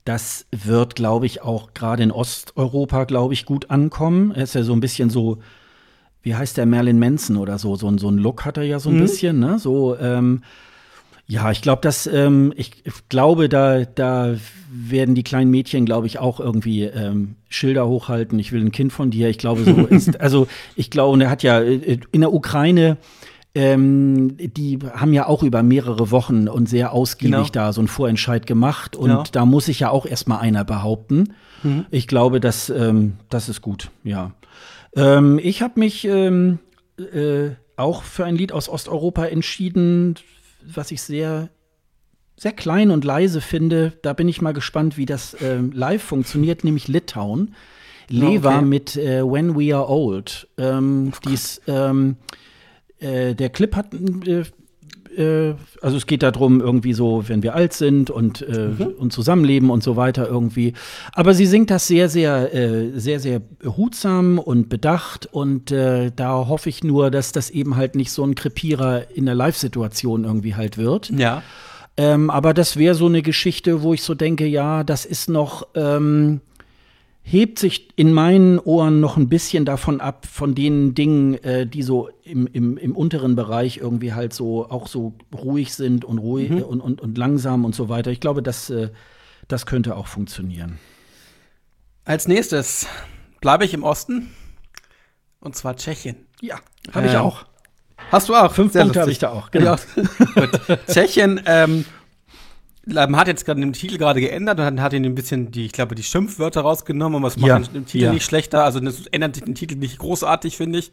Speaker 1: das wird, glaube ich, auch gerade in Osteuropa, glaube ich, gut ankommen. Er ist ja so ein bisschen so, wie heißt der Merlin Manson oder so, so, so ein Look hat er ja so ein mhm. bisschen, ne? So, ähm, ja, ich glaube, dass ähm, ich, glaube, da, da werden die kleinen Mädchen, glaube ich, auch irgendwie ähm, Schilder hochhalten. Ich will ein Kind von dir. Ich glaube, so (laughs) ist. Also ich glaube, und er hat ja äh, in der Ukraine ähm, die haben ja auch über mehrere Wochen und sehr ausgiebig genau. da so einen Vorentscheid gemacht. Und genau. da muss sich ja auch erstmal einer behaupten. Mhm. Ich glaube, dass, ähm, das ist gut, ja. Ähm, ich habe mich ähm, äh, auch für ein Lied aus Osteuropa entschieden, was ich sehr sehr klein und leise finde. Da bin ich mal gespannt, wie das ähm, live funktioniert, nämlich Litauen. Leva okay. mit äh, When We Are Old. Ähm, oh die ist ähm, äh, der Clip hat äh, äh, also es geht darum, irgendwie so, wenn wir alt sind und, äh, mhm. und zusammenleben und so weiter irgendwie. Aber sie singt das sehr, sehr, äh, sehr, sehr behutsam und bedacht und äh, da hoffe ich nur, dass das eben halt nicht so ein Krepierer in der Live-Situation irgendwie halt wird.
Speaker 2: Ja.
Speaker 1: Ähm, aber das wäre so eine Geschichte, wo ich so denke, ja, das ist noch, ähm, hebt sich in meinen Ohren noch ein bisschen davon ab, von den Dingen, äh, die so im, im, im unteren Bereich irgendwie halt so auch so ruhig sind und ruhig mhm. und, und, und langsam und so weiter. Ich glaube, das, äh, das könnte auch funktionieren.
Speaker 2: Als nächstes bleibe ich im Osten und zwar Tschechien.
Speaker 1: Ja, habe ich ähm, auch.
Speaker 2: Hast du auch?
Speaker 1: Fünf Punkte habe ich da auch. Genau. (laughs)
Speaker 2: Tschechien ähm, man hat jetzt gerade den Titel gerade geändert und hat ihn ein bisschen die, ich glaube, die Schimpfwörter rausgenommen, und was macht ja, den Titel ja. nicht schlechter. Also das ändert den Titel nicht großartig, finde ich.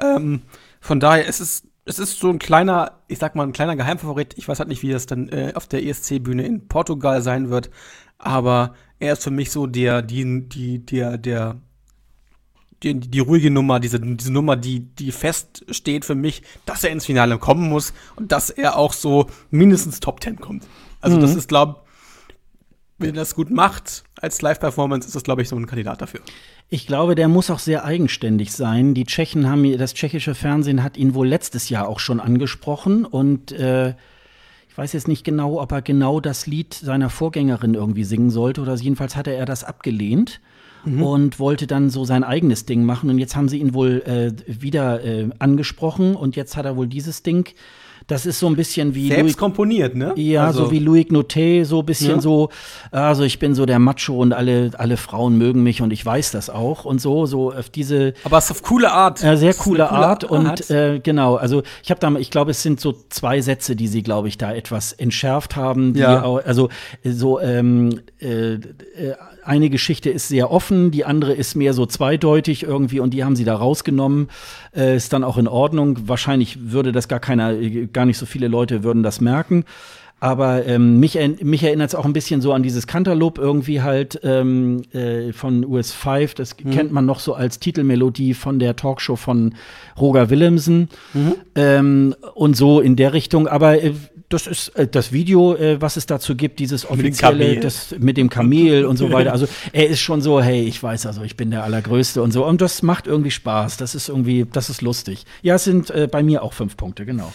Speaker 2: Ähm, von daher ist es, es ist so ein kleiner, ich sag mal, ein kleiner Geheimfavorit. Ich weiß halt nicht, wie das dann äh, auf der ESC-Bühne in Portugal sein wird. Aber er ist für mich so der, die, die, der, der, die, die ruhige Nummer, diese, diese Nummer, die, die feststeht für mich, dass er ins Finale kommen muss und dass er auch so mindestens Top Ten kommt. Also, mhm. das ist, glaube wenn er das gut macht als Live-Performance, ist das, glaube ich, so ein Kandidat dafür.
Speaker 1: Ich glaube, der muss auch sehr eigenständig sein. Die Tschechen haben, das tschechische Fernsehen hat ihn wohl letztes Jahr auch schon angesprochen und äh, ich weiß jetzt nicht genau, ob er genau das Lied seiner Vorgängerin irgendwie singen sollte oder jedenfalls hatte er das abgelehnt. Mhm. Und wollte dann so sein eigenes Ding machen. Und jetzt haben sie ihn wohl äh, wieder äh, angesprochen und jetzt hat er wohl dieses Ding das ist so ein bisschen wie.
Speaker 2: Selbst Louis, komponiert, ne?
Speaker 1: Ja, also. so wie Louis Noté, so ein bisschen ja. so, also ich bin so der Macho und alle, alle Frauen mögen mich und ich weiß das auch und so, so auf diese.
Speaker 2: Aber es ist auf coole Art.
Speaker 1: Äh, sehr coole, coole, Art, Art. und äh, genau, also ich habe da, ich glaube, es sind so zwei Sätze, die sie, glaube ich, da etwas entschärft haben. ja. Auch, also so, ähm, äh, äh eine Geschichte ist sehr offen, die andere ist mehr so zweideutig irgendwie und die haben sie da rausgenommen. Äh, ist dann auch in Ordnung. Wahrscheinlich würde das gar keiner, gar nicht so viele Leute würden das merken. Aber ähm, mich, mich erinnert es auch ein bisschen so an dieses Cantaloupe irgendwie halt ähm, äh, von US5. Das mhm. kennt man noch so als Titelmelodie von der Talkshow von Roger Willemsen. Mhm. Ähm, und so in der Richtung. Aber äh, das ist äh, das Video, äh, was es dazu gibt, dieses offizielle, mit dem, das, mit dem Kamel und so (laughs) weiter. Also er ist schon so, hey, ich weiß also, ich bin der Allergrößte und so. Und das macht irgendwie Spaß. Das ist irgendwie, das ist lustig. Ja, es sind äh, bei mir auch fünf Punkte, genau.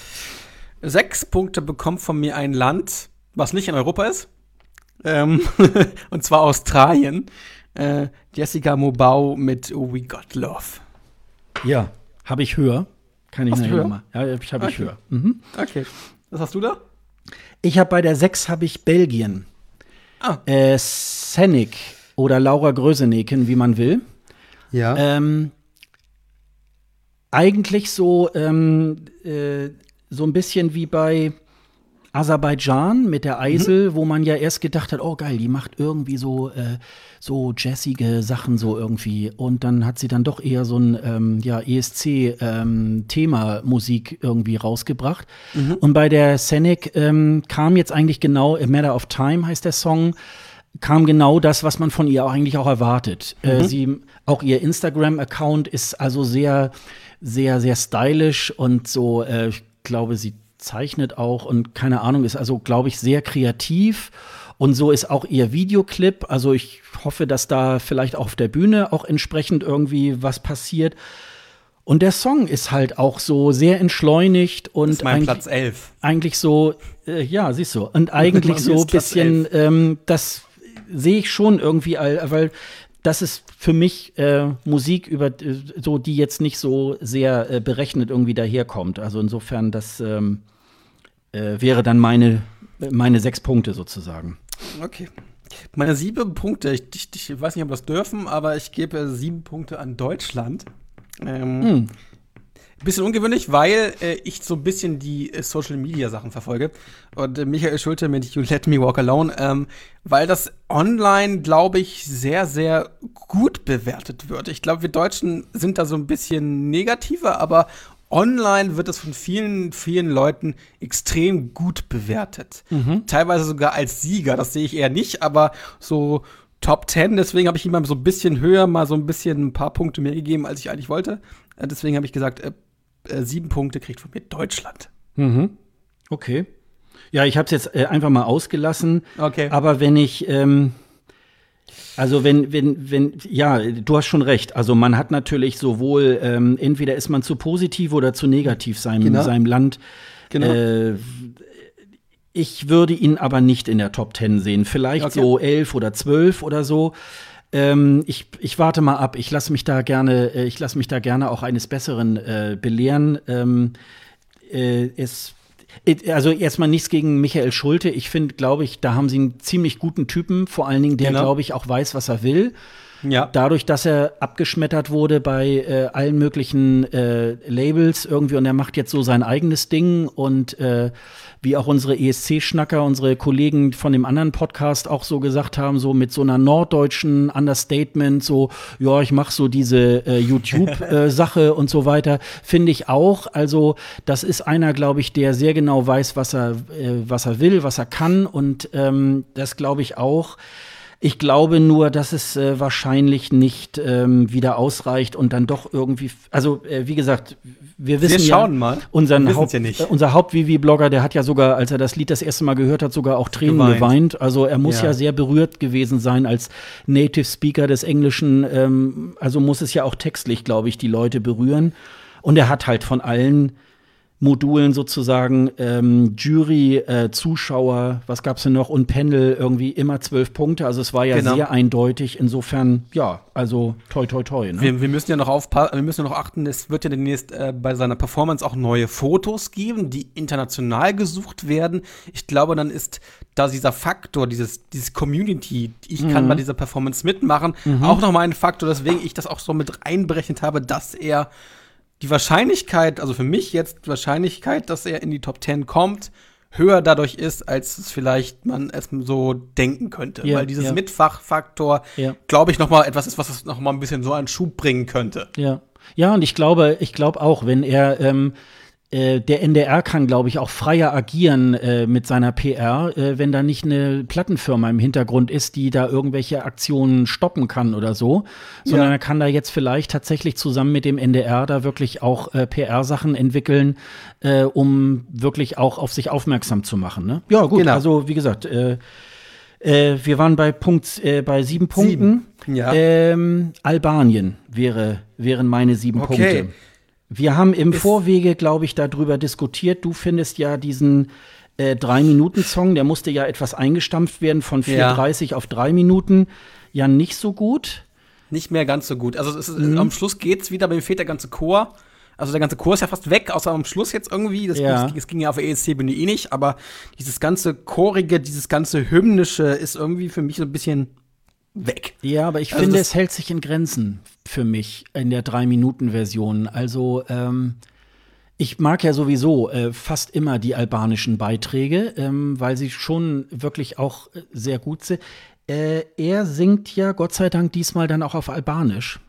Speaker 2: Sechs Punkte bekommt von mir ein Land, was nicht in Europa ist. Ähm, (laughs) und zwar Australien. Äh, Jessica Mobau mit We Got Love.
Speaker 1: Ja, habe ich höher. Kann ich
Speaker 2: nicht
Speaker 1: höher? Ja, habe ich, hab okay. ich höher. Mhm.
Speaker 2: Okay. Was hast du da?
Speaker 1: Ich habe bei der 6 habe ich Belgien. Ah. Äh, Senik oder Laura Gröseneken, wie man will.
Speaker 2: Ja.
Speaker 1: Ähm, eigentlich so, ähm, äh, so ein bisschen wie bei Aserbaidschan mit der Eisel, mhm. wo man ja erst gedacht hat, oh geil, die macht irgendwie so, äh, so jazzige Sachen so irgendwie. Und dann hat sie dann doch eher so ein ähm, ja, ESC-Thema ähm, Musik irgendwie rausgebracht. Mhm. Und bei der Senec ähm, kam jetzt eigentlich genau, A Matter of Time heißt der Song, kam genau das, was man von ihr auch eigentlich auch erwartet. Äh, mhm. Äh, sie, auch ihr Instagram-Account ist also sehr, sehr, sehr stylisch und so, äh, ich glaube, sie zeichnet auch und keine Ahnung, ist also, glaube ich, sehr kreativ. Und so ist auch ihr Videoclip. Also ich hoffe, dass da vielleicht auch auf der Bühne auch entsprechend irgendwie was passiert. Und der Song ist halt auch so sehr entschleunigt und das ist
Speaker 2: mein Platz 11.
Speaker 1: eigentlich so, äh, ja, siehst du, und (laughs) eigentlich so ein bisschen, ähm, das sehe ich schon irgendwie, weil das ist für mich äh, Musik über so, die jetzt nicht so sehr äh, berechnet irgendwie daherkommt. Also insofern, das ähm, äh, wäre dann meine, meine sechs Punkte sozusagen.
Speaker 2: Okay. Meine sieben Punkte, ich, ich, ich weiß nicht, ob wir das dürfen, aber ich gebe sieben Punkte an Deutschland. Ähm, hm. Bisschen ungewöhnlich, weil äh, ich so ein bisschen die äh, Social Media Sachen verfolge. Und äh, Michael Schulte mit You Let Me Walk Alone, ähm, weil das online, glaube ich, sehr, sehr gut bewertet wird. Ich glaube, wir Deutschen sind da so ein bisschen negativer, aber online wird es von vielen, vielen Leuten extrem gut bewertet. Mhm. Teilweise sogar als Sieger, das sehe ich eher nicht, aber so Top 10, deswegen habe ich ihm mal so ein bisschen höher, mal so ein bisschen ein paar Punkte mehr gegeben, als ich eigentlich wollte. Äh, deswegen habe ich gesagt, äh, äh, sieben Punkte kriegt von mir Deutschland.
Speaker 1: Mhm. Okay. Ja, ich habe es jetzt äh, einfach mal ausgelassen.
Speaker 2: Okay.
Speaker 1: Aber wenn ich, ähm, also wenn, wenn, wenn, ja, du hast schon recht. Also man hat natürlich sowohl, ähm, entweder ist man zu positiv oder zu negativ seinem, genau. seinem Land. Genau. Äh, ich würde ihn aber nicht in der Top Ten sehen. Vielleicht okay. so elf oder zwölf oder so. Ähm, ich, ich warte mal ab. Ich lasse mich da gerne, äh, ich lasse mich da gerne auch eines Besseren äh, belehren. Ähm, äh, es also erstmal nichts gegen Michael Schulte. Ich finde, glaube ich, da haben sie einen ziemlich guten Typen, vor allen Dingen, der, genau. glaube ich, auch weiß, was er will. Ja. Dadurch, dass er abgeschmettert wurde bei äh, allen möglichen äh, Labels irgendwie und er macht jetzt so sein eigenes Ding und äh, wie auch unsere ESC-Schnacker, unsere Kollegen von dem anderen Podcast auch so gesagt haben, so mit so einer norddeutschen Understatement, so, ja, ich mache so diese äh, YouTube-Sache (laughs) äh, und so weiter, finde ich auch. Also, das ist einer, glaube ich, der sehr genau weiß, was er, äh, was er will, was er kann und ähm, das glaube ich auch. Ich glaube nur, dass es äh, wahrscheinlich nicht ähm, wieder ausreicht und dann doch irgendwie, also äh, wie gesagt, wir wissen wir
Speaker 2: schauen
Speaker 1: ja,
Speaker 2: mal.
Speaker 1: Unseren Haupt, ja nicht. Äh, unser Haupt-Vivi-Blogger, der hat ja sogar, als er das Lied das erste Mal gehört hat, sogar auch Tränen geweint. geweint. Also er muss ja. ja. sehr berührt gewesen sein als Native Speaker des Englischen. Ähm, also muss es ja auch textlich, glaube ich, die Leute berühren. Und er hat halt von allen Modulen sozusagen ähm, Jury, äh, Zuschauer, was gab's denn noch und Panel irgendwie immer zwölf Punkte. Also es war ja genau. sehr eindeutig. Insofern, ja, also toi toi toi.
Speaker 2: Ne? Wir, wir, müssen ja noch aufpassen, wir müssen ja noch achten, es wird ja demnächst äh, bei seiner Performance auch neue Fotos geben, die international gesucht werden. Ich glaube, dann ist da dieser Faktor, dieses, dieses Community, ich mhm. kann bei dieser Performance mitmachen, mhm. auch nochmal ein Faktor, weswegen ich das auch so mit einberechnet habe, dass er die Wahrscheinlichkeit, also für mich jetzt die Wahrscheinlichkeit, dass er in die Top 10 kommt, höher dadurch ist, als es vielleicht man es so denken könnte. Ja, Weil dieses ja. Mitfachfaktor, ja. glaube ich, noch mal etwas ist, was es noch mal ein bisschen so einen Schub bringen könnte.
Speaker 1: Ja. Ja, und ich glaube, ich glaube auch, wenn er ähm, äh, der NDR kann, glaube ich, auch freier agieren äh, mit seiner PR, äh, wenn da nicht eine Plattenfirma im Hintergrund ist, die da irgendwelche Aktionen stoppen kann oder so, sondern ja. er kann da jetzt vielleicht tatsächlich zusammen mit dem NDR da wirklich auch äh, PR-Sachen entwickeln, äh, um wirklich auch auf sich aufmerksam zu machen. Ne? Ja, gut, genau. also wie gesagt, wir waren bei Punkt, bei sieben Punkten.
Speaker 2: Sieben. Ja.
Speaker 1: Ähm, Albanien wäre, wären meine sieben okay. Punkte. Wir haben im Vorwege, glaube ich, darüber diskutiert. Du findest ja diesen äh, Drei-Minuten-Song, der musste ja etwas eingestampft werden von 4,30 ja. auf drei Minuten. Ja, nicht so gut.
Speaker 2: Nicht mehr ganz so gut. Also ist, mhm. am Schluss geht's wieder, aber mir fehlt der ganze Chor. Also der ganze Chor ist ja fast weg, außer am Schluss jetzt irgendwie. Das, ja. das ging ja auf der ESC-Bühne eh nicht, aber dieses ganze Chorige, dieses ganze Hymnische ist irgendwie für mich so ein bisschen weg.
Speaker 1: Ja, aber ich also finde, es hält sich in Grenzen für mich in der Drei-Minuten-Version. Also, ähm, ich mag ja sowieso äh, fast immer die albanischen Beiträge, ähm, weil sie schon wirklich auch äh, sehr gut sind. Äh, er singt ja Gott sei Dank diesmal dann auch auf Albanisch.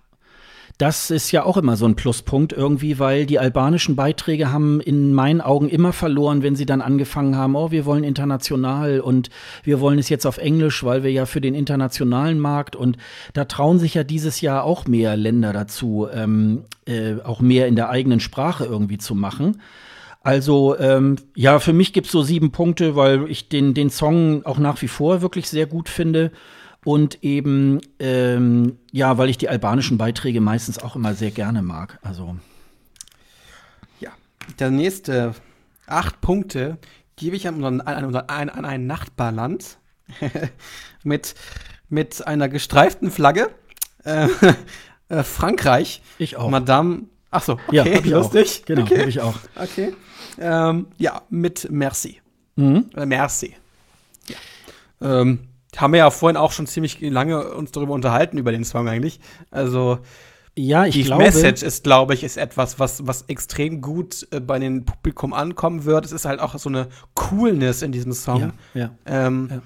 Speaker 1: Das ist ja auch immer so ein Pluspunkt irgendwie, weil die albanischen Beiträge haben in meinen Augen immer verloren, wenn sie dann angefangen haben, oh, wir wollen international und wir wollen es jetzt auf Englisch, weil wir ja für den internationalen Markt und da trauen sich ja dieses Jahr auch mehr Länder dazu, ähm, äh, auch mehr in der eigenen Sprache irgendwie zu machen. Also ähm, ja, für mich gibt's so sieben Punkte, weil ich den, den Song auch nach wie vor wirklich sehr gut finde und eben, ähm, ja, weil ich die albanischen Beiträge meistens auch immer sehr gerne mag. Also.
Speaker 2: Ja, der nächste acht Punkte gebe ich an, an, an, an ein Nachbarland (laughs) mit, mit einer gestreiften Flagge. Äh, (laughs) äh, Frankreich.
Speaker 1: Ich auch.
Speaker 2: Madame. Achso,
Speaker 1: okay, ja, lustig.
Speaker 2: Auch. Genau,
Speaker 1: okay. ich auch.
Speaker 2: Okay. Ähm, ja, mit Merci. Mhm. Äh, Merci. Ja. Ähm, haben wir ja vorhin auch schon ziemlich lange uns darüber unterhalten, über den Song eigentlich. Also,
Speaker 1: ja, ich
Speaker 2: die
Speaker 1: glaube,
Speaker 2: Message ist, glaube ich, ist etwas, was, was extrem gut äh, bei dem Publikum ankommen wird. Es ist halt auch so eine Coolness in diesem Song.
Speaker 1: Ja, ja,
Speaker 2: ähm,
Speaker 1: ja.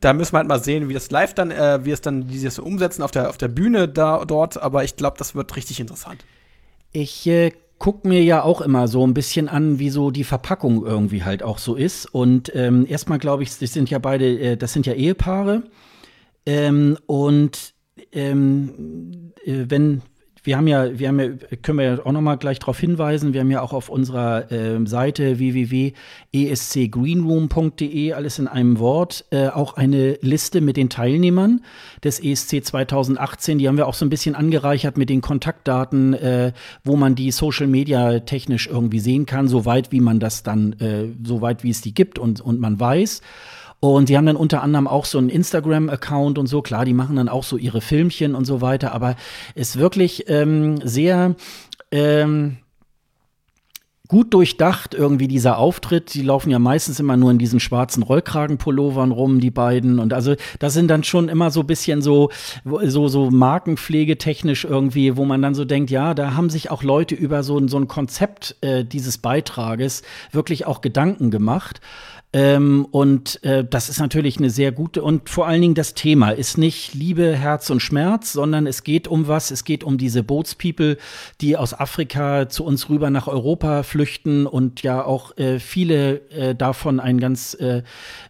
Speaker 2: Da müssen wir halt mal sehen, wie das live dann, äh, wie es dann dieses umsetzen auf der, auf der Bühne da, dort. Aber ich glaube, das wird richtig interessant.
Speaker 1: Ich äh, gucke mir ja auch immer so ein bisschen an, wie so die Verpackung irgendwie halt auch so ist. Und ähm, erstmal glaube ich, das sind ja beide, äh, das sind ja Ehepaare. Ähm, und ähm, äh, wenn wir haben ja, wir haben ja, können wir ja auch noch mal gleich darauf hinweisen, wir haben ja auch auf unserer äh, Seite www.escgreenroom.de, alles in einem Wort, äh, auch eine Liste mit den Teilnehmern des ESC 2018. Die haben wir auch so ein bisschen angereichert mit den Kontaktdaten, äh, wo man die Social Media technisch irgendwie sehen kann, soweit wie man das dann, äh, soweit wie es die gibt und, und man weiß. Und die haben dann unter anderem auch so einen Instagram-Account und so. Klar, die machen dann auch so ihre Filmchen und so weiter. Aber ist wirklich ähm, sehr ähm, gut durchdacht irgendwie dieser Auftritt. Die laufen ja meistens immer nur in diesen schwarzen Rollkragenpullovern rum, die beiden. Und also das sind dann schon immer so bisschen so, so, so Markenpflegetechnisch irgendwie, wo man dann so denkt, ja, da haben sich auch Leute über so, so ein Konzept äh, dieses Beitrages wirklich auch Gedanken gemacht. Ähm, und äh, das ist natürlich eine sehr gute und vor allen Dingen das Thema ist nicht Liebe, Herz und Schmerz, sondern es geht um was. Es geht um diese Bootspeople, die aus Afrika zu uns rüber nach Europa flüchten und ja auch äh, viele äh, davon ein ganz äh,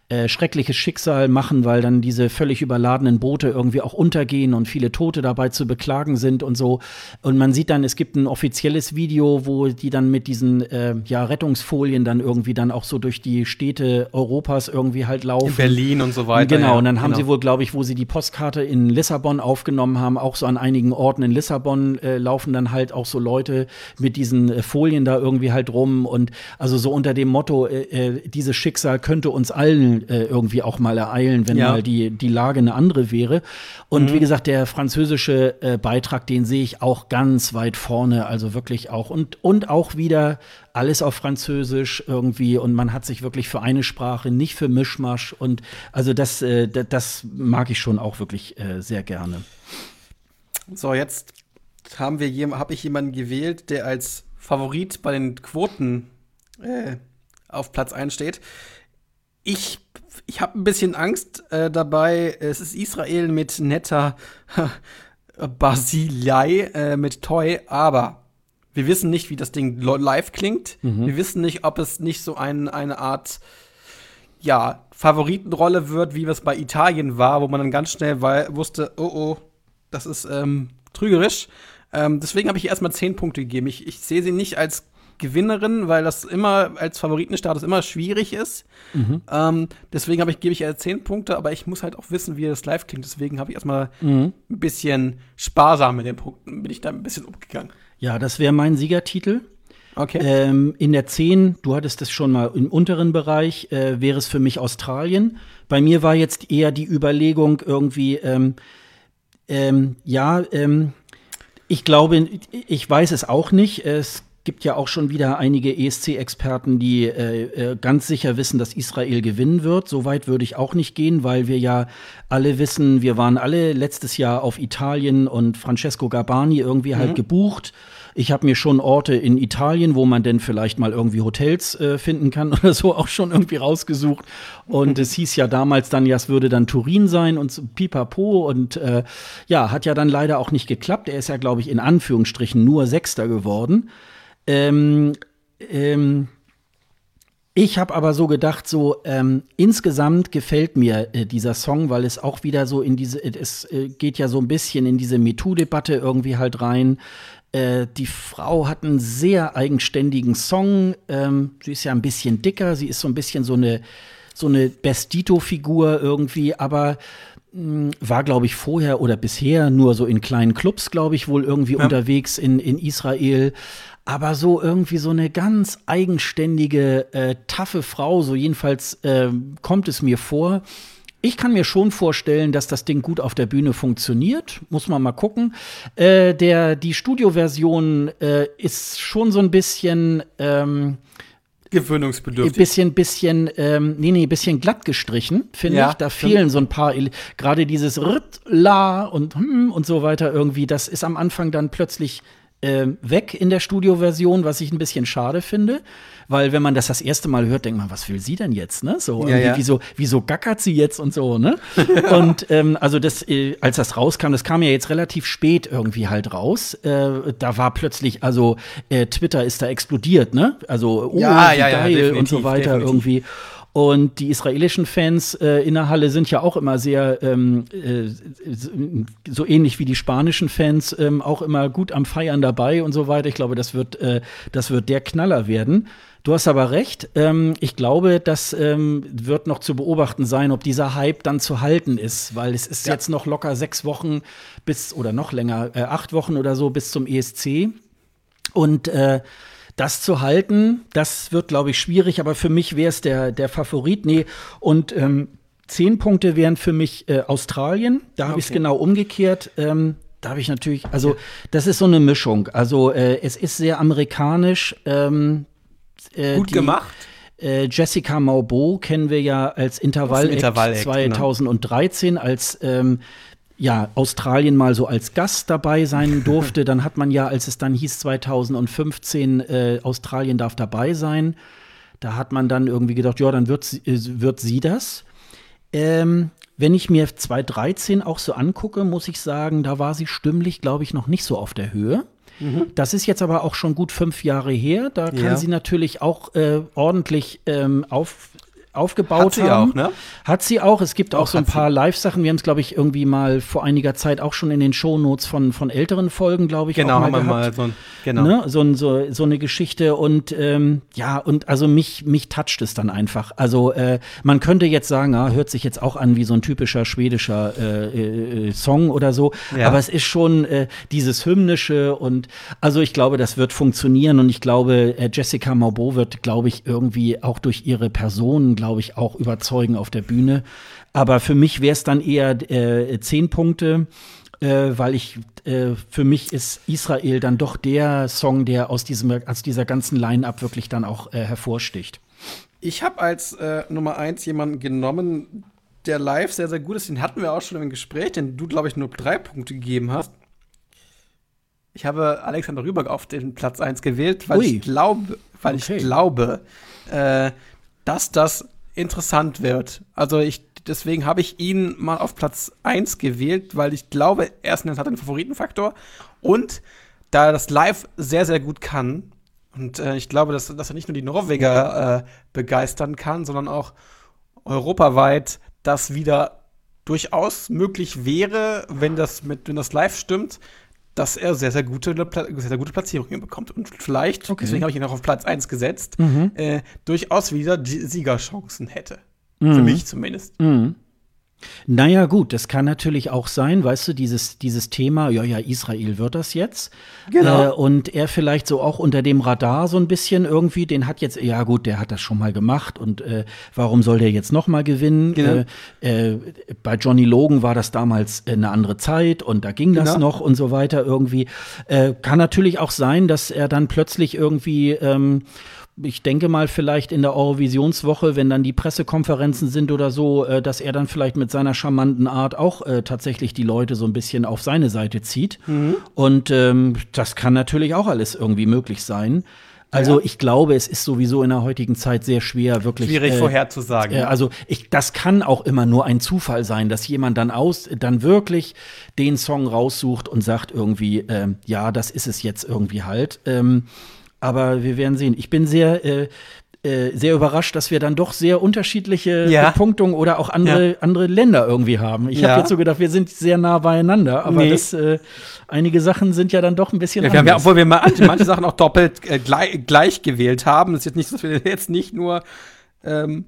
Speaker 1: äh, schreckliches Schicksal machen, weil dann diese völlig überladenen Boote irgendwie auch untergehen und viele Tote dabei zu beklagen sind und so. Und man sieht dann, es gibt ein offizielles Video, wo die dann mit diesen äh, ja, Rettungsfolien dann irgendwie dann auch so durch die Städte Europas irgendwie halt laufen. In
Speaker 2: Berlin und so weiter.
Speaker 1: Genau, und dann haben genau. sie wohl, glaube ich, wo sie die Postkarte in Lissabon aufgenommen haben, auch so an einigen Orten in Lissabon äh, laufen dann halt auch so Leute mit diesen äh, Folien da irgendwie halt rum und also so unter dem Motto, äh, äh, dieses Schicksal könnte uns allen äh, irgendwie auch mal ereilen, wenn ja. mal die, die Lage eine andere wäre. Und mhm. wie gesagt, der französische äh, Beitrag, den sehe ich auch ganz weit vorne, also wirklich auch und, und auch wieder alles auf Französisch irgendwie und man hat sich wirklich für eine Sprache, nicht für Mischmasch und also das, äh, das mag ich schon auch wirklich äh, sehr gerne.
Speaker 2: So, jetzt haben wir habe ich jemanden gewählt, der als Favorit bei den Quoten äh, auf Platz 1 steht. Ich, ich habe ein bisschen Angst äh, dabei. Es ist Israel mit netter (laughs) Basilei äh, mit Toy, aber wir wissen nicht, wie das Ding live klingt. Mhm. Wir wissen nicht, ob es nicht so ein, eine Art ja, Favoritenrolle wird, wie es bei Italien war, wo man dann ganz schnell wusste, oh oh, das ist ähm, trügerisch. Ähm, deswegen habe ich erstmal zehn Punkte gegeben. Ich, ich sehe sie nicht als Gewinnerin, weil das immer als Favoritenstatus immer schwierig ist. Mhm. Ähm, deswegen ich, gebe ich ihr zehn Punkte, aber ich muss halt auch wissen, wie das live klingt. Deswegen habe ich erstmal mhm. ein bisschen sparsam mit den Punkten, bin ich da ein bisschen umgegangen.
Speaker 1: Ja, das wäre mein Siegertitel. Okay. Ähm, in der 10, du hattest es schon mal im unteren Bereich, äh, wäre es für mich Australien. Bei mir war jetzt eher die Überlegung irgendwie, ähm, ähm, ja, ähm, ich glaube, ich weiß es auch nicht. Es gibt ja auch schon wieder einige ESC-Experten, die äh, äh, ganz sicher wissen, dass Israel gewinnen wird. Soweit würde ich auch nicht gehen, weil wir ja alle wissen, wir waren alle letztes Jahr auf Italien und Francesco Gabani irgendwie halt mhm. halt gebucht. Ich habe mir schon Orte in Italien, wo man denn vielleicht mal irgendwie Hotels äh, finden kann (laughs) oder so, auch schon irgendwie rausgesucht. Und es hieß ja damals dann, ja, es würde dann Turin sein und so, pipapo. Und äh, ja, hat ja dann leider auch nicht geklappt. Er ist ja, glaube ich, in Anführungsstrichen nur Sechster geworden. Ähm, ähm, ich habe aber so gedacht, so ähm, insgesamt gefällt mir äh, dieser Song, weil es auch wieder so in diese, es äh, geht ja so ein bisschen in diese MeToo-Debatte irgendwie halt rein. Äh, die Frau hat einen sehr eigenständigen Song. Ähm, sie ist ja ein bisschen dicker, sie ist so ein bisschen so eine, so eine Bestito-Figur irgendwie, aber hm, war, glaube ich, vorher oder bisher nur so in kleinen Clubs, glaube ich, wohl irgendwie ja. unterwegs in, in Israel. Aber so irgendwie so eine ganz eigenständige, äh, taffe Frau, so jedenfalls äh, kommt es mir vor. Ich kann mir schon vorstellen, dass das Ding gut auf der Bühne funktioniert. Muss man mal gucken. Äh, der, die Studioversion äh, ist schon so ein bisschen ähm,
Speaker 2: gewöhnungsbedürftig.
Speaker 1: Bisschen, bisschen, ähm, nee, nee, bisschen glatt gestrichen, finde ja, ich. Da fehlen so ein paar, gerade dieses Ritt, La und hm und so weiter irgendwie. Das ist am Anfang dann plötzlich äh, weg in der Studioversion, was ich ein bisschen schade finde, weil wenn man das das erste Mal hört, denkt man, was will sie denn jetzt, ne? So, ja, ja. Wieso, wieso gackert sie jetzt und so, ne? (laughs) und ähm, also das, äh, als das rauskam, das kam ja jetzt relativ spät irgendwie halt raus. Äh, da war plötzlich, also äh, Twitter ist da explodiert, ne? Also, oh, ja, ja, geil und so weiter definitiv. irgendwie. Und die israelischen Fans äh, in der Halle sind ja auch immer sehr, ähm, äh, so ähnlich wie die spanischen Fans, ähm, auch immer gut am Feiern dabei und so weiter. Ich glaube, das wird, äh, das wird der Knaller werden. Du hast aber recht. Ähm, ich glaube, das ähm, wird noch zu beobachten sein, ob dieser Hype dann zu halten ist, weil es ist ja. jetzt noch locker sechs Wochen bis oder noch länger, äh, acht Wochen oder so bis zum ESC. Und äh, das zu halten, das wird, glaube ich, schwierig, aber für mich wäre es der, der Favorit. Nee, und ähm, zehn Punkte wären für mich äh, Australien. Da habe okay. ich es genau umgekehrt. Ähm, da habe ich natürlich, also das ist so eine Mischung. Also äh, es ist sehr amerikanisch. Ähm,
Speaker 2: äh, Gut die, gemacht.
Speaker 1: Äh, Jessica Maubo kennen wir ja als Intervall-Act Intervall 2013 genau. als ähm, ja, Australien mal so als Gast dabei sein (laughs) durfte. dann hat man ja, als es dann hieß 2015, äh, Australien darf dabei sein, da hat man dann irgendwie gedacht, ja, dann wird, sie, äh, wird sie das. Ähm, wenn ich mir 2013 auch so angucke, muss ich sagen, da war sie stimmlich, glaube ich, noch nicht so auf der Höhe. Mhm. Das ist jetzt aber auch schon gut fünf Jahre her. Da kann ja. sie natürlich auch äh, ordentlich ähm, auf, aufgebaut
Speaker 2: Hat sie
Speaker 1: haben.
Speaker 2: auch, ne?
Speaker 1: Hat sie auch. Es gibt auch,
Speaker 2: Auch
Speaker 1: so ein paar Live-Sachen. Wir haben es, glaube ich, irgendwie mal vor einiger Zeit auch schon in den Shownotes von, von älteren Folgen, glaube ich,
Speaker 2: Genau,
Speaker 1: auch mal
Speaker 2: haben wir
Speaker 1: gehabt.
Speaker 2: mal so ein, genau.
Speaker 1: Ne? So, so, so eine Geschichte und ähm, ja, und also mich, mich toucht es dann einfach. Also äh, man könnte jetzt sagen, ah, hört sich jetzt auch an wie so ein typischer schwedischer äh, äh, Song oder so,
Speaker 2: Ja.
Speaker 1: aber es ist schon äh, dieses hymnische und also ich glaube, das wird funktionieren und ich glaube, äh, Jessica Mauboy wird, glaube ich, irgendwie auch durch ihre Person, glaube ich, auch überzeugen auf der Bühne. Aber für mich wäre es dann eher äh, zehn Punkte äh, weil ich äh, für mich ist Israel dann doch der Song, der aus diesem aus dieser ganzen Line-up wirklich dann auch äh, hervorsticht.
Speaker 2: Ich habe als äh, Nummer eins jemanden genommen, der live sehr, sehr gut ist. Den hatten wir auch schon im Gespräch, den du, glaube ich, nur drei Punkte gegeben hast. Ich habe Alexander Rüberg auf den Platz 1 gewählt, weil
Speaker 1: Ui.
Speaker 2: ich glaube, weil
Speaker 1: Okay.
Speaker 2: ich glaube, äh, dass das interessant wird. Also ich deswegen habe ich ihn mal auf Platz 1 gewählt, weil ich glaube, erstens hat er einen Favoritenfaktor und da er das live sehr, sehr gut kann, und äh, ich glaube, dass, dass er nicht nur die Norweger äh, begeistern kann, sondern auch europaweit das wieder durchaus möglich wäre, wenn das mit wenn das live stimmt, dass er sehr, sehr gute, sehr, sehr gute Platzierungen bekommt. Und vielleicht,
Speaker 1: Okay.
Speaker 2: deswegen habe ich ihn auch auf Platz 1 gesetzt,
Speaker 1: Mhm.
Speaker 2: äh, durchaus wieder die Siegerchancen hätte. Für
Speaker 1: Mhm.
Speaker 2: mich zumindest.
Speaker 1: Mhm. Naja, gut, das kann natürlich auch sein, weißt du, dieses, dieses Thema, ja, ja, Israel wird das jetzt.
Speaker 2: Genau.
Speaker 1: Äh, und er vielleicht so auch unter dem Radar so ein bisschen irgendwie, den hat jetzt, ja gut, der hat das schon mal gemacht und äh, warum soll der jetzt noch mal gewinnen?
Speaker 2: Genau.
Speaker 1: Äh, äh, bei Johnny Logan war das damals äh, eine andere Zeit und da ging das
Speaker 2: Genau.
Speaker 1: noch und so weiter irgendwie. Äh, kann natürlich auch sein, dass er dann plötzlich irgendwie ähm, ich denke mal vielleicht in der Eurovisionswoche, wenn dann die Pressekonferenzen sind oder so, äh, dass er dann vielleicht mit seiner charmanten Art auch äh, tatsächlich die Leute so ein bisschen auf seine Seite zieht.
Speaker 2: Mhm.
Speaker 1: Und ähm, das kann natürlich auch alles irgendwie möglich sein. Also
Speaker 2: Ja.
Speaker 1: ich glaube, es ist sowieso in der heutigen Zeit sehr schwer, wirklich.
Speaker 2: Schwierig
Speaker 1: äh,
Speaker 2: vorherzusagen.
Speaker 1: äh, also ich, das kann auch immer nur ein Zufall sein, dass jemand dann aus, dann wirklich den Song raussucht und sagt irgendwie, ähm, ja, das ist es jetzt irgendwie halt. Ähm, aber wir werden sehen. Ich bin sehr, äh, äh, sehr überrascht, dass wir dann doch sehr unterschiedliche
Speaker 2: Ja.
Speaker 1: Punktungen oder auch andere, andere Länder irgendwie haben. Ich
Speaker 2: Ja.
Speaker 1: habe jetzt so gedacht, wir sind sehr nah beieinander, aber
Speaker 2: Nee.
Speaker 1: das, äh, einige Sachen sind ja dann doch ein bisschen
Speaker 2: Ja, wir haben ja,
Speaker 1: anders.
Speaker 2: obwohl wir manche, manche Sachen auch doppelt äh, gleich, gleich gewählt haben. Es ist jetzt nicht, so, dass wir jetzt nicht nur. Ähm,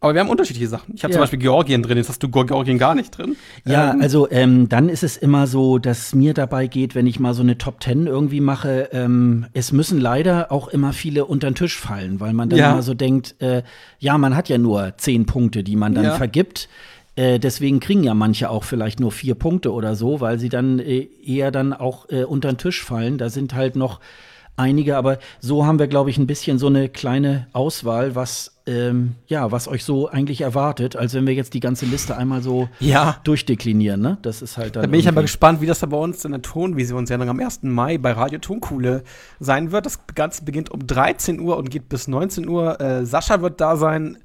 Speaker 2: aber wir haben unterschiedliche Sachen. Ich habe zum
Speaker 1: Ja.
Speaker 2: Beispiel Georgien drin, jetzt hast du Georgien gar nicht drin.
Speaker 1: Ja,
Speaker 2: Ähm,
Speaker 1: also ähm, dann ist es immer so, dass mir dabei geht, wenn ich mal so eine Top Ten irgendwie mache, ähm, es müssen leider auch immer viele unter den Tisch fallen, weil man dann
Speaker 2: Ja.
Speaker 1: immer so denkt, äh, ja, man hat ja nur zehn Punkte, die man dann
Speaker 2: Ja.
Speaker 1: vergibt. Äh, deswegen kriegen ja manche auch vielleicht nur vier Punkte oder so, weil sie dann äh, eher dann auch äh, unter den Tisch fallen. Da sind halt noch einige, aber so haben wir, glaube ich, ein bisschen so eine kleine Auswahl, was ähm, ja, was euch so eigentlich erwartet, als wenn wir jetzt die ganze Liste einmal so
Speaker 2: Ja.
Speaker 1: durchdeklinieren, ne? Das ist halt dann.
Speaker 2: Da bin ich aber gespannt, wie das da bei uns in der Tonvisionssendung am 1. Mai bei Radio Tonkuhle sein wird. Das Ganze beginnt um 13 Uhr und geht bis 19 Uhr. Äh, Sascha wird da sein.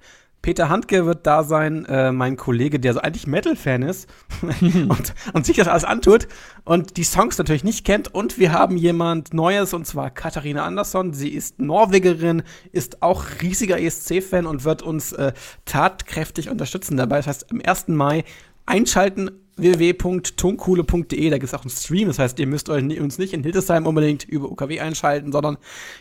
Speaker 2: Peter Handke wird da sein, äh, mein Kollege, der so eigentlich Metal-Fan ist (laughs) und, und sich das alles antut und die Songs natürlich nicht kennt. Und wir haben jemand Neues und zwar Katharina Andersson. Sie ist Norwegerin, ist auch riesiger ESC-Fan und wird uns äh, tatkräftig unterstützen dabei. Das heißt, am 1. Mai einschalten www.tonkuhle.de, da gibt es auch einen Stream, das heißt, ihr müsst euch uns nicht in Hildesheim unbedingt über UKW einschalten, sondern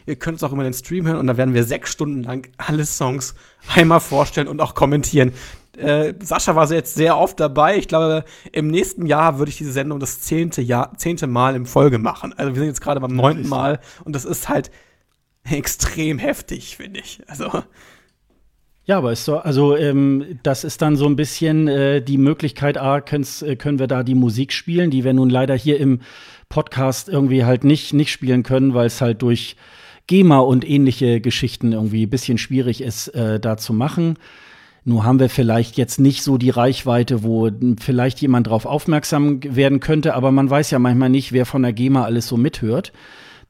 Speaker 2: ihr könnt es auch immer den Stream hören und da werden wir sechs Stunden lang alle Songs einmal vorstellen und auch kommentieren. Äh, Sascha war jetzt sehr oft dabei. Ich glaube, im nächsten Jahr würde ich diese Sendung das zehnte, Jahr, zehnte Mal in Folge machen. Also wir sind jetzt gerade beim neunten Mal und das ist halt extrem heftig, finde ich. Also
Speaker 1: Ja, aber ist so, also ähm, das ist dann so ein bisschen äh, die Möglichkeit, A, können's, äh, können wir da die Musik spielen, die wir nun leider hier im Podcast irgendwie halt nicht, nicht spielen können, weil es halt durch GEMA und ähnliche Geschichten irgendwie ein bisschen schwierig ist, äh, da zu machen. Nur haben wir vielleicht jetzt nicht so die Reichweite, wo vielleicht jemand drauf aufmerksam werden könnte, aber man weiß ja manchmal nicht, wer von der GEMA alles so mithört.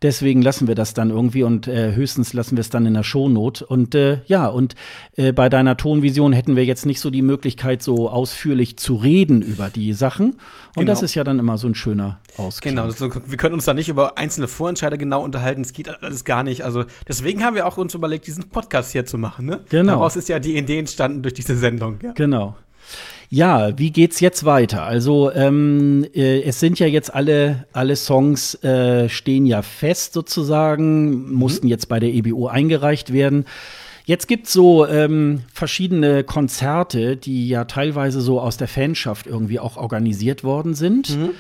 Speaker 1: Deswegen lassen wir das dann irgendwie und äh, höchstens lassen wir es dann in der Shownote. Und äh, ja, und äh, bei deiner Tonvision hätten wir jetzt nicht so die Möglichkeit, so ausführlich zu reden über die Sachen. Und genau. das ist ja dann immer so ein schöner Ausgleich.
Speaker 2: Genau, also, wir können uns da nicht über einzelne Vorentscheider genau unterhalten. Es geht alles gar nicht. Also deswegen haben wir auch uns überlegt, diesen Podcast hier zu machen. Ne? Genau. Daraus ist ja die Idee entstanden durch diese Sendung.
Speaker 1: Ja. Genau. Ja, wie geht's jetzt weiter? Also ähm, äh, es sind ja jetzt alle alle Songs äh, stehen ja fest sozusagen, mhm. mussten jetzt bei der EBO eingereicht werden. Jetzt gibt's so ähm, verschiedene Konzerte, die ja teilweise so aus der Fanschaft irgendwie auch organisiert worden sind. Mhm.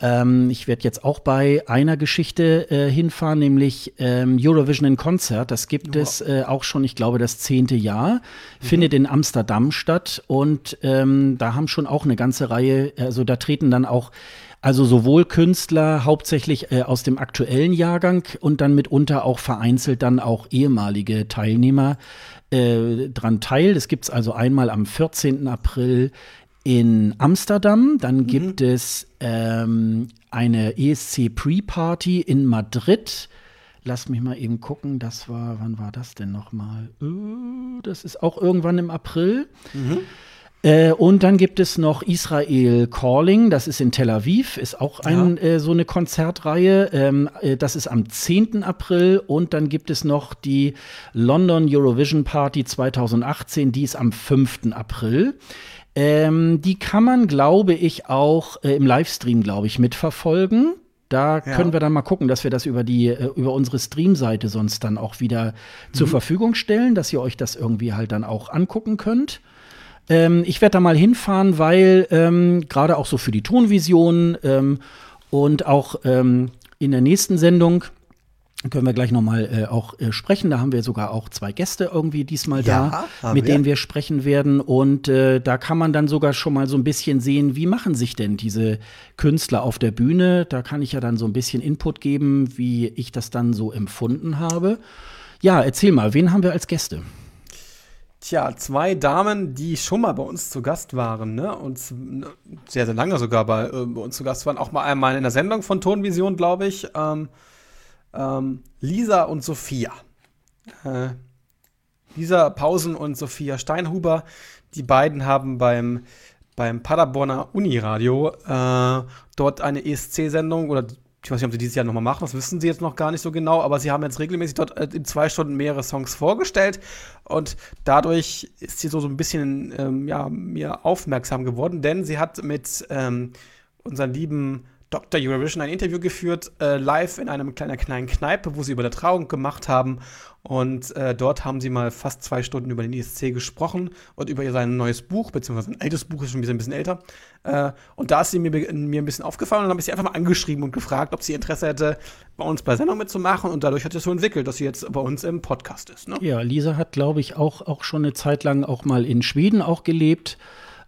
Speaker 1: Ähm, ich werde jetzt auch bei einer Geschichte äh, hinfahren, nämlich ähm, Eurovision in Konzert. Das gibt oh. es äh, auch schon, ich glaube, das zehnte Jahr. Mhm. Findet in Amsterdam statt. Und ähm, da haben schon auch eine ganze Reihe, also da treten dann auch also sowohl Künstler hauptsächlich äh, aus dem aktuellen Jahrgang und dann mitunter auch vereinzelt dann auch ehemalige Teilnehmer äh, dran teil. Das gibt es also einmal am 14. April in Amsterdam, dann mhm. gibt es ähm, eine ESC Pre-Party in Madrid. Lass mich mal eben gucken, das war, wann war das denn nochmal? Uh, das ist auch irgendwann im April. Mhm. Äh, und dann gibt es noch Israel Calling, das ist in Tel Aviv, ist auch ein, ja. äh, so eine Konzertreihe. Ähm, äh, das ist am 10. April. Und dann gibt es noch die London Eurovision Party 2018, die ist am 5. April. Ähm, die kann man, glaube ich, auch äh, im Livestream, glaube ich, mitverfolgen. Da ja. können wir dann mal gucken, dass wir das über die äh, über unsere Streamseite sonst dann auch wieder mhm. zur Verfügung stellen, dass ihr euch das irgendwie halt dann auch angucken könnt. Ähm, ich werde da mal hinfahren, weil ähm, gerade auch so für die Tonvision ähm, und auch ähm, in der nächsten Sendung können wir gleich nochmal äh, auch äh, sprechen. Da haben wir sogar auch zwei Gäste irgendwie diesmal ja, da, mit wir. denen wir sprechen werden. Und äh, da kann man dann sogar schon mal so ein bisschen sehen, wie machen sich denn diese Künstler auf der Bühne. Da kann ich ja dann so ein bisschen Input geben, wie ich das dann so empfunden habe. Ja, erzähl mal, wen haben wir als Gäste?
Speaker 2: Tja, zwei Damen, die schon mal bei uns zu Gast waren, ne? Und sehr, sehr lange sogar bei, äh, bei uns zu Gast waren. Auch mal einmal in der Sendung von Tonvision, glaube ich. Ähm, ähm, Lisa und Sophia. Äh, Lisa Pausen und Sophia Steinhuber, die beiden haben beim, beim Paderborner Uniradio äh, dort eine ESC-Sendung oder ich weiß nicht, ob sie dieses Jahr nochmal machen, das wissen sie jetzt noch gar nicht so genau, aber sie haben jetzt regelmäßig dort äh, in zwei Stunden mehrere Songs vorgestellt und dadurch ist sie so, so ein bisschen ähm, ja, mir aufmerksam geworden, denn sie hat mit ähm, unseren lieben Dr. Eurovision ein Interview geführt, äh, live in einem kleinen, kleinen Kneipe, wo sie über der Trauung gemacht haben. Und äh, dort haben sie mal fast zwei Stunden über den ESC gesprochen und über sein neues Buch, beziehungsweise ein altes Buch, ist schon ein bisschen älter. Äh, und da ist sie mir, mir ein bisschen aufgefallen und dann habe ich sie einfach mal angeschrieben und gefragt, ob sie Interesse hätte, bei uns bei Sendung mitzumachen. Und dadurch hat es so entwickelt, dass sie jetzt bei uns im Podcast ist. Ne?
Speaker 1: Ja, Lisa hat, glaube ich, auch, auch schon eine Zeit lang auch mal in Schweden auch gelebt.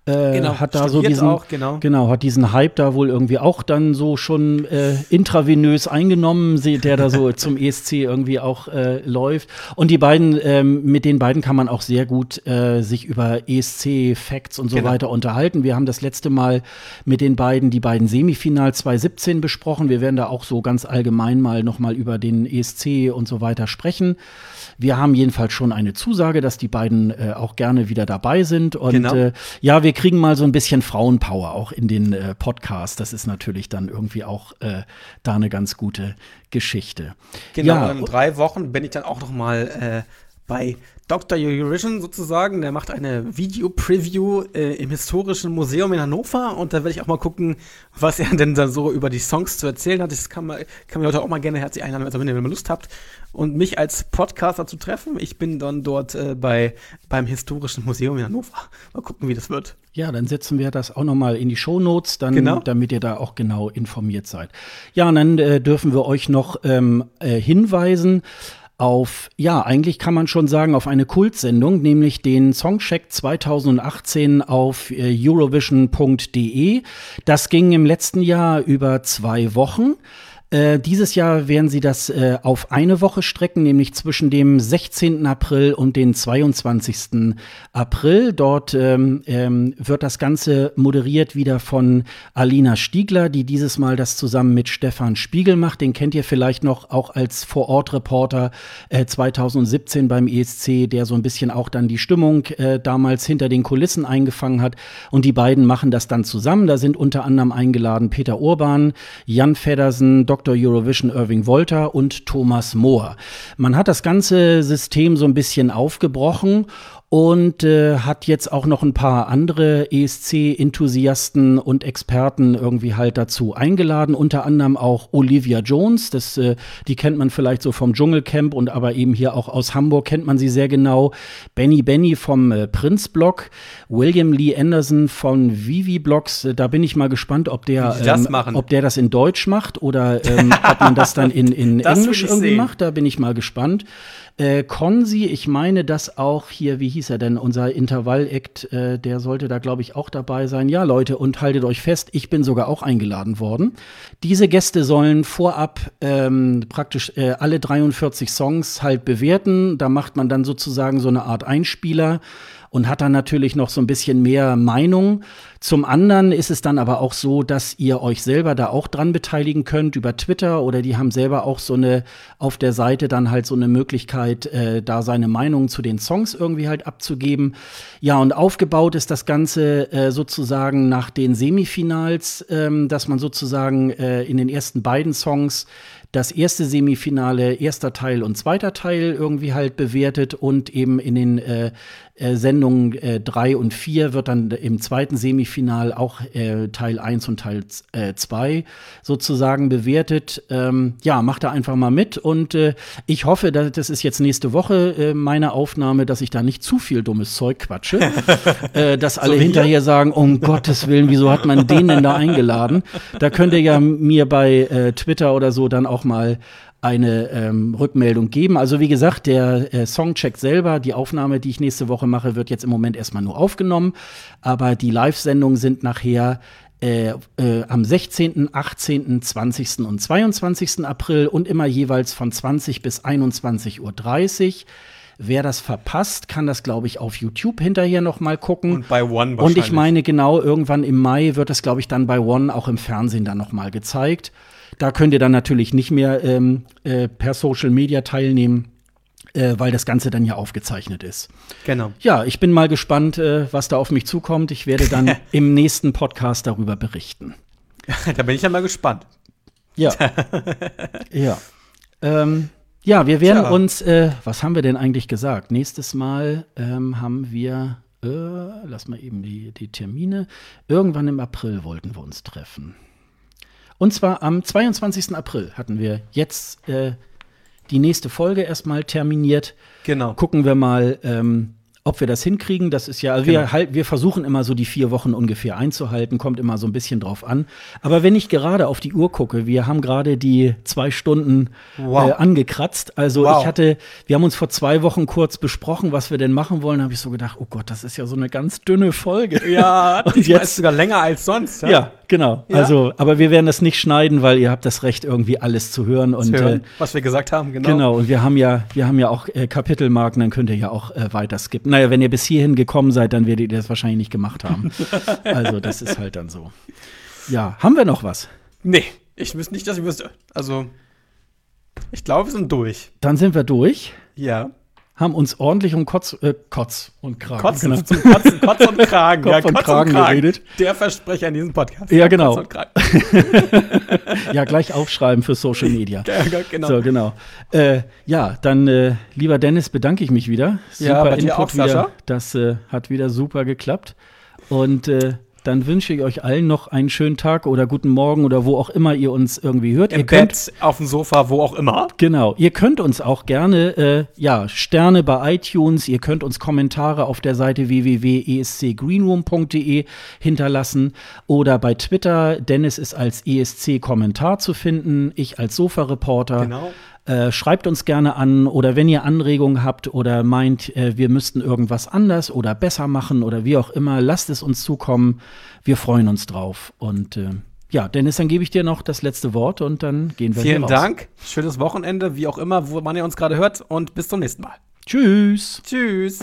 Speaker 1: Äh, genau, hat da so diesen, auch, genau. genau, hat diesen Hype da wohl irgendwie auch dann so schon äh, intravenös eingenommen, der da so (laughs) zum ESC irgendwie auch äh, läuft. Und die beiden, ähm, mit den beiden kann man auch sehr gut äh, sich über ESC-Facts und so genau. weiter unterhalten. Wir haben das letzte Mal mit den beiden die beiden Semifinal 2017 besprochen. Wir werden da auch so ganz allgemein mal nochmal über den ESC und so weiter sprechen. Wir haben jedenfalls schon eine Zusage, dass die beiden äh, auch gerne wieder dabei sind. Und genau. äh, ja, wir kriegen mal so ein bisschen Frauenpower auch in den äh, Podcast. Das ist natürlich dann irgendwie auch äh, da eine ganz gute Geschichte.
Speaker 2: Genau, ja. in drei Wochen bin ich dann auch noch mal äh, bei Dr. Eurovision sozusagen. Der macht eine Video-Preview äh, im Historischen Museum in Hannover und da werde ich auch mal gucken, was er denn da so über die Songs zu erzählen hat. Das kann man, kann man heute auch mal gerne herzlich einladen, also wenn ihr Lust habt und mich als Podcaster zu treffen. Ich bin dann dort äh, bei, beim Historischen Museum in Hannover. Mal gucken, wie das wird.
Speaker 1: Ja, dann setzen wir das auch noch mal in die Shownotes, dann, genau. damit ihr da auch genau informiert seid. Ja, und dann äh, dürfen wir euch noch ähm, äh, hinweisen auf, ja, eigentlich kann man schon sagen, auf eine Kultsendung, nämlich den Songcheck 2018 auf äh, eurovision.de. Das ging im letzten Jahr über zwei Wochen. Äh, dieses Jahr werden sie das äh, auf eine Woche strecken, nämlich zwischen dem 16. April und den 22. April. Dort ähm, ähm, wird das Ganze moderiert wieder von Alina Stiegler, die dieses Mal das zusammen mit Stefan Spiegel macht. Den kennt ihr vielleicht noch auch als Vorortreporter äh, 2017 beim ESC, der so ein bisschen auch dann die Stimmung äh, damals hinter den Kulissen eingefangen hat. Und die beiden machen das dann zusammen. Da sind unter anderem eingeladen Peter Urban, Jan Feddersen, Dr. Dr. Eurovision Irving Wolter und Thomas Mohr. Man hat das ganze System so ein bisschen aufgebrochen und äh, hat jetzt auch noch ein paar andere ESC-Enthusiasten und Experten irgendwie halt dazu eingeladen, unter anderem auch Olivia Jones, das, äh, die kennt man vielleicht so vom Dschungelcamp und aber eben hier auch aus Hamburg kennt man sie sehr genau. Benny Benny vom äh, Prinz-Blog, William Lee Anderson von Vivi Blogs, äh, da bin ich mal gespannt, ob der, ähm, ob der das in Deutsch macht oder ähm, ob man das dann in, in (laughs) Englisch irgendwie sehen. macht, da bin ich mal gespannt. Äh, Konzi, ich meine, dass auch hier, wie hieß er denn, unser Intervall-Act, äh, der sollte da, glaube ich, auch dabei sein. Ja, Leute, und haltet euch fest, ich bin sogar auch eingeladen worden. Diese Gäste sollen vorab ähm, praktisch äh, alle 43 Songs halt bewerten. Da macht man dann sozusagen so eine Art Einspieler und hat dann natürlich noch so ein bisschen mehr Meinung. Zum anderen ist es dann aber auch so, dass ihr euch selber da auch dran beteiligen könnt über Twitter oder die haben selber auch so eine auf der Seite dann halt so eine Möglichkeit, äh, da seine Meinung zu den Songs irgendwie halt abzugeben. Ja, und aufgebaut ist das Ganze äh, sozusagen nach den Semifinals, ähm, dass man sozusagen äh, in den ersten beiden Songs das erste Semifinale, erster Teil und zweiter Teil irgendwie halt bewertet und eben in den äh, äh, Sendungen äh, drei und vier wird dann im zweiten Semifinal auch äh, Teil 1 und Teil 2 äh, sozusagen bewertet. Ähm, ja, macht da einfach mal mit und äh, ich hoffe, dass, das ist jetzt nächste Woche äh, meine Aufnahme, dass ich da nicht zu viel dummes Zeug quatsche, (laughs) äh, dass alle so hinterher sagen, um Gottes Willen, wieso hat man den denn da eingeladen? Da könnt ihr ja mir bei äh, Twitter oder so dann auch mal eine ähm, Rückmeldung geben. Also wie gesagt, der äh, Songcheck selber, die Aufnahme, die ich nächste Woche mache, wird jetzt im Moment erstmal nur aufgenommen. Aber die Live-Sendungen sind nachher äh, äh, am 16., 18., 20. und 22. April und immer jeweils von 20 bis 21.30 Uhr. Wer das verpasst, kann das, glaube ich, auf YouTube hinterher noch mal gucken.
Speaker 2: Und bei One
Speaker 1: wahrscheinlich. Und ich meine, genau, irgendwann im Mai wird es, glaube ich, dann bei One auch im Fernsehen dann noch mal gezeigt. Da könnt ihr dann natürlich nicht mehr ähm, äh, per Social Media teilnehmen. Äh, weil das Ganze dann ja aufgezeichnet ist.
Speaker 2: Genau.
Speaker 1: Ja, ich bin mal gespannt, äh, was da auf mich zukommt. Ich werde dann (laughs) im nächsten Podcast darüber berichten. (laughs)
Speaker 2: da bin ich ja mal gespannt.
Speaker 1: Ja. (laughs) ja. Ähm, ja, wir werden Tja. uns, äh, was haben wir denn eigentlich gesagt? Nächstes Mal ähm, haben wir, äh, lass mal eben die, die Termine, irgendwann im April wollten wir uns treffen. Und zwar am 22. April hatten wir jetzt äh, die nächste Folge erstmal terminiert.
Speaker 2: Genau.
Speaker 1: Gucken wir mal, ähm, ob wir das hinkriegen, das ist ja, also genau. wir, halt, wir versuchen immer so die vier Wochen ungefähr einzuhalten, kommt immer so ein bisschen drauf an. Aber wenn ich gerade auf die Uhr gucke, wir haben gerade die zwei Stunden wow. äh, angekratzt. Also wow. ich hatte, wir haben uns vor zwei Wochen kurz besprochen, was wir denn machen wollen. Da habe ich so gedacht, oh Gott, das ist ja so eine ganz dünne Folge.
Speaker 2: Ja, (laughs) und jetzt sogar länger als sonst.
Speaker 1: Ja, ja genau. Ja? Also, aber wir werden das nicht schneiden, weil ihr habt das Recht, irgendwie alles zu hören. Und,
Speaker 2: hören, äh, was wir gesagt haben, genau.
Speaker 1: Genau, und wir haben ja, wir haben ja auch äh, Kapitelmarken, dann könnt ihr ja auch äh, weiter skippen. Naja, wenn ihr bis hierhin gekommen seid, dann werdet ihr das wahrscheinlich nicht gemacht haben. (laughs) also, das ist halt dann so. Ja, haben wir noch was?
Speaker 2: Nee, ich wüsste nicht, dass ich wüsste. Also, ich glaube, wir sind durch.
Speaker 1: Dann sind wir durch.
Speaker 2: Ja.
Speaker 1: Haben uns ordentlich um Kotz, äh, Kotz und Kragen.
Speaker 2: Kotz, genau. zum Kotzen, (laughs) Kotz und Kragen.
Speaker 1: Kopf ja, und, Kotz Kragen und Kragen geredet.
Speaker 2: Der Versprecher in diesem Podcast.
Speaker 1: Ja, genau. (laughs) ja, gleich aufschreiben für Social Media. (laughs) Ja, genau. So, genau. Äh, ja, dann, äh, lieber Dennis, bedanke ich mich wieder.
Speaker 2: Super ja, bei Input auch,
Speaker 1: wieder. Das äh, hat wieder super geklappt. Und äh, dann wünsche ich euch allen noch einen schönen Tag oder guten Morgen oder wo auch immer ihr uns irgendwie hört.
Speaker 2: Im
Speaker 1: ihr
Speaker 2: Bett, könnt, auf dem Sofa, wo auch immer.
Speaker 1: Genau. Ihr könnt uns auch gerne äh, ja, Sterne bei iTunes, ihr könnt uns Kommentare auf der Seite www.escgreenroom.de hinterlassen oder bei Twitter. Dennis ist als ESC-Kommentar zu finden, ich als Sofa-Reporter. Genau. Äh, schreibt uns gerne an oder wenn ihr Anregungen habt oder meint, äh, wir müssten irgendwas anders oder besser machen oder wie auch immer, lasst es uns zukommen. Wir freuen uns drauf. Und äh, ja, Dennis, dann gebe ich dir noch das letzte Wort und dann gehen wir
Speaker 2: Vielen hier raus. Dank. Schönes Wochenende, wie auch immer, wo man ihr uns gerade hört und bis zum nächsten Mal.
Speaker 1: Tschüss.
Speaker 2: Tschüss.